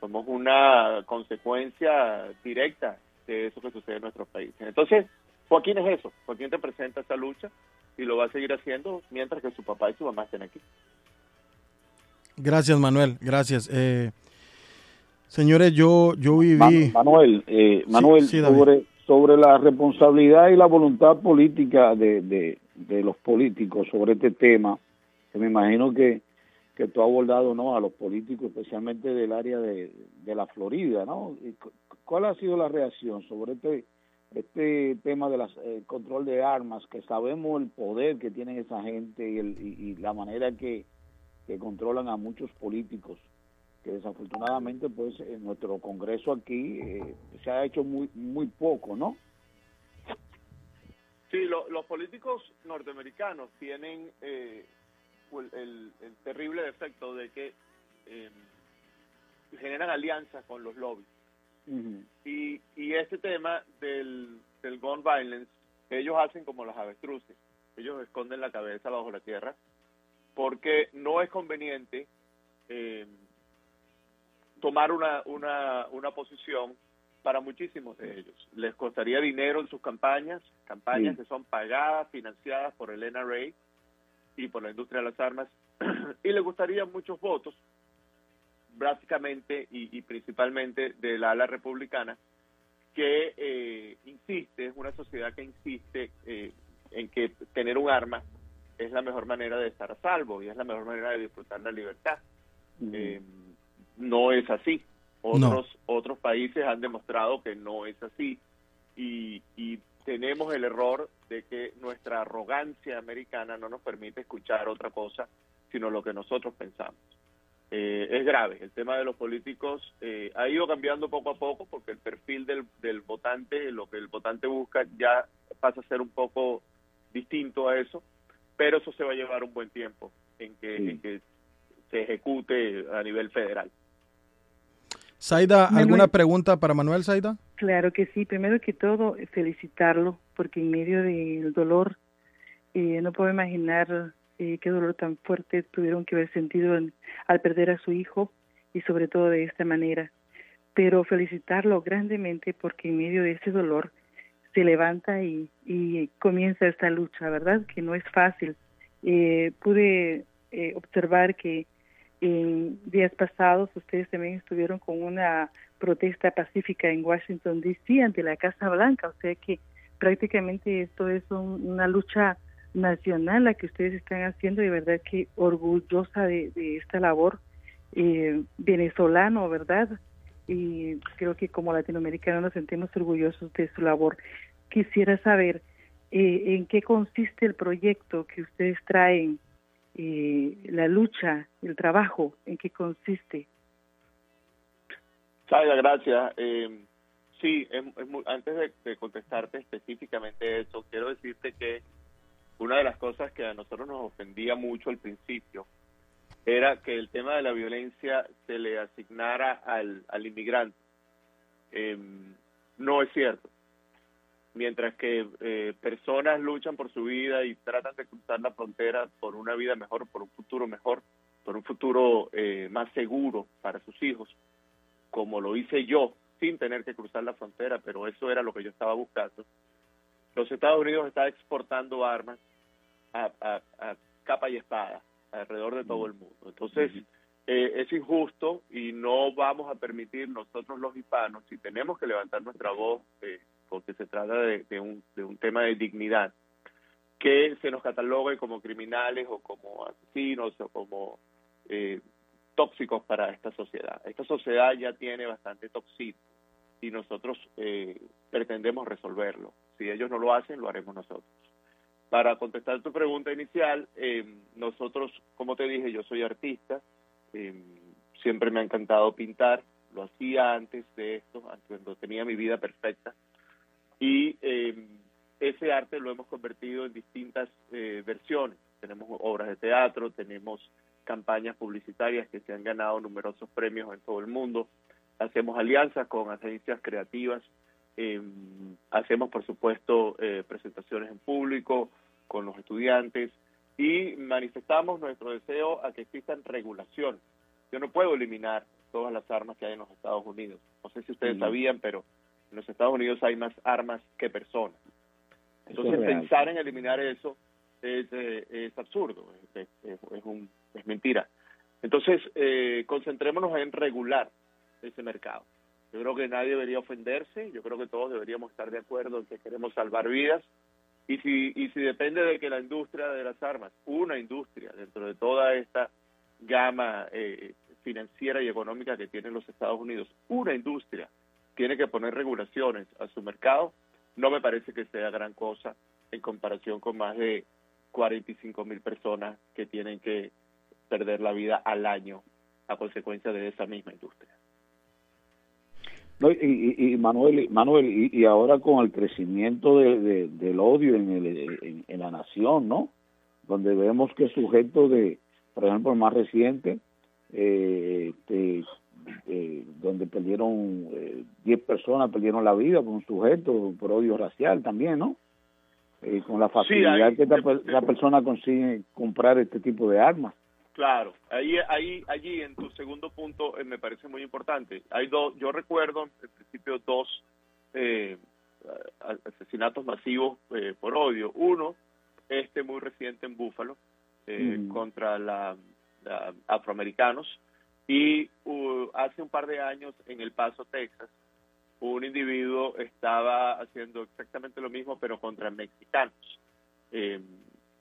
somos una consecuencia directa de eso que sucede en nuestros países. Entonces, Joaquín es eso. Joaquín representa esa lucha y lo va a seguir haciendo mientras que su papá y su mamá estén aquí. Gracias, Manuel. Gracias. Eh, señores, yo, yo viví. Man- Manuel, eh, Manuel sí, sobre, sobre la responsabilidad y la voluntad política de, de, de los políticos sobre este tema, que me imagino que, que tú has abordado ¿no? a los políticos, especialmente del área de, de la Florida, ¿no? ¿Cuál ha sido la reacción sobre este este tema del control de armas, que sabemos el poder que tienen esa gente y, el, y, y la manera que, que controlan a muchos políticos? Que desafortunadamente pues en nuestro congreso aquí eh, se ha hecho muy muy poco no Sí, lo- los políticos norteamericanos tienen eh, el, el- el terrible defecto de que eh, generan alianzas con los lobbies. Y, y este tema del, del gun violence, ellos hacen como las avestruces. Ellos esconden la cabeza bajo la tierra porque no es conveniente eh, tomar una, una, una posición para muchísimos de ellos. Les costaría dinero en sus campañas, campañas Sí. que son pagadas, financiadas por el NRA y por la industria de las armas, *clears throat* y les gustaría muchos votos, básicamente y, y principalmente del ala republicana, que eh, insiste, es una sociedad que insiste eh, en que tener un arma es la mejor manera de estar a salvo y es la mejor manera de disfrutar la libertad. Eh, no es así. Otros otros países han demostrado que no es así y, y tenemos el error de que nuestra arrogancia americana no nos permite escuchar otra cosa sino lo que nosotros pensamos. Eh, es grave. El tema de los políticos eh, ha ido cambiando poco a poco porque el perfil del, del votante, lo que el votante busca, ya pasa a ser un poco distinto a eso, pero eso se va a llevar un buen tiempo en que, en que se ejecute a nivel federal. Saida. ¿alguna pregunta para Manuel, Saida? Claro que sí. Primero que todo, felicitarlo, porque en medio del dolor, eh, no puedo imaginar eh, qué dolor tan fuerte tuvieron que haber sentido en- al perder a su hijo y sobre todo de esta manera. Pero felicitarlo grandemente porque en medio de ese dolor se levanta y, y comienza esta lucha, ¿verdad? Que no es fácil. Eh, pude eh, observar que en días pasados ustedes también estuvieron con una protesta pacífica en Washington D.C. ante la Casa Blanca, o sea que prácticamente esto es un- una lucha nacional la que ustedes están haciendo y de verdad que orgullosa de, de esta labor eh, venezolano, ¿verdad? Y creo que como latinoamericanos nos sentimos orgullosos de su labor. Quisiera saber eh, en qué consiste el proyecto que ustedes traen eh, la lucha, el trabajo, en qué consiste. Saida, gracias. Eh, sí, es, es antes de, contestarte específicamente eso, quiero decirte que una de las cosas que a nosotros nos ofendía mucho al principio era que el tema de la violencia se le asignara al, al inmigrante. Eh, no es cierto. Mientras que eh, personas luchan por su vida y tratan de cruzar la frontera por una vida mejor, por un futuro mejor, por un futuro eh, más seguro para sus hijos, como lo hice yo, sin tener que cruzar la frontera, pero eso era lo que yo estaba buscando. Los Estados Unidos está exportando armas a, a- a capa y espada alrededor de todo el mundo. Entonces, eh, es injusto y no vamos a permitir nosotros los hispanos, si tenemos que levantar nuestra voz, eh, porque se trata de, un, de un tema de dignidad, que se nos catalogue como criminales o como asesinos o como eh, tóxicos para esta sociedad. Esta sociedad ya tiene bastante toxina y nosotros eh, pretendemos resolverlo. Si ellos no lo hacen, lo haremos nosotros. Para contestar tu pregunta inicial, eh, nosotros, como te dije, yo soy artista, eh, siempre me ha encantado pintar, lo hacía antes de esto, cuando tenía mi vida perfecta, y eh, ese arte lo hemos convertido en distintas eh, versiones. Tenemos obras de teatro, tenemos campañas publicitarias que se han ganado numerosos premios en todo el mundo, hacemos alianzas con agencias creativas, eh, hacemos por supuesto eh, presentaciones en público con los estudiantes y manifestamos nuestro deseo a que existan regulaciones. Yo no puedo eliminar todas las armas que hay en los Estados Unidos. No sé si ustedes sabían, pero en los Estados Unidos hay más armas que personas. Entonces es pensar en eliminar eso es, eh, es absurdo, es, es- es un- es mentira. Entonces, eh, concentrémonos en regular ese mercado. Yo creo que nadie debería ofenderse, yo creo que todos deberíamos estar de acuerdo en que queremos salvar vidas y si, y si depende de que la industria de las armas, una industria dentro de toda esta gama eh, financiera y económica que tienen los Estados Unidos, una industria tiene que poner regulaciones a su mercado, no me parece que sea gran cosa en comparación con más de 45 mil personas que tienen que perder la vida al año a consecuencia de esa misma industria. No, y, y- y Manuel, Manuel y, y ahora con el crecimiento de- de- del odio en, el, en la nación, ¿no? Donde vemos que sujetos de, por ejemplo, el más reciente, eh, este, eh, donde perdieron eh, 10 personas, perdieron la vida por un sujeto, por odio racial también, ¿no? Eh, con la facilidad que esta la persona consigue comprar este tipo de armas. Claro, ahí, ahí, allí en tu segundo punto eh, me parece muy importante. Hay dos, yo recuerdo en principio dos eh, asesinatos masivos eh, por odio. Uno, este muy reciente en Búfalo eh, Ujú. contra la, la afroamericanos y uh, hace un par de años en El Paso, Texas, un individuo estaba haciendo exactamente lo mismo pero contra mexicanos eh,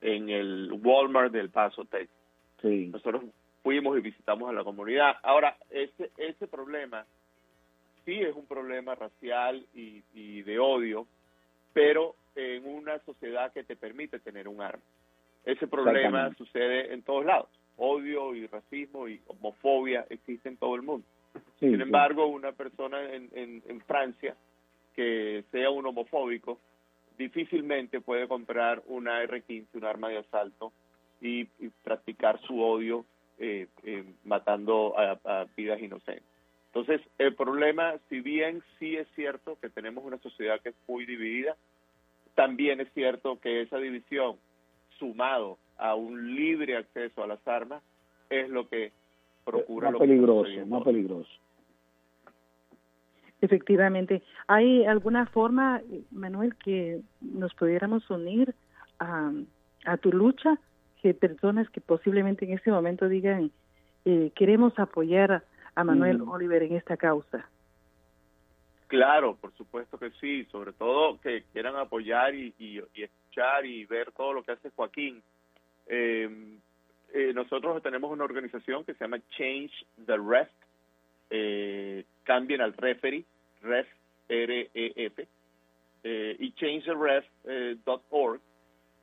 en el Walmart del Paso, Texas. Sí. Nosotros fuimos y visitamos a la comunidad. Ahora, ese, ese problema sí es un problema racial y, y de odio, pero en una sociedad que te permite tener un arma. Ese problema sucede en todos lados. Odio y racismo y homofobia existe en todo el mundo. Sí, Sin sí. embargo, una persona en, en, en Francia que sea un homofóbico difícilmente puede comprar una R-15, un arma de asalto, y, y practicar su odio eh, eh, matando a, a vidas inocentes. Entonces, el problema, si bien sí es cierto que tenemos una sociedad que es muy dividida, también es cierto que esa división, sumado a un libre acceso a las armas, es lo que procura más lo que peligroso, sucede. más peligroso. Efectivamente. ¿Hay alguna forma, Manuel, que nos pudiéramos unir a, a tu lucha? Que personas que posiblemente en este momento digan, eh, queremos apoyar a Manuel Mm. Oliver en esta causa. Claro, por supuesto que sí, sobre todo que quieran apoyar y, y- y escuchar y ver todo lo que hace Joaquín. Eh, eh, nosotros tenemos una organización que se llama Change the Ref, eh, cambien al referee, ref, R-E-F, eh, y changetheref.org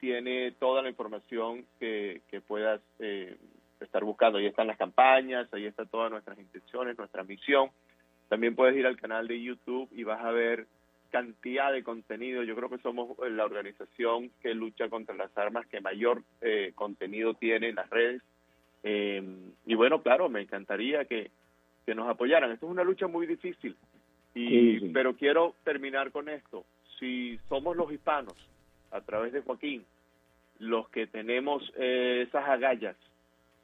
tiene toda la información que, que puedas eh, estar buscando. Ahí están las campañas, ahí están todas nuestras intenciones, nuestra misión. También puedes ir al canal de YouTube y vas a ver cantidad de contenido. Yo creo que somos la organización que lucha contra las armas que mayor eh, contenido tiene en las redes. Eh, y bueno, claro, me encantaría que, que nos apoyaran. Esto es una lucha muy difícil. Y, Sí, sí. Pero quiero terminar con esto. Si somos los hispanos, a través de Joaquín, los que tenemos eh, esas agallas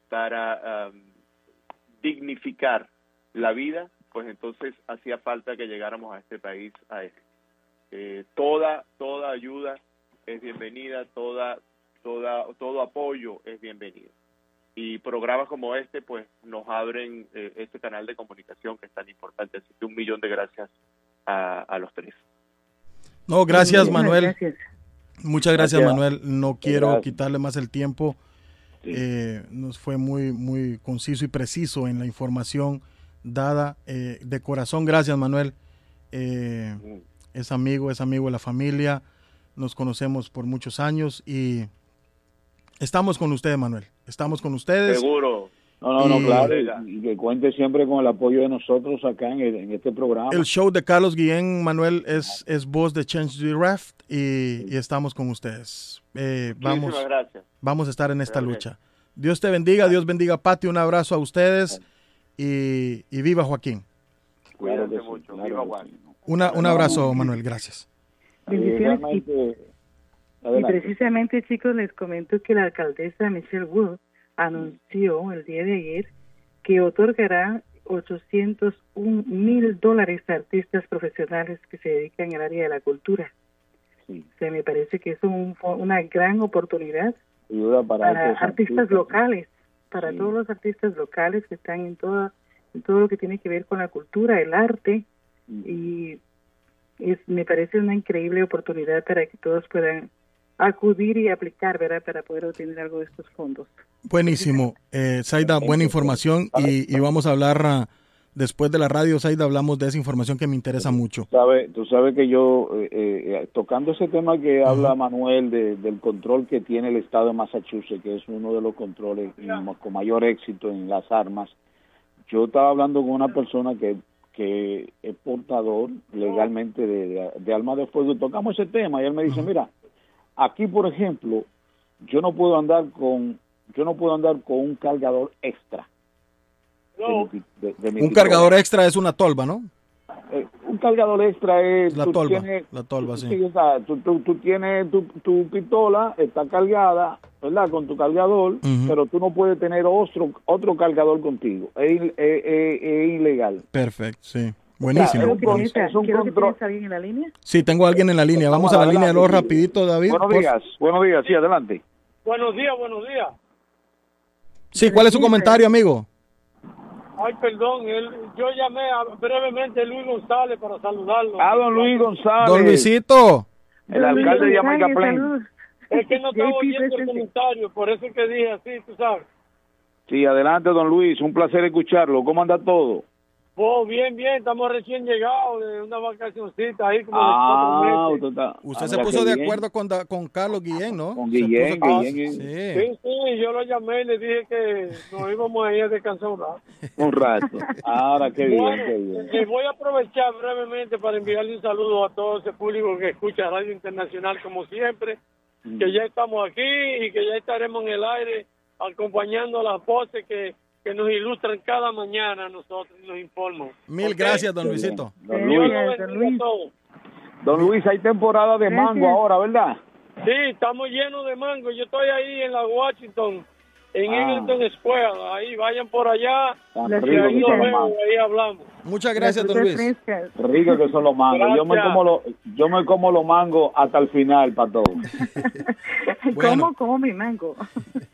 para am, dignificar la vida, pues entonces hacía falta que llegáramos a este país a eso. Eh, toda toda ayuda es bienvenida, toda toda todo apoyo es bienvenido. Y programas como este, pues nos abren eh, este canal de comunicación que es tan importante. Así que un millón de gracias a, a los tres. No, gracias Manuel. gracias. Muchas gracias, Gracias. Manuel. No quiero Gracias. quitarle más el tiempo. Eh, nos fue muy, muy conciso y preciso en la información dada. Eh, de corazón, gracias, Manuel. Eh, es amigo, es amigo de la familia. Nos conocemos por muchos años y estamos con ustedes, Manuel. Estamos con ustedes. Seguro. No, no, no, Y- claro. Y, y que cuente siempre con el apoyo de nosotros acá en, el- en este programa. El show de Carlos Guillén, Manuel, es, es voz de Change the Raft y, y estamos con ustedes. Eh, vamos, Muchísimas gracias. vamos a estar en esta lucha. Dios te bendiga, Dios bendiga a Pati, un abrazo a ustedes y, y viva Joaquín. Claro Cuídense mucho. claro Viva sí. Una, un abrazo, Manuel, gracias. Bendiciones. Y, precisamente, chicos, les comento que la alcaldesa Michelle Wood anunció el día de ayer que otorgará 801 mil dólares a artistas profesionales que se dedican al área de la cultura. Sí. O sea, me parece que es un- una gran oportunidad ayuda para, artistas locales, para Sí. todos los artistas locales que están en toda en todo lo que tiene que ver con la cultura, el arte y es, me parece una increíble oportunidad para que todos puedan acudir y aplicar, ¿verdad? Para poder obtener algo de estos fondos. Buenísimo. Eh, Zaida, buena información y, y vamos a hablar ah, después de la radio, Zaida, hablamos de esa información que me interesa mucho. Sabe, tú sabes que yo, eh, eh, tocando ese tema que habla Manuel de- del control que tiene el estado de Massachusetts, que es uno de los controles ma- con mayor éxito en las armas, yo estaba hablando con una persona que, que es portador legalmente de, de, de armas de fuego y tocamos ese tema y él me dice, mira, aquí por ejemplo, yo no puedo andar con, yo no puedo andar con un cargador extra. de de- de mi Un cargador extra es una tolva, ¿no? Un cargador extra es La tú tolva, tienes- la tolva, sí. o sea, tú, tú- tú tienes tu, tu pistola, está cargada, ¿verdad? Con tu cargador, Ujú. pero tú no puedes tener otro otro cargador contigo. Es, es- es- es ilegal. Perfecto, sí. Buenísimo. Que tienes, es un que control- tienes a alguien en la línea. Sí, tengo a alguien en la línea. Vamos a la línea de los rapidito, David. Buenos por- días, buenos días, sí, adelante. Buenos días, buenos días. Sí, ¿cuál es su comentario, amigo? Ay, perdón, él, yo llamé a- brevemente a Luis González para saludarlo. Ah, don Luis González. Don Luisito. El alcalde de Jamaica Plain. Es que no *laughs* estaba oyendo el comentario, por eso que dije así, tú sabes. Sí, adelante, don Luis, un placer escucharlo. ¿Cómo anda todo? Oh, bien, bien, estamos recién llegados de una vacacioncita ahí como de Ah, cuatro usted meses. está... Usted ah, se puso de bien. acuerdo con, Da- con Carlos Guillén, ¿no? Con Guillén, puso- Guillén. Sí. Sí, sí, yo lo llamé y le dije que nos íbamos a ir a descansar un rato. *laughs* Un rato. Ahora, qué bien, Bueno, qué bien. eh, voy a aprovechar brevemente para enviarle un saludo a todo ese público que escucha Radio Internacional como siempre, Mm. que ya estamos aquí y que ya estaremos en el aire acompañando a las voces que, que nos ilustran cada mañana a nosotros y nos informan. Mil gracias, don Luisito. Don Dios Luis, don Luis, hay temporada de Gracias. mango ahora, ¿verdad? Sí, estamos llenos de mango. Yo estoy ahí en la Washington, en Ah. Eglinton Square. Ahí vayan por allá. Y rico ahí nos vemos, hablamos. Muchas gracias, don Luis. Ricos que son los mangos. Yo me, como los, yo me como los mangos hasta el final, para todo. *laughs* *laughs* Bueno. ¿Cómo? ¿Cómo mi mango? *laughs*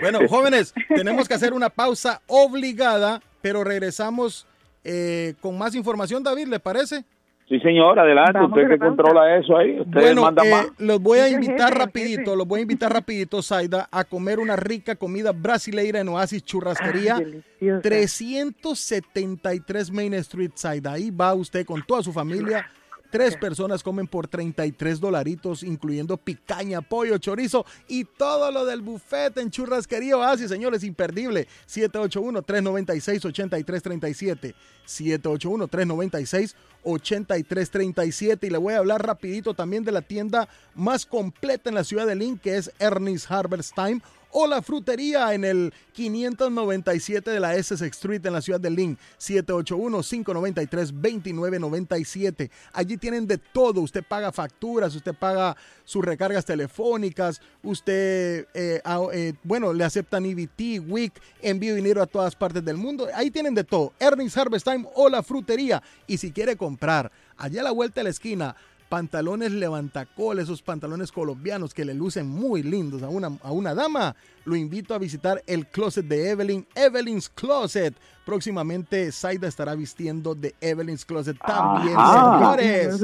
Bueno, jóvenes, tenemos que hacer una pausa obligada, pero regresamos eh, con más información, David, ¿le parece? Sí, señor, adelante. Vamos Usted que controla eso ahí. Usted Bueno, manda eh, más. los voy a invitar jefe, rapidito, jefe. los voy a invitar rapidito, Zaida, a comer una rica comida brasileira en Oasis Churrasquería. Ay, deliciosa. 373 Main Street, Zaida. Ahí va usted con toda su familia. Tres personas comen por 33 dolaritos, incluyendo picaña, pollo, chorizo y todo lo del buffet en Churrasquería Oasis, señores, imperdible. 781-396-8337. 781-396-8337. Y le voy a hablar rapidito también de la tienda más completa en la ciudad de Lynn, que es Ernest Harvest Time o la frutería en el 597 de la Essex Street en la ciudad de Lynn, 781-593-2997. Allí tienen de todo. Usted paga facturas, usted paga sus recargas telefónicas, usted, eh, ah, eh, bueno, le aceptan EBT, WIC, envío dinero a todas partes del mundo. Ahí tienen de todo. Ernest Harvest Time o la frutería. Y si quiere comprar, allá a la vuelta de la esquina, pantalones levantacol, esos pantalones colombianos que le lucen muy lindos a una, a una dama, lo invito a visitar el closet de Evelyn, Evelyn's Closet. Próximamente Saida estará vistiendo de Evelyn's Closet también, Ajá. señores.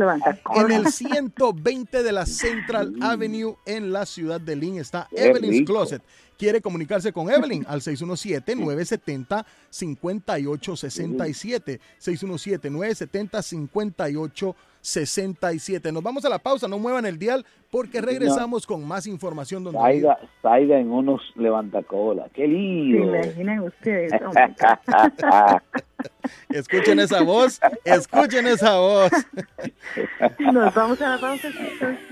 En el 120 de la Central Avenue en la ciudad de Lynn está Qué Evelyn's rico. Closet. Quiere comunicarse con Evelyn al 617-970-5867. 617-970-5867. Nos vamos a la pausa, no muevan el dial porque regresamos con más información. Donde Saida, Saida en unos levantacolas. ¡Qué ¿Se lío! imaginan ustedes? *laughs* Oh, *laughs* Escuchen esa voz, escuchen esa voz. Nos vamos a la pausa. chicos.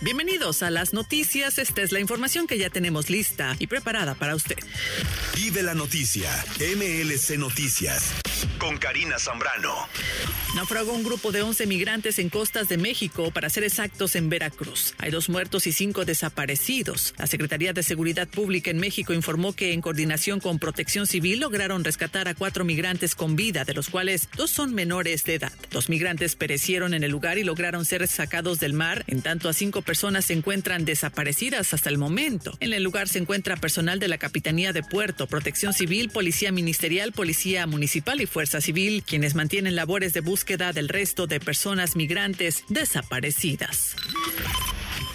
Bienvenidos a las noticias. Esta es la información que ya tenemos lista y preparada para usted. Vive la noticia. MLC Noticias. Con Karina Zambrano. Naufragó un grupo de 11 migrantes en costas de México, para ser exactos, en Veracruz. Hay dos muertos y cinco desaparecidos. La Secretaría de Seguridad Pública en México informó que, en coordinación con Protección Civil, lograron rescatar a cuatro migrantes con vida, de los cuales dos son menores de edad. Dos migrantes perecieron en el lugar y lograron ser sacados del mar, en tanto a cinco personas se encuentran desaparecidas hasta el momento. En el lugar se encuentra personal de la Capitanía de Puerto, Protección Civil, Policía Ministerial, Policía Municipal y Fuerza Civil, quienes mantienen labores de búsqueda del resto de personas migrantes desaparecidas.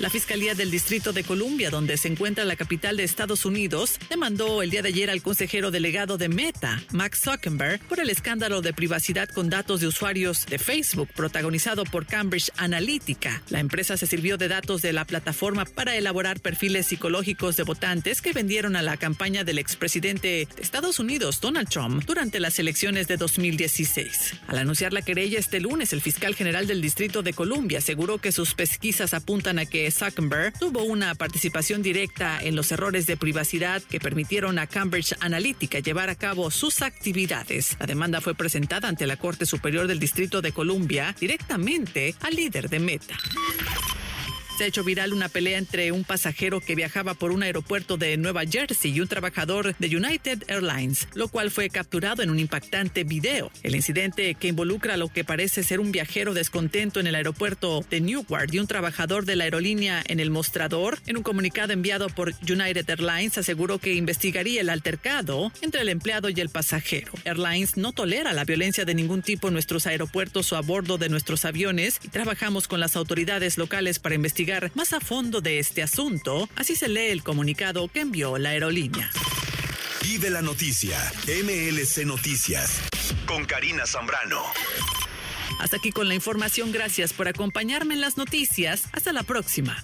La Fiscalía del Distrito de Columbia, donde se encuentra la capital de Estados Unidos, demandó el día de ayer al consejero delegado de Meta, Max Zuckerberg, por el escándalo de privacidad con datos de usuarios de Facebook protagonizado por Cambridge Analytica. La empresa se sirvió de datos de la plataforma para elaborar perfiles psicológicos de votantes que vendieron a la campaña del expresidente de Estados Unidos, Donald Trump, durante las elecciones de 2016. Al anunciar la querella este lunes, el fiscal general del Distrito de Columbia aseguró que sus pesquisas apuntan a que Zuckerberg tuvo una participación directa en los errores de privacidad que permitieron a Cambridge Analytica llevar a cabo sus actividades. La demanda fue presentada ante la Corte Superior del Distrito de Columbia directamente al líder de Meta. Se ha hecho viral una pelea entre un pasajero que viajaba por un aeropuerto de Nueva Jersey y un trabajador de United Airlines, lo cual fue capturado en un impactante video. El incidente que involucra a lo que parece ser un viajero descontento en el aeropuerto de Newark y un trabajador de la aerolínea en el mostrador, en un comunicado enviado por United Airlines aseguró que investigaría el altercado entre el empleado y el pasajero. Airlines no tolera la violencia de ningún tipo en nuestros aeropuertos o a bordo de nuestros aviones y trabajamos con las autoridades locales para investigar más a fondo de este asunto. Así se lee el comunicado que envió la aerolínea. Vive la noticia. MLC Noticias. Con Karina Zambrano. Hasta aquí con la información. Gracias por acompañarme en las noticias. Hasta la próxima.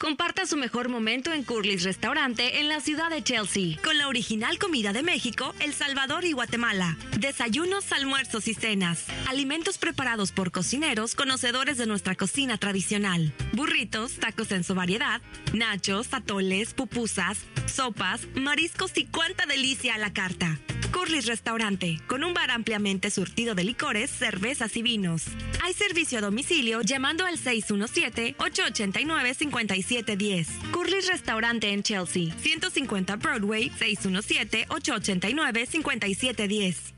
Comparta su mejor momento en Curly's Restaurante en la ciudad de Chelsea, con la original comida de México, El Salvador y Guatemala. Desayunos, almuerzos y cenas. Alimentos preparados por cocineros conocedores de nuestra cocina tradicional. Burritos, tacos en su variedad, nachos, atoles, pupusas, sopas, mariscos y cuánta delicia a la carta. Curly's Restaurante, con un bar ampliamente surtido de licores, cervezas y vinos. Hay servicio a domicilio llamando al 617-889-5710. Curly's Restaurante en Chelsea, 150 Broadway, 617-889-5710.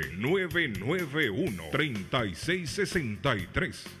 991-3663.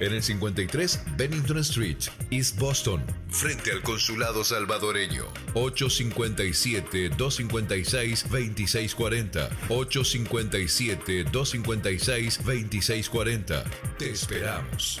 en el 53 Bennington Street, East Boston, frente al consulado salvadoreño. 857-256-2640. 857-256-2640. Te esperamos.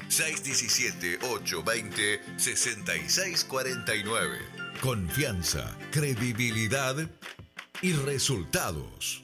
617-820-6649. Confianza, credibilidad y resultados.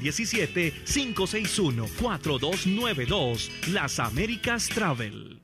617-561-4292. Las Américas Travel.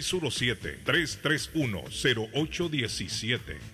617-331-0817.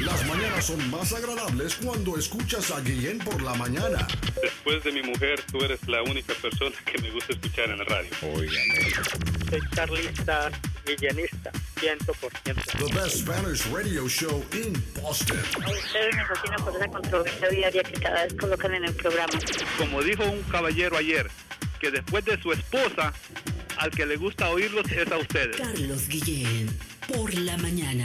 Las mañanas son más agradables cuando escuchas a Guillén por la mañana. Después de mi mujer, tú eres la única persona que me gusta escuchar en la radio. Soy carlista, guillenista, 100%. The best Spanish radio show in Boston. A ustedes me fascina por esa controversia diaria que cada vez colocan en el programa. Como dijo un caballero ayer, que después de su esposa, al que le gusta oírlos es a ustedes. Carlos Guillén, por la mañana.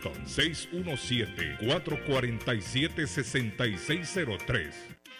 617-447-6603.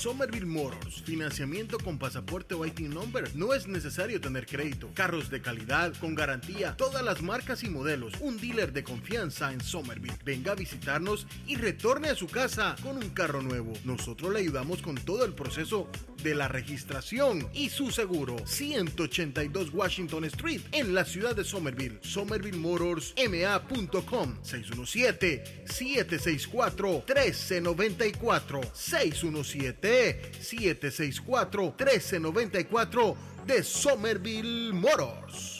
Somerville Motors, financiamiento con pasaporte o IT number. No es necesario tener crédito. Carros de calidad, con garantía, todas las marcas y modelos. Un dealer de confianza en Somerville. Venga a visitarnos y retorne a su casa con un carro nuevo. Nosotros le ayudamos con todo el proceso de la registración y su seguro. 182 Washington Street en la ciudad de Somerville. SomervilleMotorsMA.com 617-764-1394. 617-764-1394 de Somerville Motors.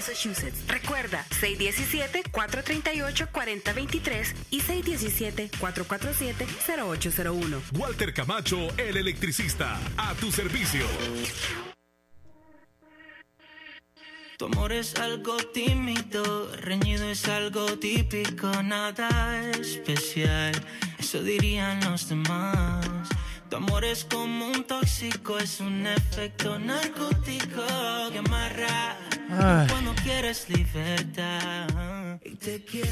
Massachusetts. Recuerda, 617-438-4023 y 617-447-0801. Walter Camacho, el electricista. A tu servicio. Tu amor es algo tímido, reñido es algo típico, nada especial, eso dirían los demás. Tu amor es como un tóxico, es un efecto narcótico que amarra Ay. cuando quieres libertad. Y te quiero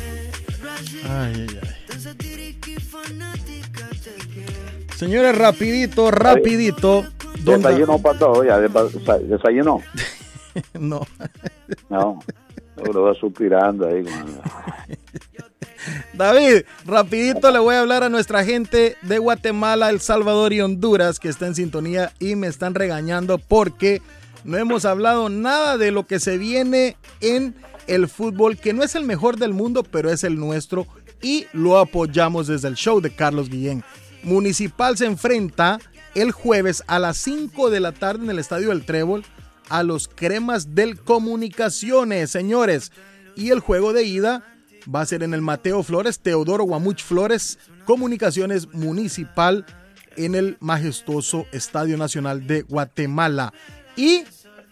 así, Ay, ay, ay. tan satírica y fanática te quiero. Señores, rapidito, rapidito. Desayuno para todos, ya, desa- desayunó. *laughs* no. No, lo va suspirando ahí. con- *laughs* *laughs* David, rapidito le voy a hablar a nuestra gente de Guatemala, El Salvador y Honduras que está en sintonía y me están regañando porque no hemos hablado nada de lo que se viene en el fútbol, que no es el mejor del mundo, pero es el nuestro y lo apoyamos desde el show de Carlos Guillén. Municipal se enfrenta el jueves a las 5 de la tarde en el Estadio del Trébol a los cremas del Comunicaciones, señores. Y el juego de ida va a ser en el Mateo Flores, Teodoro Guamuch Flores, Comunicaciones Municipal en el majestuoso Estadio Nacional de Guatemala. Y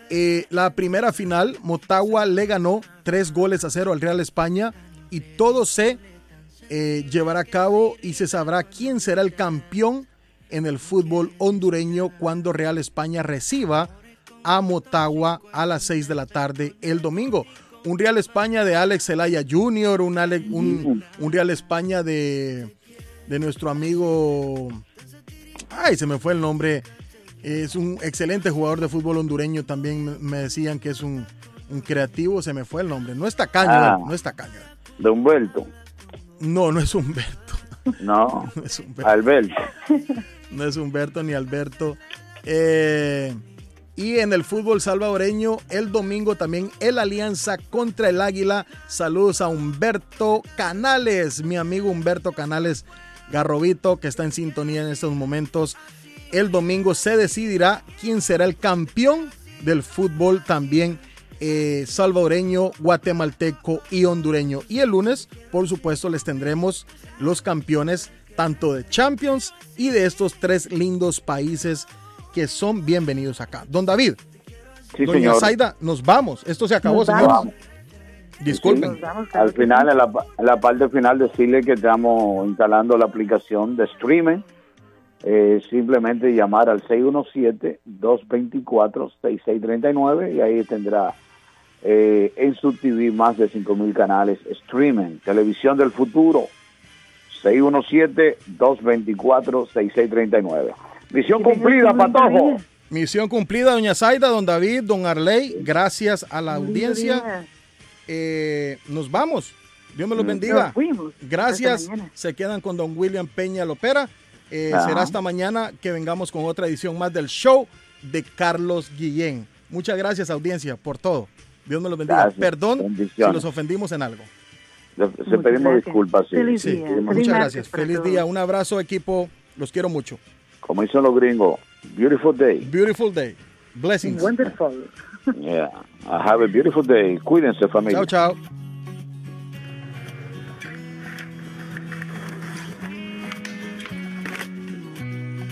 eh, la primera final, Motagua le ganó tres goles a cero al Real España y todo se eh, llevará a cabo y se sabrá quién será el campeón en el fútbol hondureño cuando Real España reciba a Motagua a las 6 de la tarde el domingo. Un Real España de Alex Zelaya Jr., un, Ale- un, un Real España de, de nuestro amigo... Ay, se me fue el nombre. Es un excelente jugador de fútbol hondureño. También me- decían que es un, un creativo. Se me fue el nombre. No está caño, Ah. no está caño. De Humberto. No, no es Humberto. No, *laughs* No es Humberto. Alberto. *laughs* No es Humberto ni Alberto. Eh, y en el fútbol salvadoreño, el domingo también el Alianza contra el Águila. Saludos a Humberto Canales, mi amigo Humberto Canales Garrobito, que está en sintonía en estos momentos. El domingo se decidirá quién será el campeón del fútbol también eh, salvadoreño, guatemalteco y hondureño. Y el lunes, por supuesto, les tendremos los campeones tanto de Champions y de estos tres lindos países que son bienvenidos acá. Don David, Sí, doña señor. Zaida, nos vamos. Esto se acabó, Nos señores. vamos. Disculpen. Al final, en la, en la parte final, decirle que estamos instalando la aplicación de streaming. Eh, simplemente llamar al 617-224-6639 y ahí tendrá eh, en su TV más de 5.000 canales streaming. Televisión del futuro. 617-224-6639. Misión cumplida, Patojo. Misión cumplida, doña Zaida, don David, don Arley. Gracias a la audiencia. Eh, nos vamos. Dios me los bendiga. Gracias. Se quedan con don William Peña Lopera. Eh, Ajá. será hasta mañana que vengamos con otra edición más del show de Carlos Guillén. Muchas gracias, audiencia, por todo. Dios me los bendiga. Gracias. Perdón si los ofendimos en algo. Le- Se pedimos disculpas. sí. Sí, Pedimos- muchas gracias. Feliz día. Un abrazo, equipo. Los quiero mucho. Como dicen los gringos, beautiful day. Beautiful day. Blessings. Wonderful. Yeah. Have a beautiful day. Cuídense, familia. Chao, chao.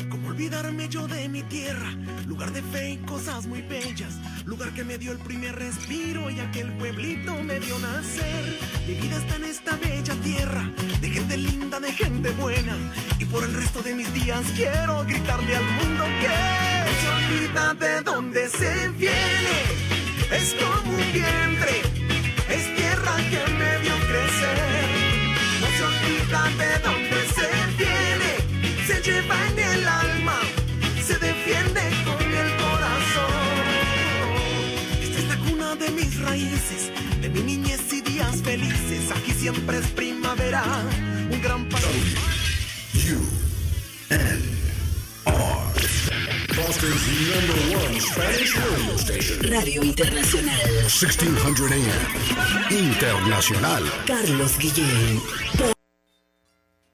¿Cómo olvidarme yo de mi tierra? Lugar de fe y cosas muy bellas. Lugar que me dio el primer respiro y aquel pueblito me dio nacer. Mi vida está en esta bella tierra, de gente linda, de gente buena. Y por el resto de mis días quiero gritarle al mundo que no se olvida de dónde se viene. Es como un vientre, es tierra que me vio crecer. No se olvida de dónde se viene, se lleva en el alma, de mis raíces, de mi niñez y días felices. Aquí siempre es primavera, un gran país. Boston's number one Spanish radio station. Radio Internacional. 1600 AM. Internacional. Carlos Guillén.